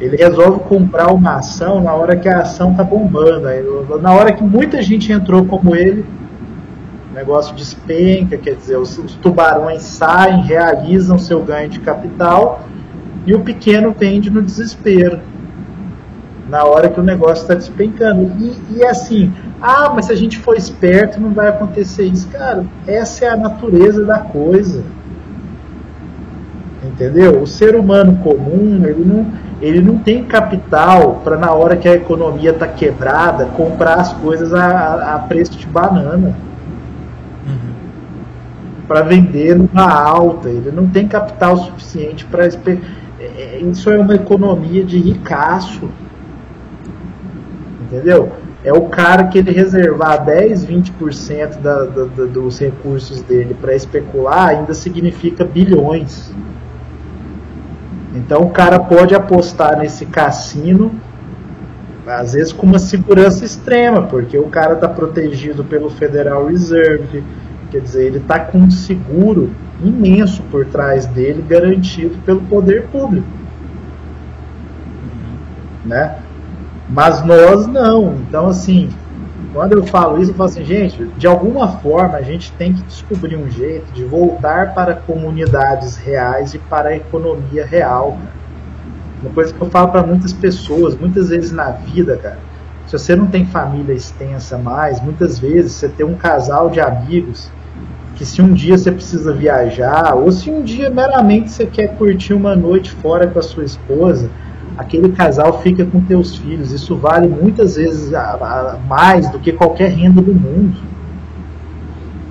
Ele resolve comprar uma ação na hora que a ação está bombando. Na hora que muita gente entrou como ele, negócio despenca, quer dizer, os, os tubarões saem, realizam seu ganho de capital e o pequeno vende no desespero na hora que o negócio está despencando. E, e assim, ah, mas se a gente for esperto não vai acontecer isso. Cara, essa é a natureza da coisa. Entendeu? O ser humano comum, ele não, ele não tem capital para na hora que a economia está quebrada comprar as coisas a, a preço de banana. Uhum. Para vender numa alta. Ele não tem capital suficiente para. É, é, isso é uma economia de ricaço. Entendeu? É o cara que ele reservar 10, 20% da, da, da, dos recursos dele para especular ainda significa bilhões. Então o cara pode apostar nesse cassino, às vezes com uma segurança extrema, porque o cara está protegido pelo Federal Reserve, quer dizer, ele está com um seguro imenso por trás dele, garantido pelo poder público. Né? Mas nós não. Então, assim, quando eu falo isso, eu falo assim, gente, de alguma forma a gente tem que descobrir um jeito de voltar para comunidades reais e para a economia real. Cara. Uma coisa que eu falo para muitas pessoas, muitas vezes na vida, cara, se você não tem família extensa mais, muitas vezes você tem um casal de amigos que se um dia você precisa viajar, ou se um dia meramente você quer curtir uma noite fora com a sua esposa, aquele casal fica com teus filhos. Isso vale muitas vezes mais do que qualquer renda do mundo.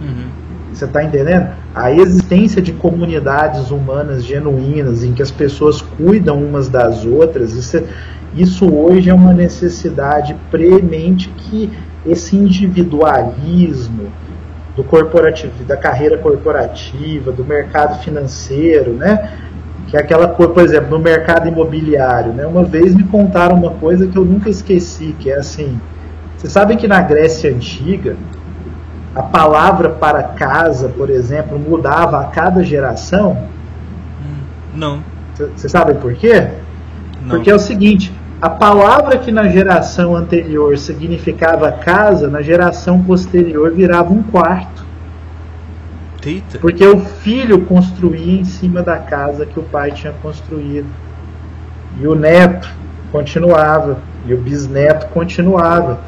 Uhum. Você está entendendo? A existência de comunidades humanas genuínas em que as pessoas cuidam umas das outras, isso, é, isso hoje é uma necessidade premente que esse individualismo do corporativo, da carreira corporativa, do mercado financeiro, né? Que é aquela coisa, por exemplo, no mercado imobiliário, né? Uma vez me contaram uma coisa que eu nunca esqueci, que é assim, vocês sabem que na Grécia antiga a palavra para casa, por exemplo, mudava a cada geração? Não. Vocês sabem por quê? Não. Porque é o seguinte, a palavra que na geração anterior significava casa, na geração posterior virava um quarto. Eita. Porque o filho construía em cima da casa que o pai tinha construído. E o neto continuava. E o bisneto continuava.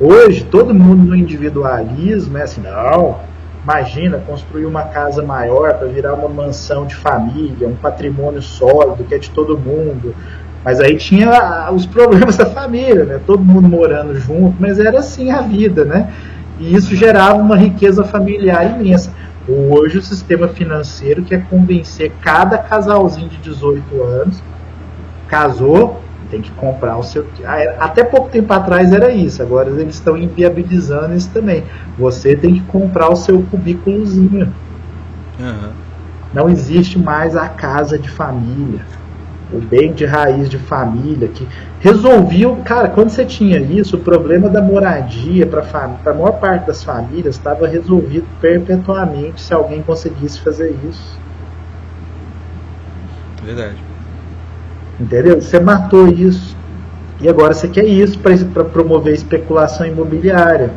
Hoje, todo mundo no individualismo é assim, não, imagina construir uma casa maior para virar uma mansão de família, um patrimônio sólido que é de todo mundo. Mas aí tinha os problemas [LAUGHS] da família, né? Todo mundo morando junto, mas era assim a vida, né? E isso gerava uma riqueza familiar imensa. Hoje o sistema financeiro quer convencer cada casalzinho de 18 anos, casou, tem que comprar o seu. Ah, até pouco tempo atrás era isso, agora eles estão inviabilizando isso também. Você tem que comprar o seu cubículozinho. Uhum. Não existe mais a casa de família o bem de raiz de família, que resolviam, cara, quando você tinha isso, o problema da moradia para a maior parte das famílias estava resolvido perpetuamente se alguém conseguisse fazer isso. Verdade. Entendeu? Você matou isso. E agora você quer isso para promover especulação imobiliária.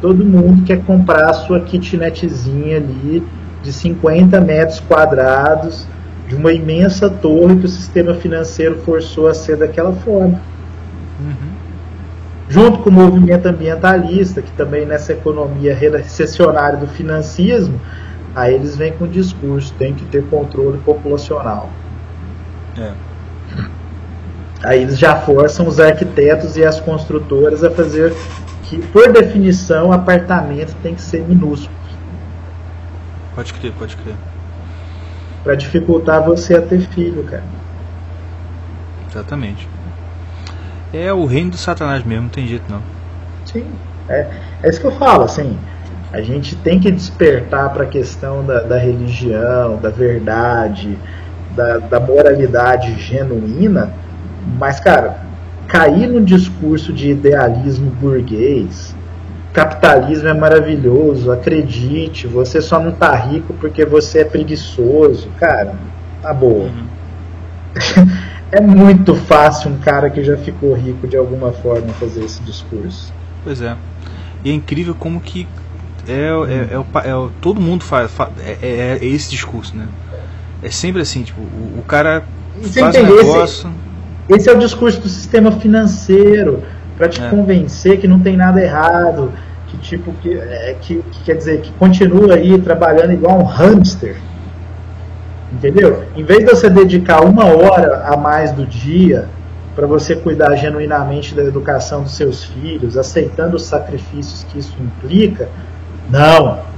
Todo mundo quer comprar a sua kitnetzinha ali de 50 metros quadrados de uma imensa torre que o sistema financeiro forçou a ser daquela forma. Uhum. Junto com o movimento ambientalista, que também nessa economia recessionária do financismo, aí eles vêm com o discurso, tem que ter controle populacional. É. Aí eles já forçam os arquitetos e as construtoras a fazer que, por definição, apartamento tem que ser minúsculo. Pode crer, pode crer para dificultar você a ter filho, cara. Exatamente. É o reino do satanás mesmo, não tem jeito não. Sim, é, é isso que eu falo, assim, a gente tem que despertar para a questão da, da, religião, da verdade, da, da moralidade genuína, mas, cara, cair no discurso de idealismo burguês, capitalismo é maravilhoso, acredite, você só não tá rico porque você é preguiçoso. Cara, tá boa. Uhum. [LAUGHS] é muito fácil um cara que já ficou rico de alguma forma fazer esse discurso. Pois é. E é incrível como que é, é, é, o, é o, todo mundo faz, faz é, é, é, esse discurso, né? É sempre assim, tipo, o, o cara Você faz um negócio. Esse, esse, é o discurso do sistema financeiro para te é. convencer que não tem nada errado, que tipo que, é, que, que, quer dizer que continua aí trabalhando igual um hamster, entendeu? Em vez de você dedicar uma hora a mais do dia para você cuidar genuinamente da educação dos seus filhos, aceitando os sacrifícios que isso implica, não.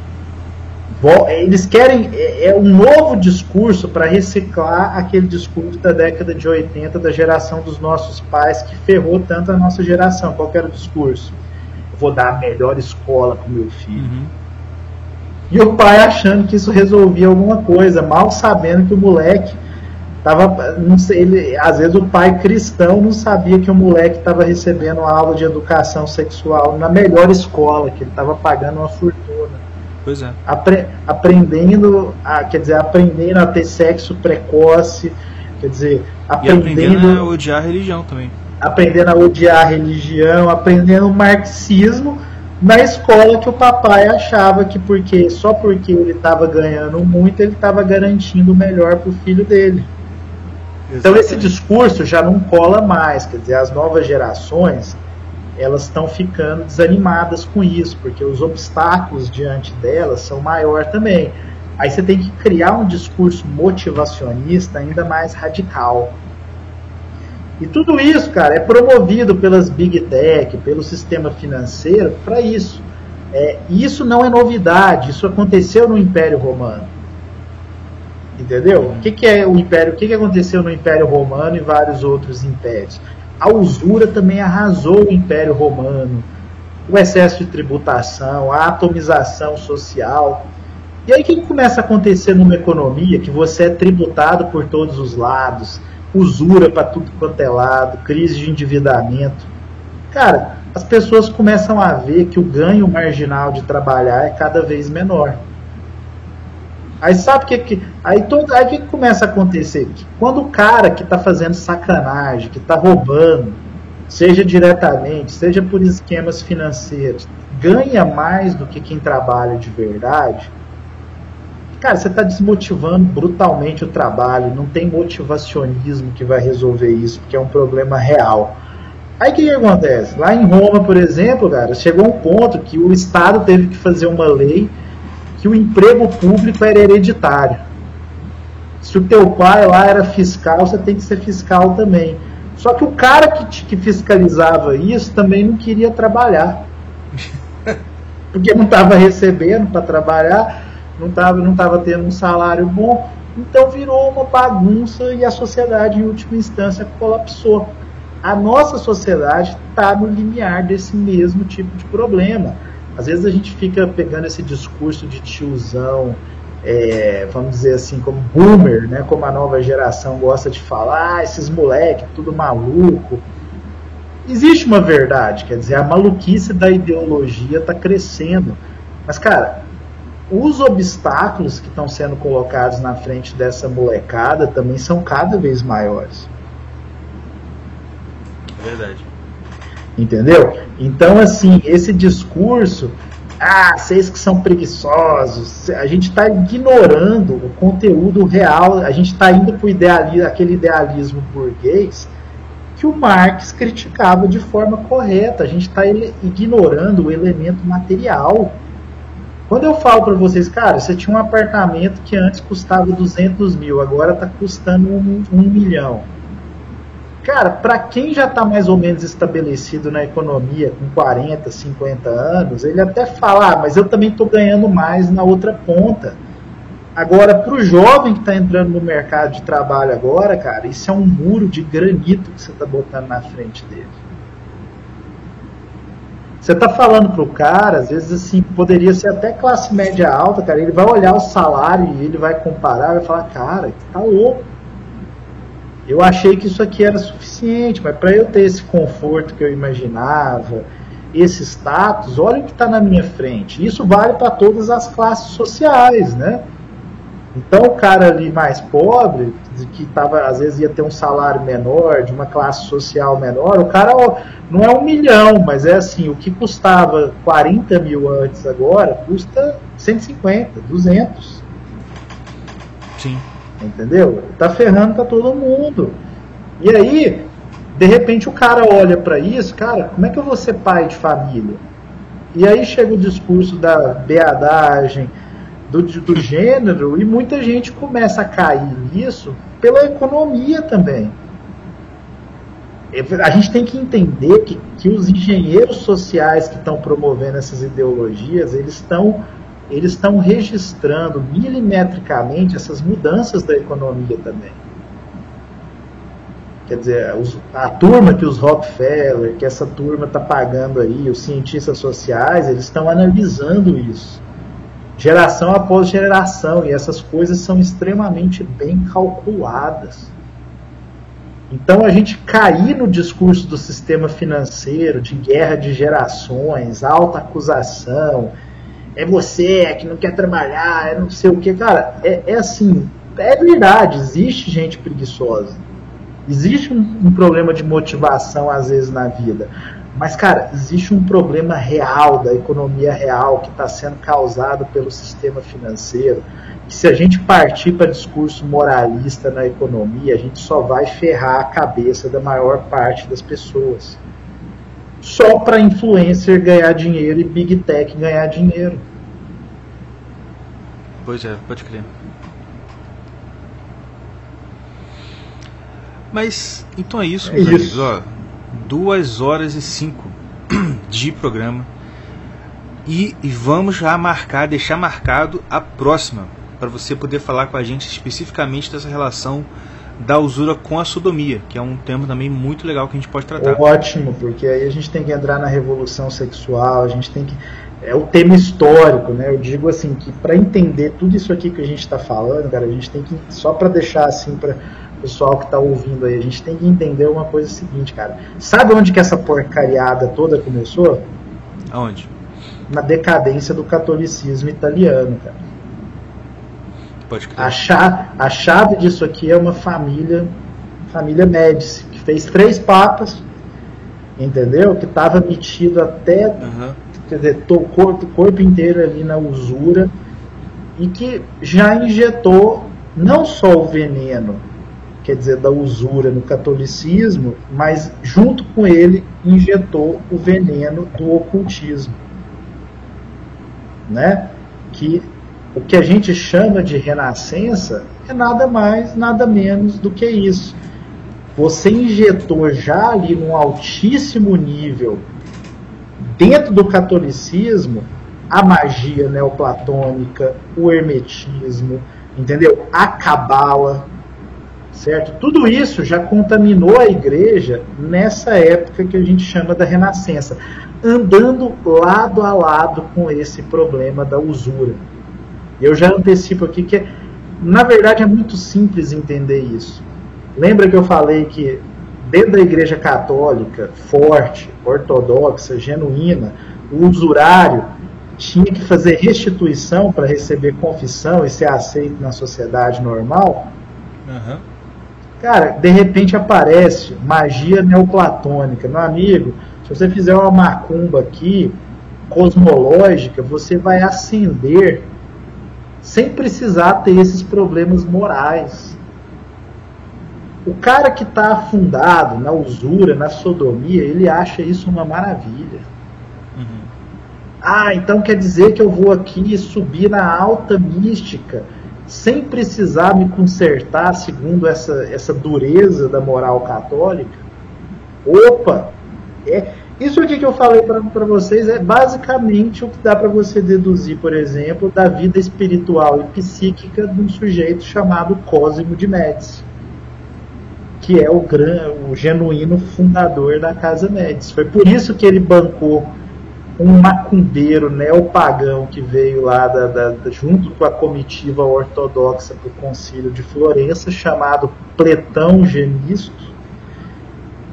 Eles querem é, é um novo discurso para reciclar aquele discurso da década de 80 da geração dos nossos pais que ferrou tanto a nossa geração. Qual era o discurso? Eu vou dar a melhor escola para o meu filho. Uhum. E o pai achando que isso resolvia alguma coisa, mal sabendo que o moleque tava, não sei, ele, às vezes o pai cristão não sabia que o moleque estava recebendo aula de educação sexual na melhor escola, que ele estava pagando uma fortuna. Pois é. Apre, aprendendo, a, quer dizer, aprendendo a ter sexo precoce, quer dizer, aprendendo, e aprendendo a odiar a religião também. Aprendendo a odiar a religião, aprendendo o marxismo na escola que o papai achava que porque só porque ele estava ganhando muito ele estava garantindo o melhor para o filho dele. Então esse discurso já não cola mais, quer dizer, as novas gerações elas estão ficando desanimadas com isso, porque os obstáculos diante delas são maior também. Aí você tem que criar um discurso motivacionista ainda mais radical. E tudo isso, cara, é promovido pelas big tech, pelo sistema financeiro para isso. É, isso não é novidade, isso aconteceu no Império Romano. Entendeu? O que, que é o Império? O que, que aconteceu no Império Romano e vários outros impérios? A usura também arrasou o Império Romano. O excesso de tributação, a atomização social. E aí o que começa a acontecer numa economia que você é tributado por todos os lados, usura para tudo quanto é lado, crise de endividamento. Cara, as pessoas começam a ver que o ganho marginal de trabalhar é cada vez menor. Aí sabe o que, que aí todo aí que começa a acontecer? Que quando o cara que está fazendo sacanagem, que está roubando, seja diretamente, seja por esquemas financeiros, ganha mais do que quem trabalha de verdade, cara, você está desmotivando brutalmente o trabalho, não tem motivacionismo que vai resolver isso, porque é um problema real. Aí o que, que acontece? Lá em Roma, por exemplo, cara, chegou um ponto que o Estado teve que fazer uma lei que o emprego público era hereditário. Se o teu pai lá era fiscal, você tem que ser fiscal também. Só que o cara que, que fiscalizava isso também não queria trabalhar. [LAUGHS] Porque não estava recebendo para trabalhar, não estava não tava tendo um salário bom. Então virou uma bagunça e a sociedade, em última instância, colapsou. A nossa sociedade está no limiar desse mesmo tipo de problema. Às vezes a gente fica pegando esse discurso de tiozão, é, vamos dizer assim, como boomer, né, como a nova geração gosta de falar, ah, esses moleques, tudo maluco. Existe uma verdade, quer dizer, a maluquice da ideologia está crescendo. Mas, cara, os obstáculos que estão sendo colocados na frente dessa molecada também são cada vez maiores. Verdade. Entendeu? Então, assim, esse discurso, ah, vocês que são preguiçosos, a gente está ignorando o conteúdo real, a gente está indo para idealismo, aquele idealismo burguês que o Marx criticava de forma correta. A gente está ignorando o elemento material. Quando eu falo para vocês, cara, você tinha um apartamento que antes custava 200 mil, agora está custando um, um milhão Cara, para quem já está mais ou menos estabelecido na economia com 40, 50 anos, ele até fala, ah, mas eu também estou ganhando mais na outra ponta. Agora, para o jovem que está entrando no mercado de trabalho agora, cara, isso é um muro de granito que você está botando na frente dele. Você está falando para o cara, às vezes assim, poderia ser até classe média alta, cara, ele vai olhar o salário e ele vai comparar, vai falar, cara, tá louco eu achei que isso aqui era suficiente, mas para eu ter esse conforto que eu imaginava, esse status, olha o que está na minha frente. Isso vale para todas as classes sociais, né? Então o cara ali mais pobre, que tava, às vezes ia ter um salário menor, de uma classe social menor, o cara ó, não é um milhão, mas é assim, o que custava 40 mil antes agora, custa 150, 200. Sim. Entendeu? Tá ferrando pra todo mundo. E aí, de repente o cara olha para isso, cara, como é que eu vou ser pai de família? E aí chega o discurso da beadagem, do, do [LAUGHS] gênero, e muita gente começa a cair nisso pela economia também. A gente tem que entender que, que os engenheiros sociais que estão promovendo essas ideologias, eles estão eles estão registrando milimetricamente essas mudanças da economia também. Quer dizer, a turma que os Rockefeller, que essa turma está pagando aí, os cientistas sociais, eles estão analisando isso. Geração após geração, e essas coisas são extremamente bem calculadas. Então a gente cair no discurso do sistema financeiro, de guerra de gerações, alta acusação, é você que não quer trabalhar, é não sei o que, cara, é, é assim, é verdade, existe gente preguiçosa Existe um, um, problema de motivação às vezes na vida, mas cara, existe um problema real da economia real que está sendo causado pelo sistema financeiro. Se a gente partir para discurso moralista na economia, a gente só vai ferrar a cabeça da maior parte das pessoas. Só para influencer ganhar dinheiro e big tech ganhar dinheiro. Pois é, pode crer. Mas então é isso, meus é amigos. Ó, duas horas e cinco [CLEARS THROAT] de programa. E, e, vamos já marcar, deixar marcado a próxima, para você poder falar com a gente especificamente dessa relação da usura com a sodomia, que é um tema também muito legal que a gente pode tratar. Ótimo, porque aí a gente tem que entrar na revolução sexual, a gente tem que é o tema histórico, né? Eu digo assim que para entender tudo isso aqui que a gente está falando, cara, a gente tem que só para deixar assim para pessoal que está ouvindo aí, a gente tem que entender uma coisa seguinte, cara. Sabe onde que essa porcariada toda começou? Aonde? Na decadência do catolicismo italiano, cara. A chave, a chave disso aqui é uma família, família Médici, que fez três papas, entendeu? Que estava metido até, uhum. quer dizer, o corpo, corpo inteiro ali na usura e que já injetou não só o veneno quer dizer, da usura no catolicismo, mas junto com ele injetou o veneno do ocultismo. Né? Que o que a gente chama de renascença é nada mais, nada menos do que isso. Você injetou já ali num altíssimo nível, dentro do catolicismo, a magia neoplatônica, o hermetismo, entendeu? A cabala, certo? Tudo isso já contaminou a igreja nessa época que a gente chama da Renascença, andando lado a lado com esse problema da usura. Eu já antecipo aqui que, na verdade, é muito simples entender isso. Lembra que eu falei que dentro da igreja católica, forte, ortodoxa, genuína, o usurário tinha que fazer restituição para receber confissão e ser aceito na sociedade normal? Uhum. Cara, de repente aparece magia neoplatônica. Meu amigo, se você fizer uma macumba aqui, cosmológica, você vai ascender sem precisar ter esses problemas morais. O cara que está afundado na usura, na sodomia, ele acha isso uma maravilha. Uhum. Ah, então quer dizer que eu vou aqui subir na alta mística sem precisar me consertar segundo essa, essa dureza da moral católica. Opa! É, isso aqui que eu falei para vocês é basicamente o que dá para você deduzir, por exemplo, da vida espiritual e psíquica de um sujeito chamado Cosimo de Médici, que é o, gran, o genuíno fundador da Casa Médici. Foi por isso que ele bancou um macumbeiro neopagão que veio lá da, da, junto com a comitiva ortodoxa para o concílio de Florença, chamado Pletão Genisto.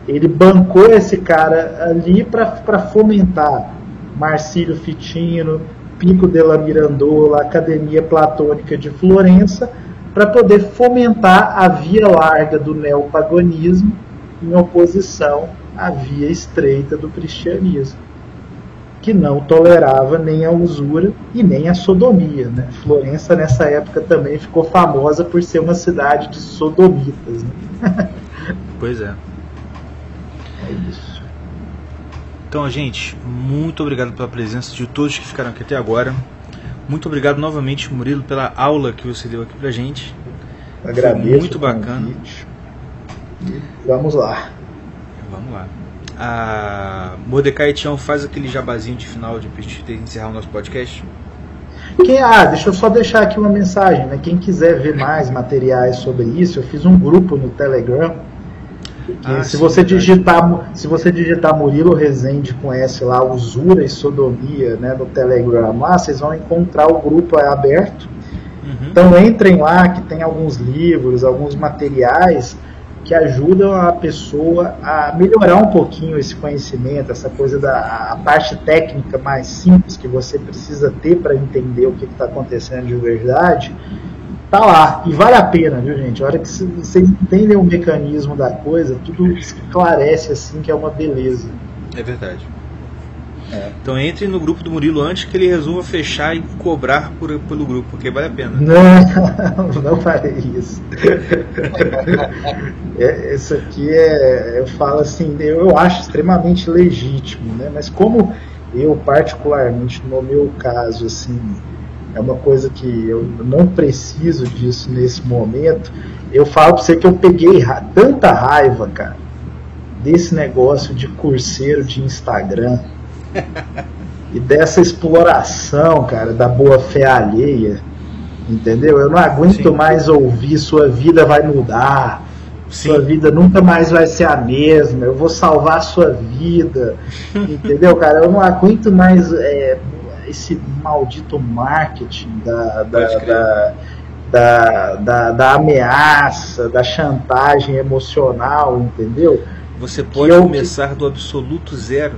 Ele bancou esse cara ali para fomentar Marcílio Fitino, Pico della Mirandola, Academia Platônica de Florença, para poder fomentar a via larga do neopaganismo em oposição à via estreita do cristianismo, que não tolerava nem a usura e nem a sodomia. Né? Florença, nessa época, também ficou famosa por ser uma cidade de sodomitas. Né? [LAUGHS] Pois é. É isso. Então, gente, muito obrigado pela presença de todos que ficaram aqui até agora. Muito obrigado novamente, Murilo, pela aula que você deu aqui pra gente. Agradeço. Foi muito bacana. E vamos lá. Vamos lá. A Mordecai Tião faz aquele jabazinho de final de de encerrar o nosso podcast. Quem, ah, deixa eu só deixar aqui uma mensagem, né? Quem quiser ver mais materiais sobre isso, eu fiz um grupo no Telegram ah, se, sim, você digitar, se você digitar Murilo Rezende com S lá, usura e sodomia né, no Telegram lá, vocês vão encontrar o grupo é aberto. Uhum. Então entrem lá que tem alguns livros, alguns materiais que ajudam a pessoa a melhorar um pouquinho esse conhecimento, essa coisa da a parte técnica mais simples que você precisa ter para entender o que está acontecendo de verdade tá lá. E vale a pena, viu, gente? A hora que vocês entendem o mecanismo da coisa, tudo esclarece assim que é uma beleza. É verdade. É. Então entre no grupo do Murilo antes que ele resolva fechar e cobrar por, pelo grupo, porque vale a pena. Não, [LAUGHS] não farei isso. [LAUGHS] é, isso aqui é, eu falo assim, eu, eu acho extremamente legítimo, né? Mas como eu particularmente no meu caso assim é uma coisa que eu não preciso disso nesse momento. Eu falo pra você que eu peguei ra tanta raiva, cara, desse negócio de curseiro de Instagram [LAUGHS] e dessa exploração, cara, da boa fé alheia. Entendeu? Eu não aguento Sim. mais ouvir sua vida vai mudar. Sim. Sua vida nunca mais vai ser a mesma. Eu vou salvar a sua vida. [LAUGHS] entendeu, cara? Eu não aguento mais é, esse maldito marketing da, da, da, da, da, da ameaça, da chantagem emocional, entendeu? Você pode eu, começar do absoluto zero.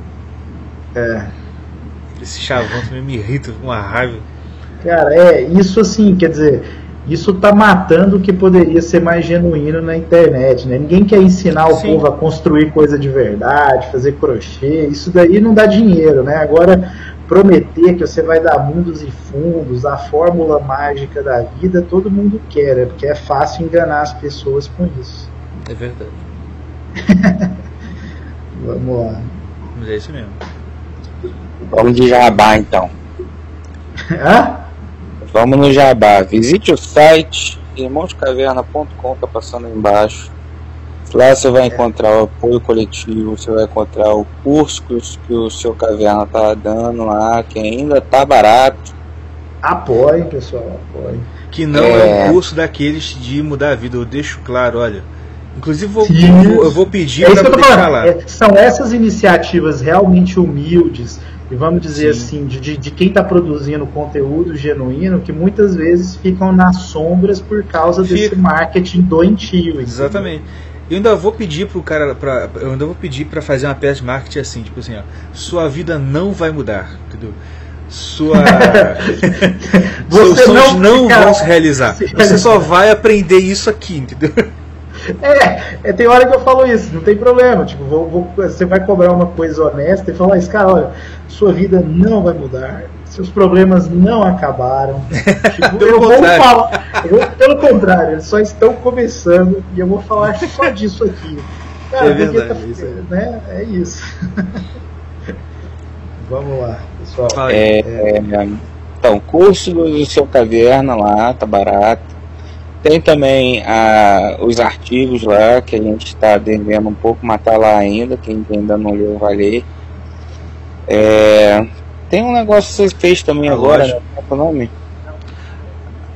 É. Esse chavão também me irrita com uma raiva. Cara, é, isso assim, quer dizer, isso tá matando o que poderia ser mais genuíno na internet, né? Ninguém quer ensinar o Sim. povo a construir coisa de verdade, fazer crochê, isso daí não dá dinheiro, né? Agora, prometer que você vai dar mundos e fundos, a fórmula mágica da vida, todo mundo quer, é porque é fácil enganar as pessoas com isso. É verdade. [LAUGHS] Vamos lá. Mas é isso mesmo. Vamos de jabá então. Hã? Vamos no jabá. Visite o site irmãoscaverna.com, tá passando aí embaixo. Lá você vai encontrar o apoio coletivo, você vai encontrar o curso que o, que o seu caverna tá dando lá, que ainda tá barato. Apoie, pessoal, apoie. Que não é... é um curso daqueles de mudar a vida, eu deixo claro, olha. Inclusive vou, vou, eu vou pedir é para deixar lá. É, são essas iniciativas realmente humildes e vamos dizer Sim. assim, de, de quem está produzindo conteúdo genuíno, que muitas vezes ficam nas sombras por causa Fica. desse marketing doentio. Exatamente. Eu ainda vou pedir pro cara, pra, eu ainda vou pedir para fazer uma peça de marketing assim, tipo assim, ó, sua vida não vai mudar, entendeu? Sua, [LAUGHS] seus sonhos não, não vão se realizar. Você só vai aprender isso aqui, entendeu? [LAUGHS] É, é, tem hora que eu falo isso, não tem problema. Tipo, vou, vou, você vai cobrar uma coisa honesta e falar, esse cara, olha, sua vida não vai mudar seus problemas não acabaram. [LAUGHS] Tipo, eu vou falar, eu vou, pelo contrário, eles só estão começando e eu vou falar só disso aqui. Cara, é verdade, tá, isso né? É isso. [LAUGHS] Vamos lá, pessoal. É, é, então, curso do seu caverna lá, tá barato. Tem também a, os artigos lá que a gente está devendo um pouco, matar lá ainda. Quem ainda não leu vai ler. É, tem um negócio que você fez também a agora, loja. né? Qual é o nome?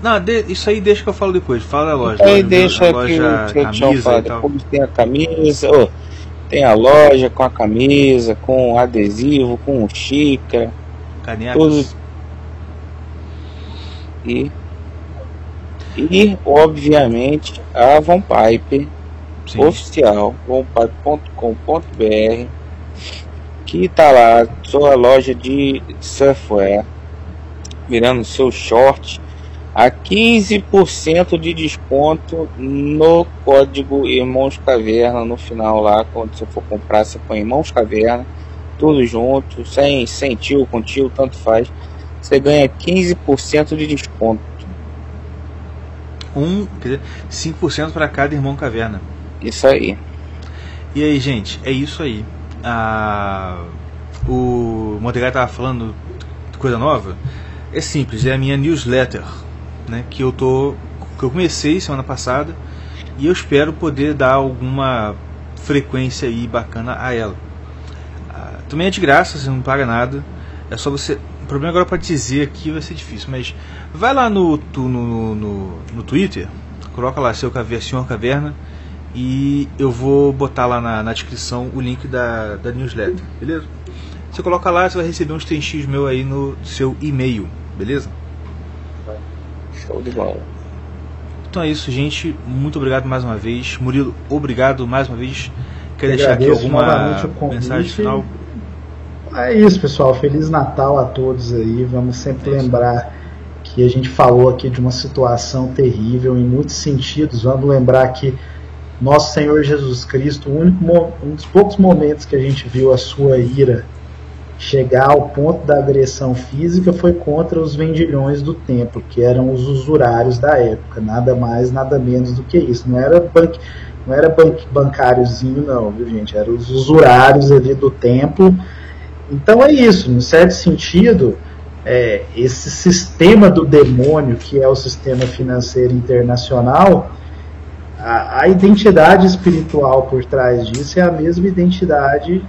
Não, de, isso aí deixa que eu falo depois. Fala a loja. Aí loja, deixa a loja, que, eu tinha Depois tem a camisa, oh, tem a loja com a camisa, com adesivo, com xícara. Canecas. Tudo. E, e, obviamente, a Von Sim. oficial, vonpipe.com.br que está lá, sua loja de software. virando seu short a 15% de desconto no código Irmãos Caverna no final lá, quando você for comprar, você põe Irmãos Caverna, tudo junto, sem, sem tio, com tio, tanto faz. Você ganha 15% de desconto. Um, quer dizer, 5% para cada irmão caverna. Isso aí. E aí, gente, é isso aí. O Montegai estava falando de coisa nova. É simples, é a minha newsletter né, que eu tô que eu comecei semana passada e eu espero poder dar alguma frequência aí bacana a ela. Ah, também é de graça, você não paga nada. É só você. O problema agora para dizer aqui vai ser difícil, mas vai lá no, no, no, no Twitter, coloca lá seu caverna, senhor caverna e eu vou botar lá na, na descrição o link da, da newsletter, beleza? Você coloca lá, você vai receber uns 3x meu aí no seu e-mail, beleza? Show de bola. Então é isso, gente. Muito obrigado mais uma vez. Murilo, obrigado mais uma vez. Quer Eu deixar aqui alguma novamente o convite. mensagem final? É isso, pessoal. Feliz Natal a todos aí. Vamos sempre É lembrar que a gente falou aqui de uma situação terrível em muitos sentidos. Vamos lembrar que nosso Senhor Jesus Cristo, único um dos poucos momentos que a gente viu a sua ira chegar ao ponto da agressão física foi contra os vendilhões do templo, que eram os usurários da época, nada mais, nada menos do que isso. Não era banque, não era banque, bancáriozinho, não, viu gente? Eram os usurários ali do templo. Então é isso, em certo sentido, é, esse sistema do demônio, que é o sistema financeiro internacional, a, a identidade espiritual por trás disso é a mesma identidade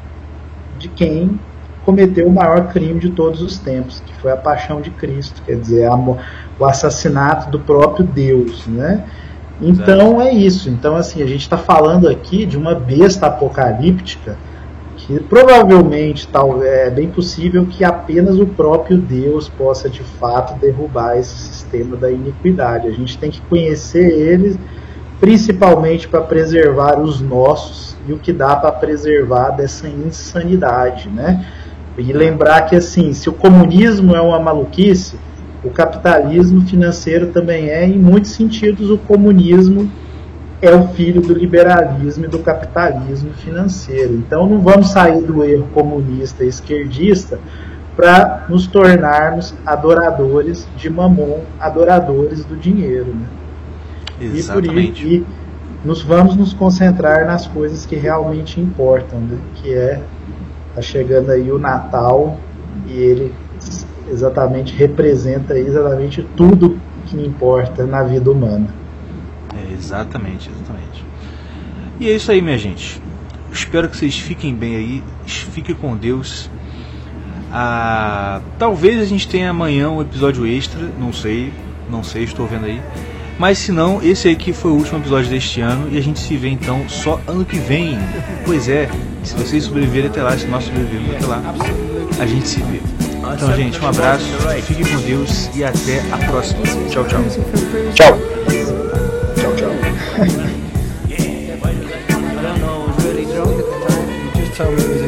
de quem cometeu o maior crime de todos os tempos, que foi a paixão de Cristo, quer dizer, a o assassinato do próprio Deus, né? Então é isso. Então assim a gente está falando aqui de uma besta apocalíptica que provavelmente tal é bem possível que apenas o próprio Deus possa de fato derrubar esse sistema da iniquidade. A gente tem que conhecer ele principalmente para preservar os nossos e o que dá para preservar dessa insanidade, né? E lembrar que assim, se o comunismo é uma maluquice, o capitalismo financeiro também é, em muitos sentidos o comunismo é o filho do liberalismo e do capitalismo financeiro. Então não vamos sair do erro comunista e esquerdista para nos tornarmos adoradores de mamon, adoradores do dinheiro, né? E por isso Exatamente. e nos vamos nos concentrar nas coisas que realmente importam, né? Que é tá chegando aí o Natal e ele exatamente representa exatamente tudo que importa na vida humana. É, exatamente, exatamente. E é isso aí, minha gente. Espero que vocês fiquem bem aí. Fiquem com Deus. Ah, talvez a gente tenha amanhã um episódio extra. Não sei. Não sei, estou vendo aí. Mas se não, esse aí que foi o último episódio deste ano. E a gente se vê então só ano que vem. Pois é, se vocês sobreviverem até lá, se nós sobrevivermos até lá, a gente se vê. Então, gente, um abraço. Fiquem com Deus e até a próxima. Tchau, tchau. Tchau. Tchau, tchau.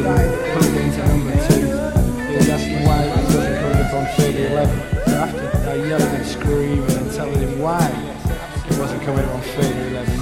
coming on fair level.